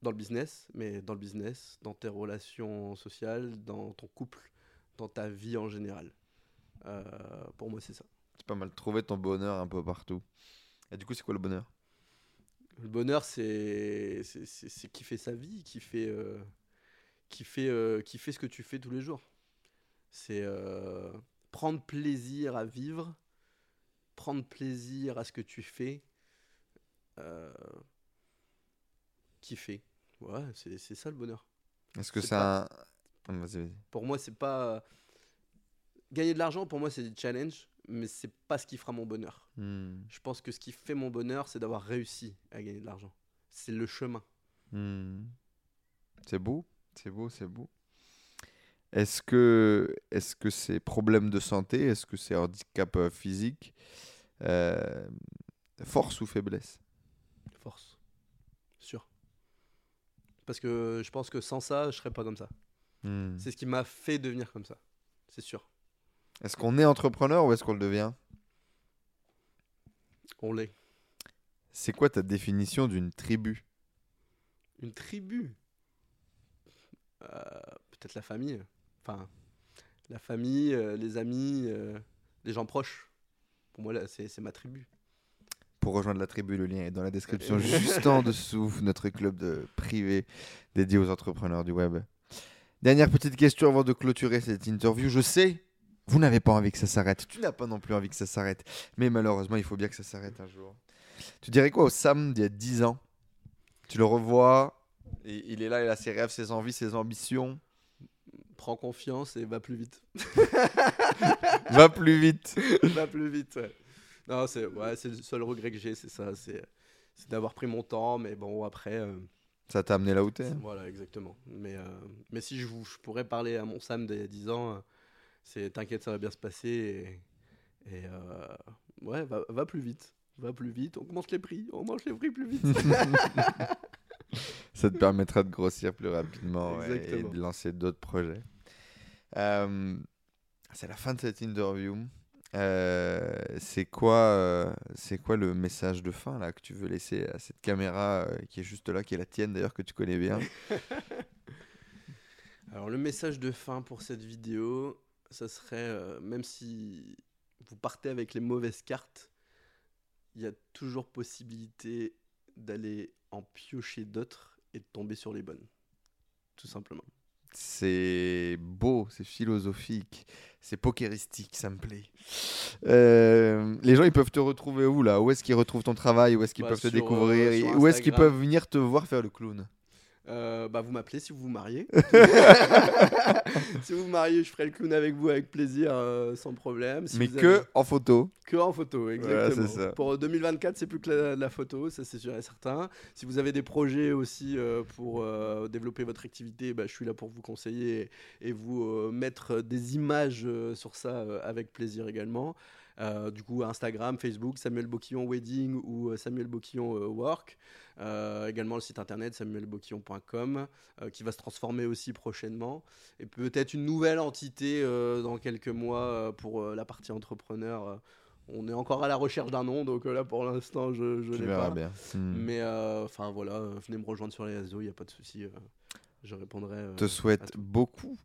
Dans le business, mais dans le business, dans tes relations sociales, dans ton couple, dans ta vie en général. Euh, pour moi, c'est ça. C'est pas mal. Trouver ton bonheur un peu partout. Et du coup, c'est quoi le bonheur? Le bonheur, c'est c'est kiffer sa vie, euh, kiffer, euh, kiffer ce que tu fais tous les jours. C'est euh, prendre plaisir à vivre, prendre plaisir à ce que tu fais, euh, kiffer. Ouais, c'est ça le bonheur. Est-ce que un. Ah, Vas-y, vas-y. Pour moi, c'est pas. Gagner de l'argent, pour moi, c'est des challenges, mais c'est pas ce qui fera mon bonheur. Hmm. Je pense que ce qui fait mon bonheur, c'est d'avoir réussi à gagner de l'argent. C'est le chemin. Hmm. C'est beau, c'est beau, c'est beau. Est-ce que est-ce que c'est problème de santé? Est-ce que c'est handicap euh, physique? Euh, Force ou faiblesse? Force. Parce que je pense que sans ça, je serais pas comme ça. Hmm. C'est ce qui m'a fait devenir comme ça. C'est sûr. Est-ce qu'on est entrepreneur ou est-ce qu'on le devient? On l'est. C'est quoi ta définition d'une tribu? Une tribu? Euh, Peut-être la famille. Enfin, la famille, euh, les amis, euh, les gens proches. Pour moi, c'est ma tribu. Pour rejoindre la tribu, le lien est dans la description juste en dessous. Notre club de privé dédié aux entrepreneurs du web. Dernière petite question avant de clôturer cette interview. Je sais, vous n'avez pas envie que ça s'arrête. Tu n'as pas non plus envie que ça s'arrête. Mais malheureusement, il faut bien que ça s'arrête un jour. Tu dirais quoi au Sam d'il y a 10 ans? Tu le revois, et il est là, il a ses rêves, ses envies, ses ambitions. Prends confiance et va plus vite. [LAUGHS] Va plus vite. va plus vite. ouais. Non, c'est ouais, c'est le seul regret que j'ai, c'est ça. C'est c'est d'avoir pris mon temps, mais bon, après. euh, Ça t'a amené là où t'es. Voilà, exactement. Mais, euh, mais si je, vous- je pourrais parler à mon Sam d'il y a 10 ans, euh, c'est t'inquiète, ça va bien se passer. Et, et, euh, ouais, va, va plus vite. Va plus vite, on commence les prix, on mange les prix plus vite. [LAUGHS] Ça te permettra de grossir plus rapidement ouais, et Exactement. de lancer d'autres projets. Euh, c'est la fin de cette interview. Euh, c'est quoi, euh, quoi le message de fin là que tu veux laisser à cette caméra euh, qui est juste là, qui est la tienne d'ailleurs que tu connais bien? [LAUGHS] Alors, le message de fin pour cette vidéo, ça serait même si vous partez avec les mauvaises cartes, il y a toujours possibilité d'aller en piocher d'autres et de tomber sur les bonnes. Tout simplement. C'est beau, c'est philosophique, c'est pokéristique, ça me plaît. Euh, les gens, ils peuvent te retrouver où là? Où est-ce qu'ils retrouvent ton travail? Où est-ce qu'ils Bah, peuvent te euh, découvrir? Où est-ce qu'ils peuvent venir te voir faire le clown? Euh, bah, vous m'appelez si vous vous mariez. [LAUGHS] [LAUGHS] si vous vous mariez, je ferai le clown avec vous avec plaisir, euh, sans problème. Si Mais que avez- en photo. que en photo, exactement. ça. Pour 2024, c'est plus que la, la photo, ça c'est sûr et certain. Si vous avez des projets aussi euh, pour euh, développer votre activité, bah, je suis là pour vous conseiller et, et vous euh, mettre des images euh, sur ça euh, avec plaisir également. Euh, du coup, Instagram, Facebook, Samuel Boquillon Wedding ou euh, Samuel Boquillon euh, Work. Euh, également le site internet samuelboquillon.com euh, qui va se transformer aussi prochainement. Et peut-être une nouvelle entité euh, dans quelques mois pour la partie entrepreneur. on est encore à la recherche d'un nom, donc là pour l'instant je, je l'ai pas. bien. Hmm. Mais enfin voilà, venez me rejoindre sur les réseaux, il n'y a pas de souci. je répondrai. te souhaite beaucoup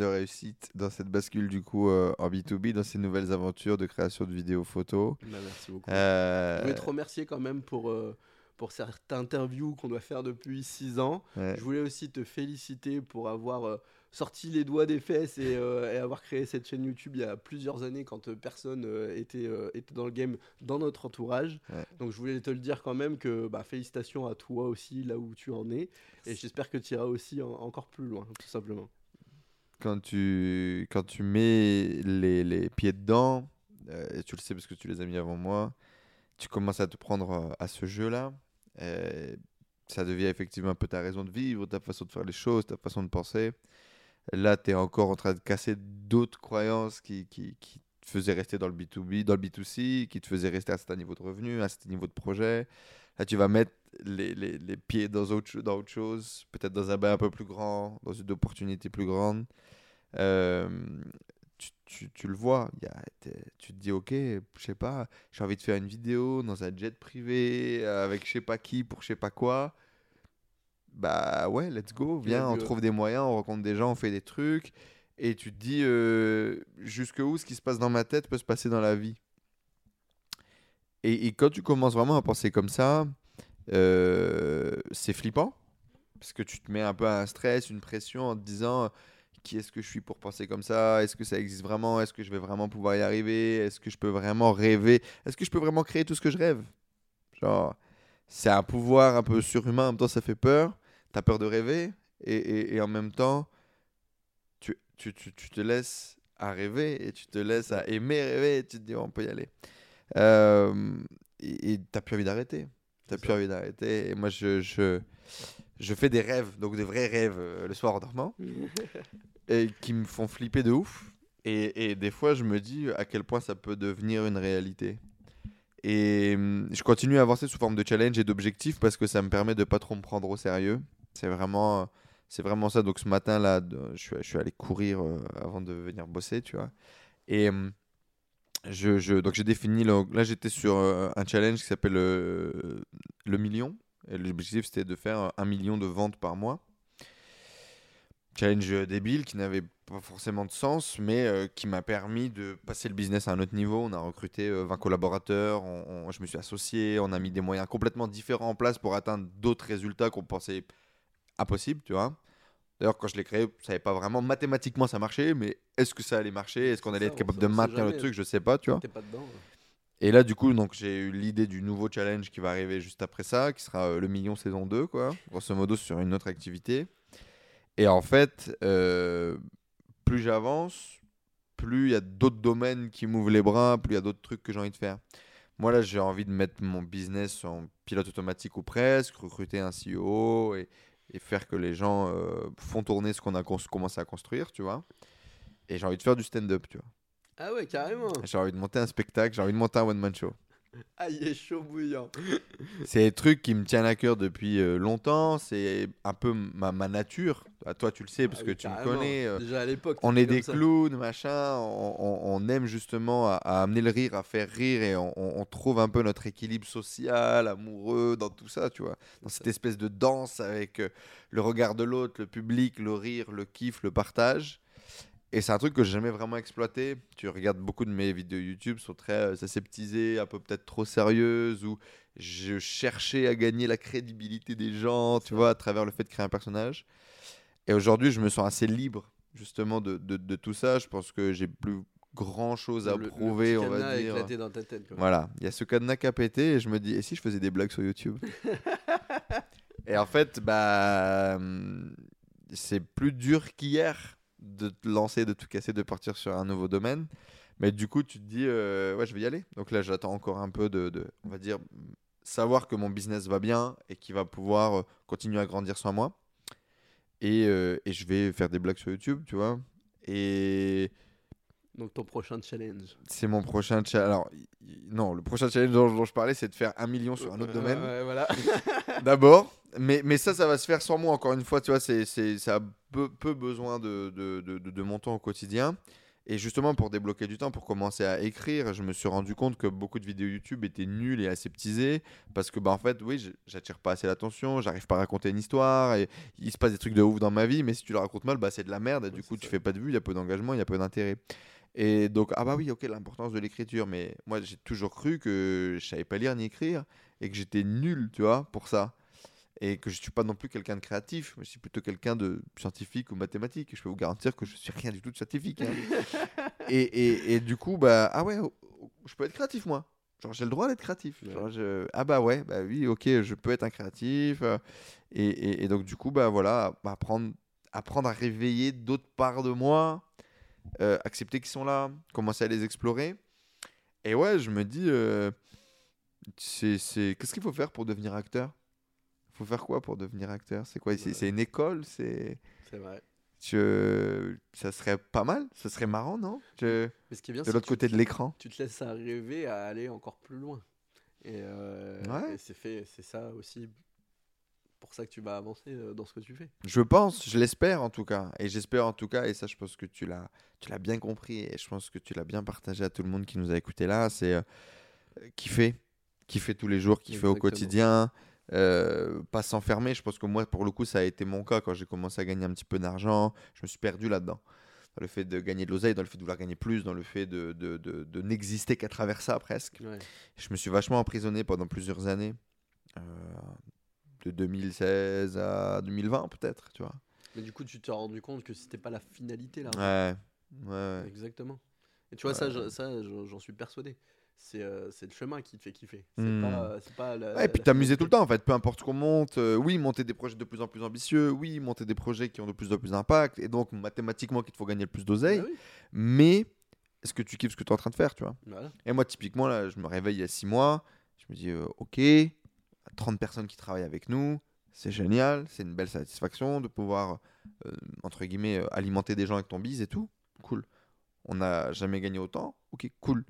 de réussite dans cette bascule du coup euh, en B2B, dans ces nouvelles aventures de création de vidéos photos. Bah, merci beaucoup. Euh, Je voulais te remercier quand même pour, euh, pour cette interview qu'on doit faire depuis 6 ans. ouais. Je voulais aussi te féliciter pour avoir euh, sorti les doigts des fesses et, euh, et avoir créé cette chaîne YouTube il y a plusieurs années quand euh, personne était, était dans le game dans notre entourage. Ouais. Donc je voulais te le dire quand même que bah, félicitations à toi aussi là où tu en es et j'espère que tu iras aussi en- encore plus loin tout simplement. quand tu, quand tu mets les, les pieds dedans, et tu le sais parce que tu les as mis avant moi, tu commences à te prendre à ce jeu-là. Euh, ça devient effectivement un peu ta raison de vivre, ta façon de faire les choses, ta façon de penser. Là, tu es encore en train de casser d'autres croyances qui, qui, qui te faisaient rester dans le B2B, dans le B2C, qui te faisaient rester à un certain niveau de revenu, à un certain niveau de projet. Là, tu vas mettre les, les, les pieds dans autre, dans autre chose, peut-être dans un bain un peu plus grand, dans une opportunité plus grande. Euh, tu, tu, tu le vois, y a, tu te dis, ok, je sais pas, j'ai envie de faire une vidéo dans un jet privé avec je sais pas qui pour je sais pas quoi. Bah ouais, let's go, viens, on trouve des moyens, on rencontre des gens, on fait des trucs. Et tu te dis, euh, jusqu'où ce qui se passe dans ma tête peut se passer dans la vie. Et, et quand tu commences vraiment à penser comme ça, euh, c'est flippant. Parce que tu te mets un peu à un stress, une pression en te disant qui est-ce que je suis pour penser comme ça? Est-ce que ça existe vraiment? Est-ce que je vais vraiment pouvoir y arriver? Est-ce que je peux vraiment rêver? Est-ce que je peux vraiment créer tout ce que je rêve? Genre, c'est un pouvoir un peu surhumain, en même temps ça fait peur. T'as peur de rêver et, et- et en même temps, tu, tu, tu, tu te laisses à rêver et tu te laisses à aimer rêver et tu te dis on peut y aller. Euh, et t'as plus envie d'arrêter. T'as plus ça. envie d'arrêter. Et moi, je, je, je fais des rêves, donc des vrais rêves euh, le soir en dormant, [LAUGHS] qui me font flipper de ouf. Et, des fois, je me dis à quel point ça peut devenir une réalité. Et hum, je continue à avancer sous forme de challenge et d'objectifs parce que ça me permet de pas trop me prendre au sérieux. C'est vraiment, c'est vraiment ça. Donc ce matin là, je suis, allé courir euh, avant de venir bosser, tu vois. Et hum, je, donc j'ai défini, le- là j'étais sur euh, un challenge qui s'appelle euh, le million. L'objectif c'était de faire un million de ventes par mois. Challenge débile qui n'avait pas forcément de sens, mais euh, qui m'a permis de passer le business à un autre niveau. On a recruté euh, 20 collaborateurs, on- on- je me suis associé, on a mis des moyens complètement différents en place pour atteindre d'autres résultats qu'on pensait impossibles, tu vois. D'ailleurs, quand je l'ai créé, je savais pas vraiment mathématiquement ça marchait, mais est-ce que ça allait marcher? Est-ce qu'on allait ça, être capable de maintenir le truc? Je sais pas, tu vois. Pas dedans. Et là, du coup, donc j'ai eu l'idée du nouveau challenge qui va arriver juste après ça, qui sera euh, le million saison 2, quoi, grosso modo sur une autre activité. Et en fait, euh, plus j'avance, plus il y a d'autres domaines qui m'ouvrent les bras, plus il y a d'autres trucs que j'ai envie de faire. Moi, là, j'ai envie de mettre mon business en pilote automatique ou presque, recruter un CEO et, et faire que les gens euh, font tourner ce qu'on a commencé à construire, tu vois. Et j'ai envie de faire du stand-up, tu vois. Ah ouais, carrément. J'ai envie de monter un spectacle, j'ai envie de monter un one-man show. [LAUGHS] Ah, il est chaud bouillant. [LAUGHS] C'est des trucs qui me tiennent à cœur depuis euh, longtemps. C'est un peu ma, ma nature. Ah, toi, tu le sais parce Ah que oui, tu me connais. euh, Déjà à l'époque. on est des ça. clowns, machin. On, on- on aime justement à, à amener le rire, à faire rire et on trouve un peu notre équilibre social, amoureux dans tout ça, tu vois. Dans cette espèce de danse avec euh, le regard de l'autre, le public, le rire, le kiff, le partage. Et c'est un truc que j'ai jamais vraiment exploité. Tu regardes beaucoup de mes vidéos YouTube, sont très euh, aseptisées, un peu peut-être trop sérieuses, où je cherchais à gagner la crédibilité des gens, tu vois, à travers le fait de créer un personnage. Et aujourd'hui, je me sens assez libre, justement, de, de, de tout ça. Je pense que j'ai plus grand chose à Le- prouver, on va dire. éclaté dans ta tête. quoi. Voilà, il y a ce cadenas qui a pété et je me dis, et si je faisais des blagues sur YouTube? [LAUGHS] Et en fait, bah, hum, c'est plus dur qu'hier de te lancer, de tout casser, de partir sur un nouveau domaine. Mais du coup, tu te dis, euh, ouais, je vais y aller. Donc là, j'attends encore un peu de, on va dire, savoir que mon business va bien et qu'il va pouvoir euh, continuer à grandir sans moi. Et, euh, et je vais faire des blagues sur YouTube, tu vois. Et Donc ton prochain challenge. c'est mon prochain challenge. Alors, non, le prochain challenge dont, dont je parlais, c'est de faire un million sur un autre Euh, domaine. ouais, voilà. [LAUGHS] D'abord, mais, mais ça, ça va se faire sans moi, encore une fois, tu vois, c'est, ça a peu, peu besoin de, de, de, de- mon temps au quotidien. Et justement, pour débloquer du temps, pour commencer à écrire, je me suis rendu compte que beaucoup de vidéos YouTube étaient nulles et aseptisées, parce que, bah, en fait, oui, j'attire pas assez l'attention, j'arrive pas à raconter une histoire, et il se passe des trucs de ouf dans ma vie, mais si tu le racontes mal, bah, c'est de la merde, et du coup, tu ça. fais pas de vues, il y a peu d'engagement, il y a peu d'intérêt. Et donc, ah bah oui, ok, l'importance de l'écriture, mais moi, j'ai toujours cru que je savais pas lire ni écrire, et que j'étais nul, tu vois, pour ça et que je suis pas non plus quelqu'un de créatif, je suis plutôt quelqu'un de scientifique ou mathématique. Je peux vous garantir que je suis rien du tout de scientifique. hein. [LAUGHS] et, et, et du coup, bah ah ouais, je peux être créatif moi. Genre j'ai le droit d'être créatif. Ouais. Genre, je- Ah bah ouais, bah oui, ok, je peux être un créatif. euh, Et, et, donc du coup, bah voilà, apprendre, apprendre à réveiller d'autres parts de moi, euh, accepter qu'ils sont là, commencer à les explorer. Et ouais, je me dis, euh, c'est, qu'est-ce qu'il faut faire pour devenir acteur? Faut faire quoi pour devenir acteur? C'est quoi? C'est une école? C'est C'est vrai. je... ça serait pas mal? Ça serait marrant, non? Je- Mais ce qui est bien, De l'autre côté de l'écran. tu te laisses arriver à aller encore plus loin. Et, euh, Ouais. et c'est fait, c'est ça aussi pour ça que tu vas avancer euh, dans ce que tu fais. Je pense, je l'espère en tout cas, et j'espère en tout cas, et ça je pense que tu l'as, tu l'as bien compris, et je pense que tu l'as bien partagé à tout le monde qui nous a écouté là, c'est euh, kiffer, kiffer tous les jours, kiffer au Exactement. quotidien, euh, pas s'enfermer. Je pense que moi, pour le coup, ça a été mon cas quand j'ai commencé à gagner un petit peu d'argent, je me suis perdu là-dedans. Dans le fait de gagner de l'oseille, dans le fait de vouloir gagner plus, dans le fait de, de, de, de n'exister qu'à travers ça presque. Ouais. Je me suis vachement emprisonné pendant plusieurs années, euh, de 2016 à 2020 peut-être, tu vois. Mais du coup, tu t'es rendu compte que c'était pas la finalité là. Ouais, ouais. Exactement. Et tu vois, ça, Ouais. je- ça j'en suis persuadé. C'est euh, c'est le chemin qui te fait kiffer. C'est Hmm. pas, c'est pas la, Ouais, et puis t'amuser tout le temps en fait, peu importe qu'on monte. euh, oui, monter des projets de plus en plus ambitieux. Oui, monter des projets qui ont de plus en plus d'impact. Et donc mathématiquement qu'il te faut gagner le plus d'oseille. Bah oui. Mais est-ce que tu kiffes ce que tu es en train de faire, tu vois? Voilà. Et moi, typiquement, là, je me réveille il y a six mois. Je me dis, euh, ok, 30 personnes qui travaillent avec nous. C'est génial, c'est une belle satisfaction de pouvoir, euh, entre guillemets, euh, alimenter des gens avec ton bise et tout. Cool. On n'a jamais gagné autant. Ok, cool.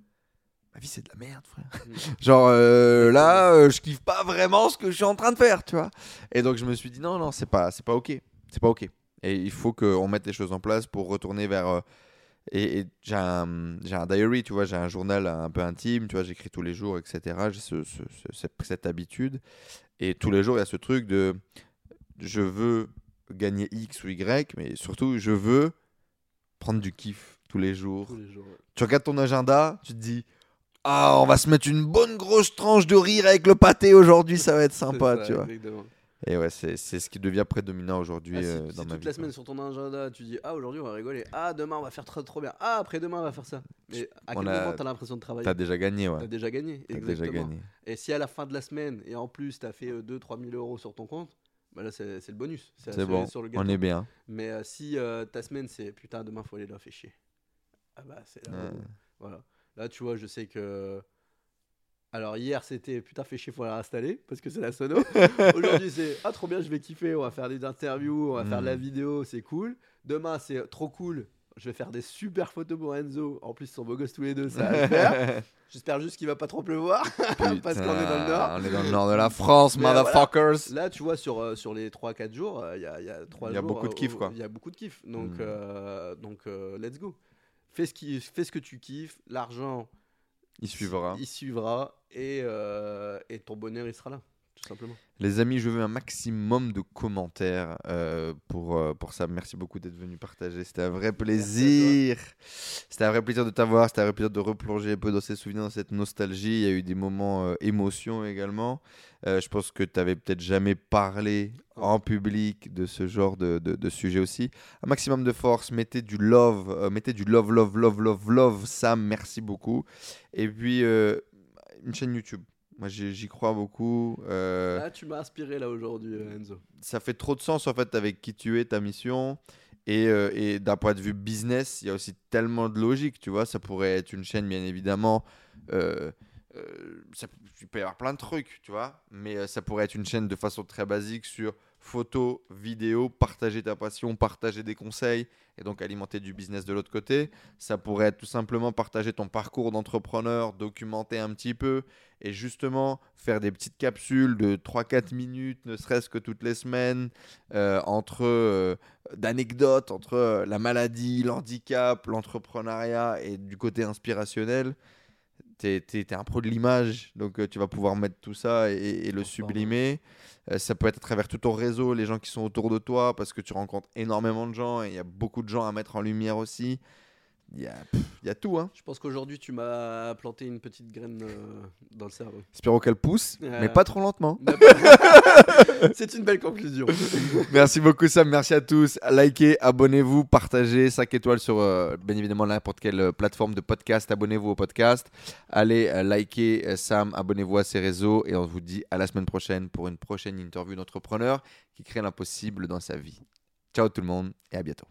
Ma vie, c'est de la merde, frère. Mm. [LAUGHS] Genre euh, là, euh, je kiffe pas vraiment ce que je suis en train de faire, tu vois. Et donc je me suis dit non, non, c'est pas, c'est pas ok, c'est pas ok. Et il faut qu'on mette les choses en place pour retourner vers. Et et j'ai un, j'ai un diary, tu vois, j'ai un journal un peu intime, tu vois, j'écris tous les jours, etc. J'ai ce, ce- ce- cette, habitude. Et tous les jours, il y a ce truc de je veux gagner X ou Y, mais surtout, je veux prendre du kiff tous les jours. Tous les jours. ouais. Tu regardes ton agenda, tu te dis Ah, on va se mettre une bonne grosse tranche de rire avec le pâté aujourd'hui, ça va être [LAUGHS] sympa, ça, tu vois. exactement. Et ouais, c'est c'est ce qui devient prédominant aujourd'hui Ah, euh, dans ma toute vie. la quoi. semaine sur ton agenda, tu dis Ah, aujourd'hui on va rigoler. Ah, demain on va faire trop, trop bien. Ah, après-demain on va faire ça. Mais à On quel a- moment t'as l'impression de travailler T'as déjà gagné, ouais. T'as déjà gagné. T'as Exactement. déjà gagné. Et si à la fin de la semaine, et en plus t'as fait 2-3 000 euros sur ton compte, bah là c'est le bonus. C'est bon, cerise sur le on est bien. Mais euh, si euh, ta semaine c'est putain, demain faut aller là, fait chier. Ah bah c'est là. Où- Voilà. Là tu vois, je sais que. Alors hier c'était putain, fait chier, faut la réinstaller parce que c'est la sono. [LAUGHS] Aujourd'hui c'est ah trop bien, je vais kiffer, on va faire des interviews, on va faire de la Mm. vidéo, c'est cool. Demain c'est trop cool. Je vais faire des super photos pour Enzo. En plus, ils sont beaux gosses tous les deux, ça va faire. [LAUGHS] J'espère juste qu'il va pas trop pleuvoir. [LAUGHS] Parce qu'on est dans le nord. On est dans le nord de la France, Mais voilà. motherfuckers. Là, tu vois, sur, euh, sur les 3-4 jours, euh, il y a, il y a 3 Il y a jours, beaucoup de euh, kiff, quoi. Il y a beaucoup de kiff. Donc, Mm. euh, donc let's go. Fais ce, qui, fais ce que tu kiffes. L'argent, Il suivra. il suivra. Et, euh, et ton bonheur, il sera là. Tout simplement. Les amis, je veux un maximum de commentaires euh, pour, euh, pour ça. Merci beaucoup d'être venu partager. C'était un vrai plaisir. C'était un vrai plaisir de t'avoir. C'était un vrai plaisir de replonger un peu dans ces souvenirs, dans cette nostalgie. Il y a eu des moments euh, émotion également. Euh, je pense que tu n'avais peut-être jamais parlé en public de ce genre de, de, de sujet aussi. Un maximum de force. Mettez du love. mettez du love, love, love, love, love. Sam, merci beaucoup. Et puis, une chaîne YouTube Moi, j'y crois beaucoup. Euh, Ah, tu m'as inspiré là aujourd'hui, euh, Enzo. ça fait trop de sens en fait avec qui tu es, ta mission. Et, euh, et d'un point de vue business, il y a aussi tellement de logique, tu vois. Ça pourrait être une chaîne, bien évidemment. euh, ça, il peut y avoir plein de trucs, tu vois. Mais ça pourrait être une chaîne de façon très basique sur photo, vidéo, partager ta passion, partager des conseils et donc alimenter du business de l'autre côté. Ça pourrait être tout simplement partager ton parcours d'entrepreneur, documenter un petit peu et justement faire des petites capsules de 3-4 minutes, ne serait-ce que toutes les semaines, euh, entre euh, d'anecdotes, entre euh, la maladie, l'handicap, l'entrepreneuriat et du côté inspirationnel. T'es es, un pro de l'image, donc euh, tu vas pouvoir mettre tout ça et, et le sublimer. Euh, ça peut être à travers tout ton réseau, les gens qui sont autour de toi, parce que tu rencontres énormément de gens et il y a beaucoup de gens à mettre en lumière aussi. Il y a, pff, il y a tout, hein. Je pense qu'aujourd'hui, tu m'as planté une petite graine euh, dans le cerveau. Espérons qu'elle pousse, Euh. mais pas trop lentement. [LAUGHS] C'est une belle conclusion. [LAUGHS] Merci beaucoup Sam, merci à tous. Likez, abonnez-vous, partagez 5 étoiles sur euh, bien évidemment n'importe quelle euh, plateforme de podcast. Abonnez-vous au podcast. Allez euh, liker euh, Sam, abonnez-vous à ses réseaux et on vous dit à la semaine prochaine pour une prochaine interview d'entrepreneur qui crée l'impossible dans sa vie. Ciao tout le monde et à bientôt.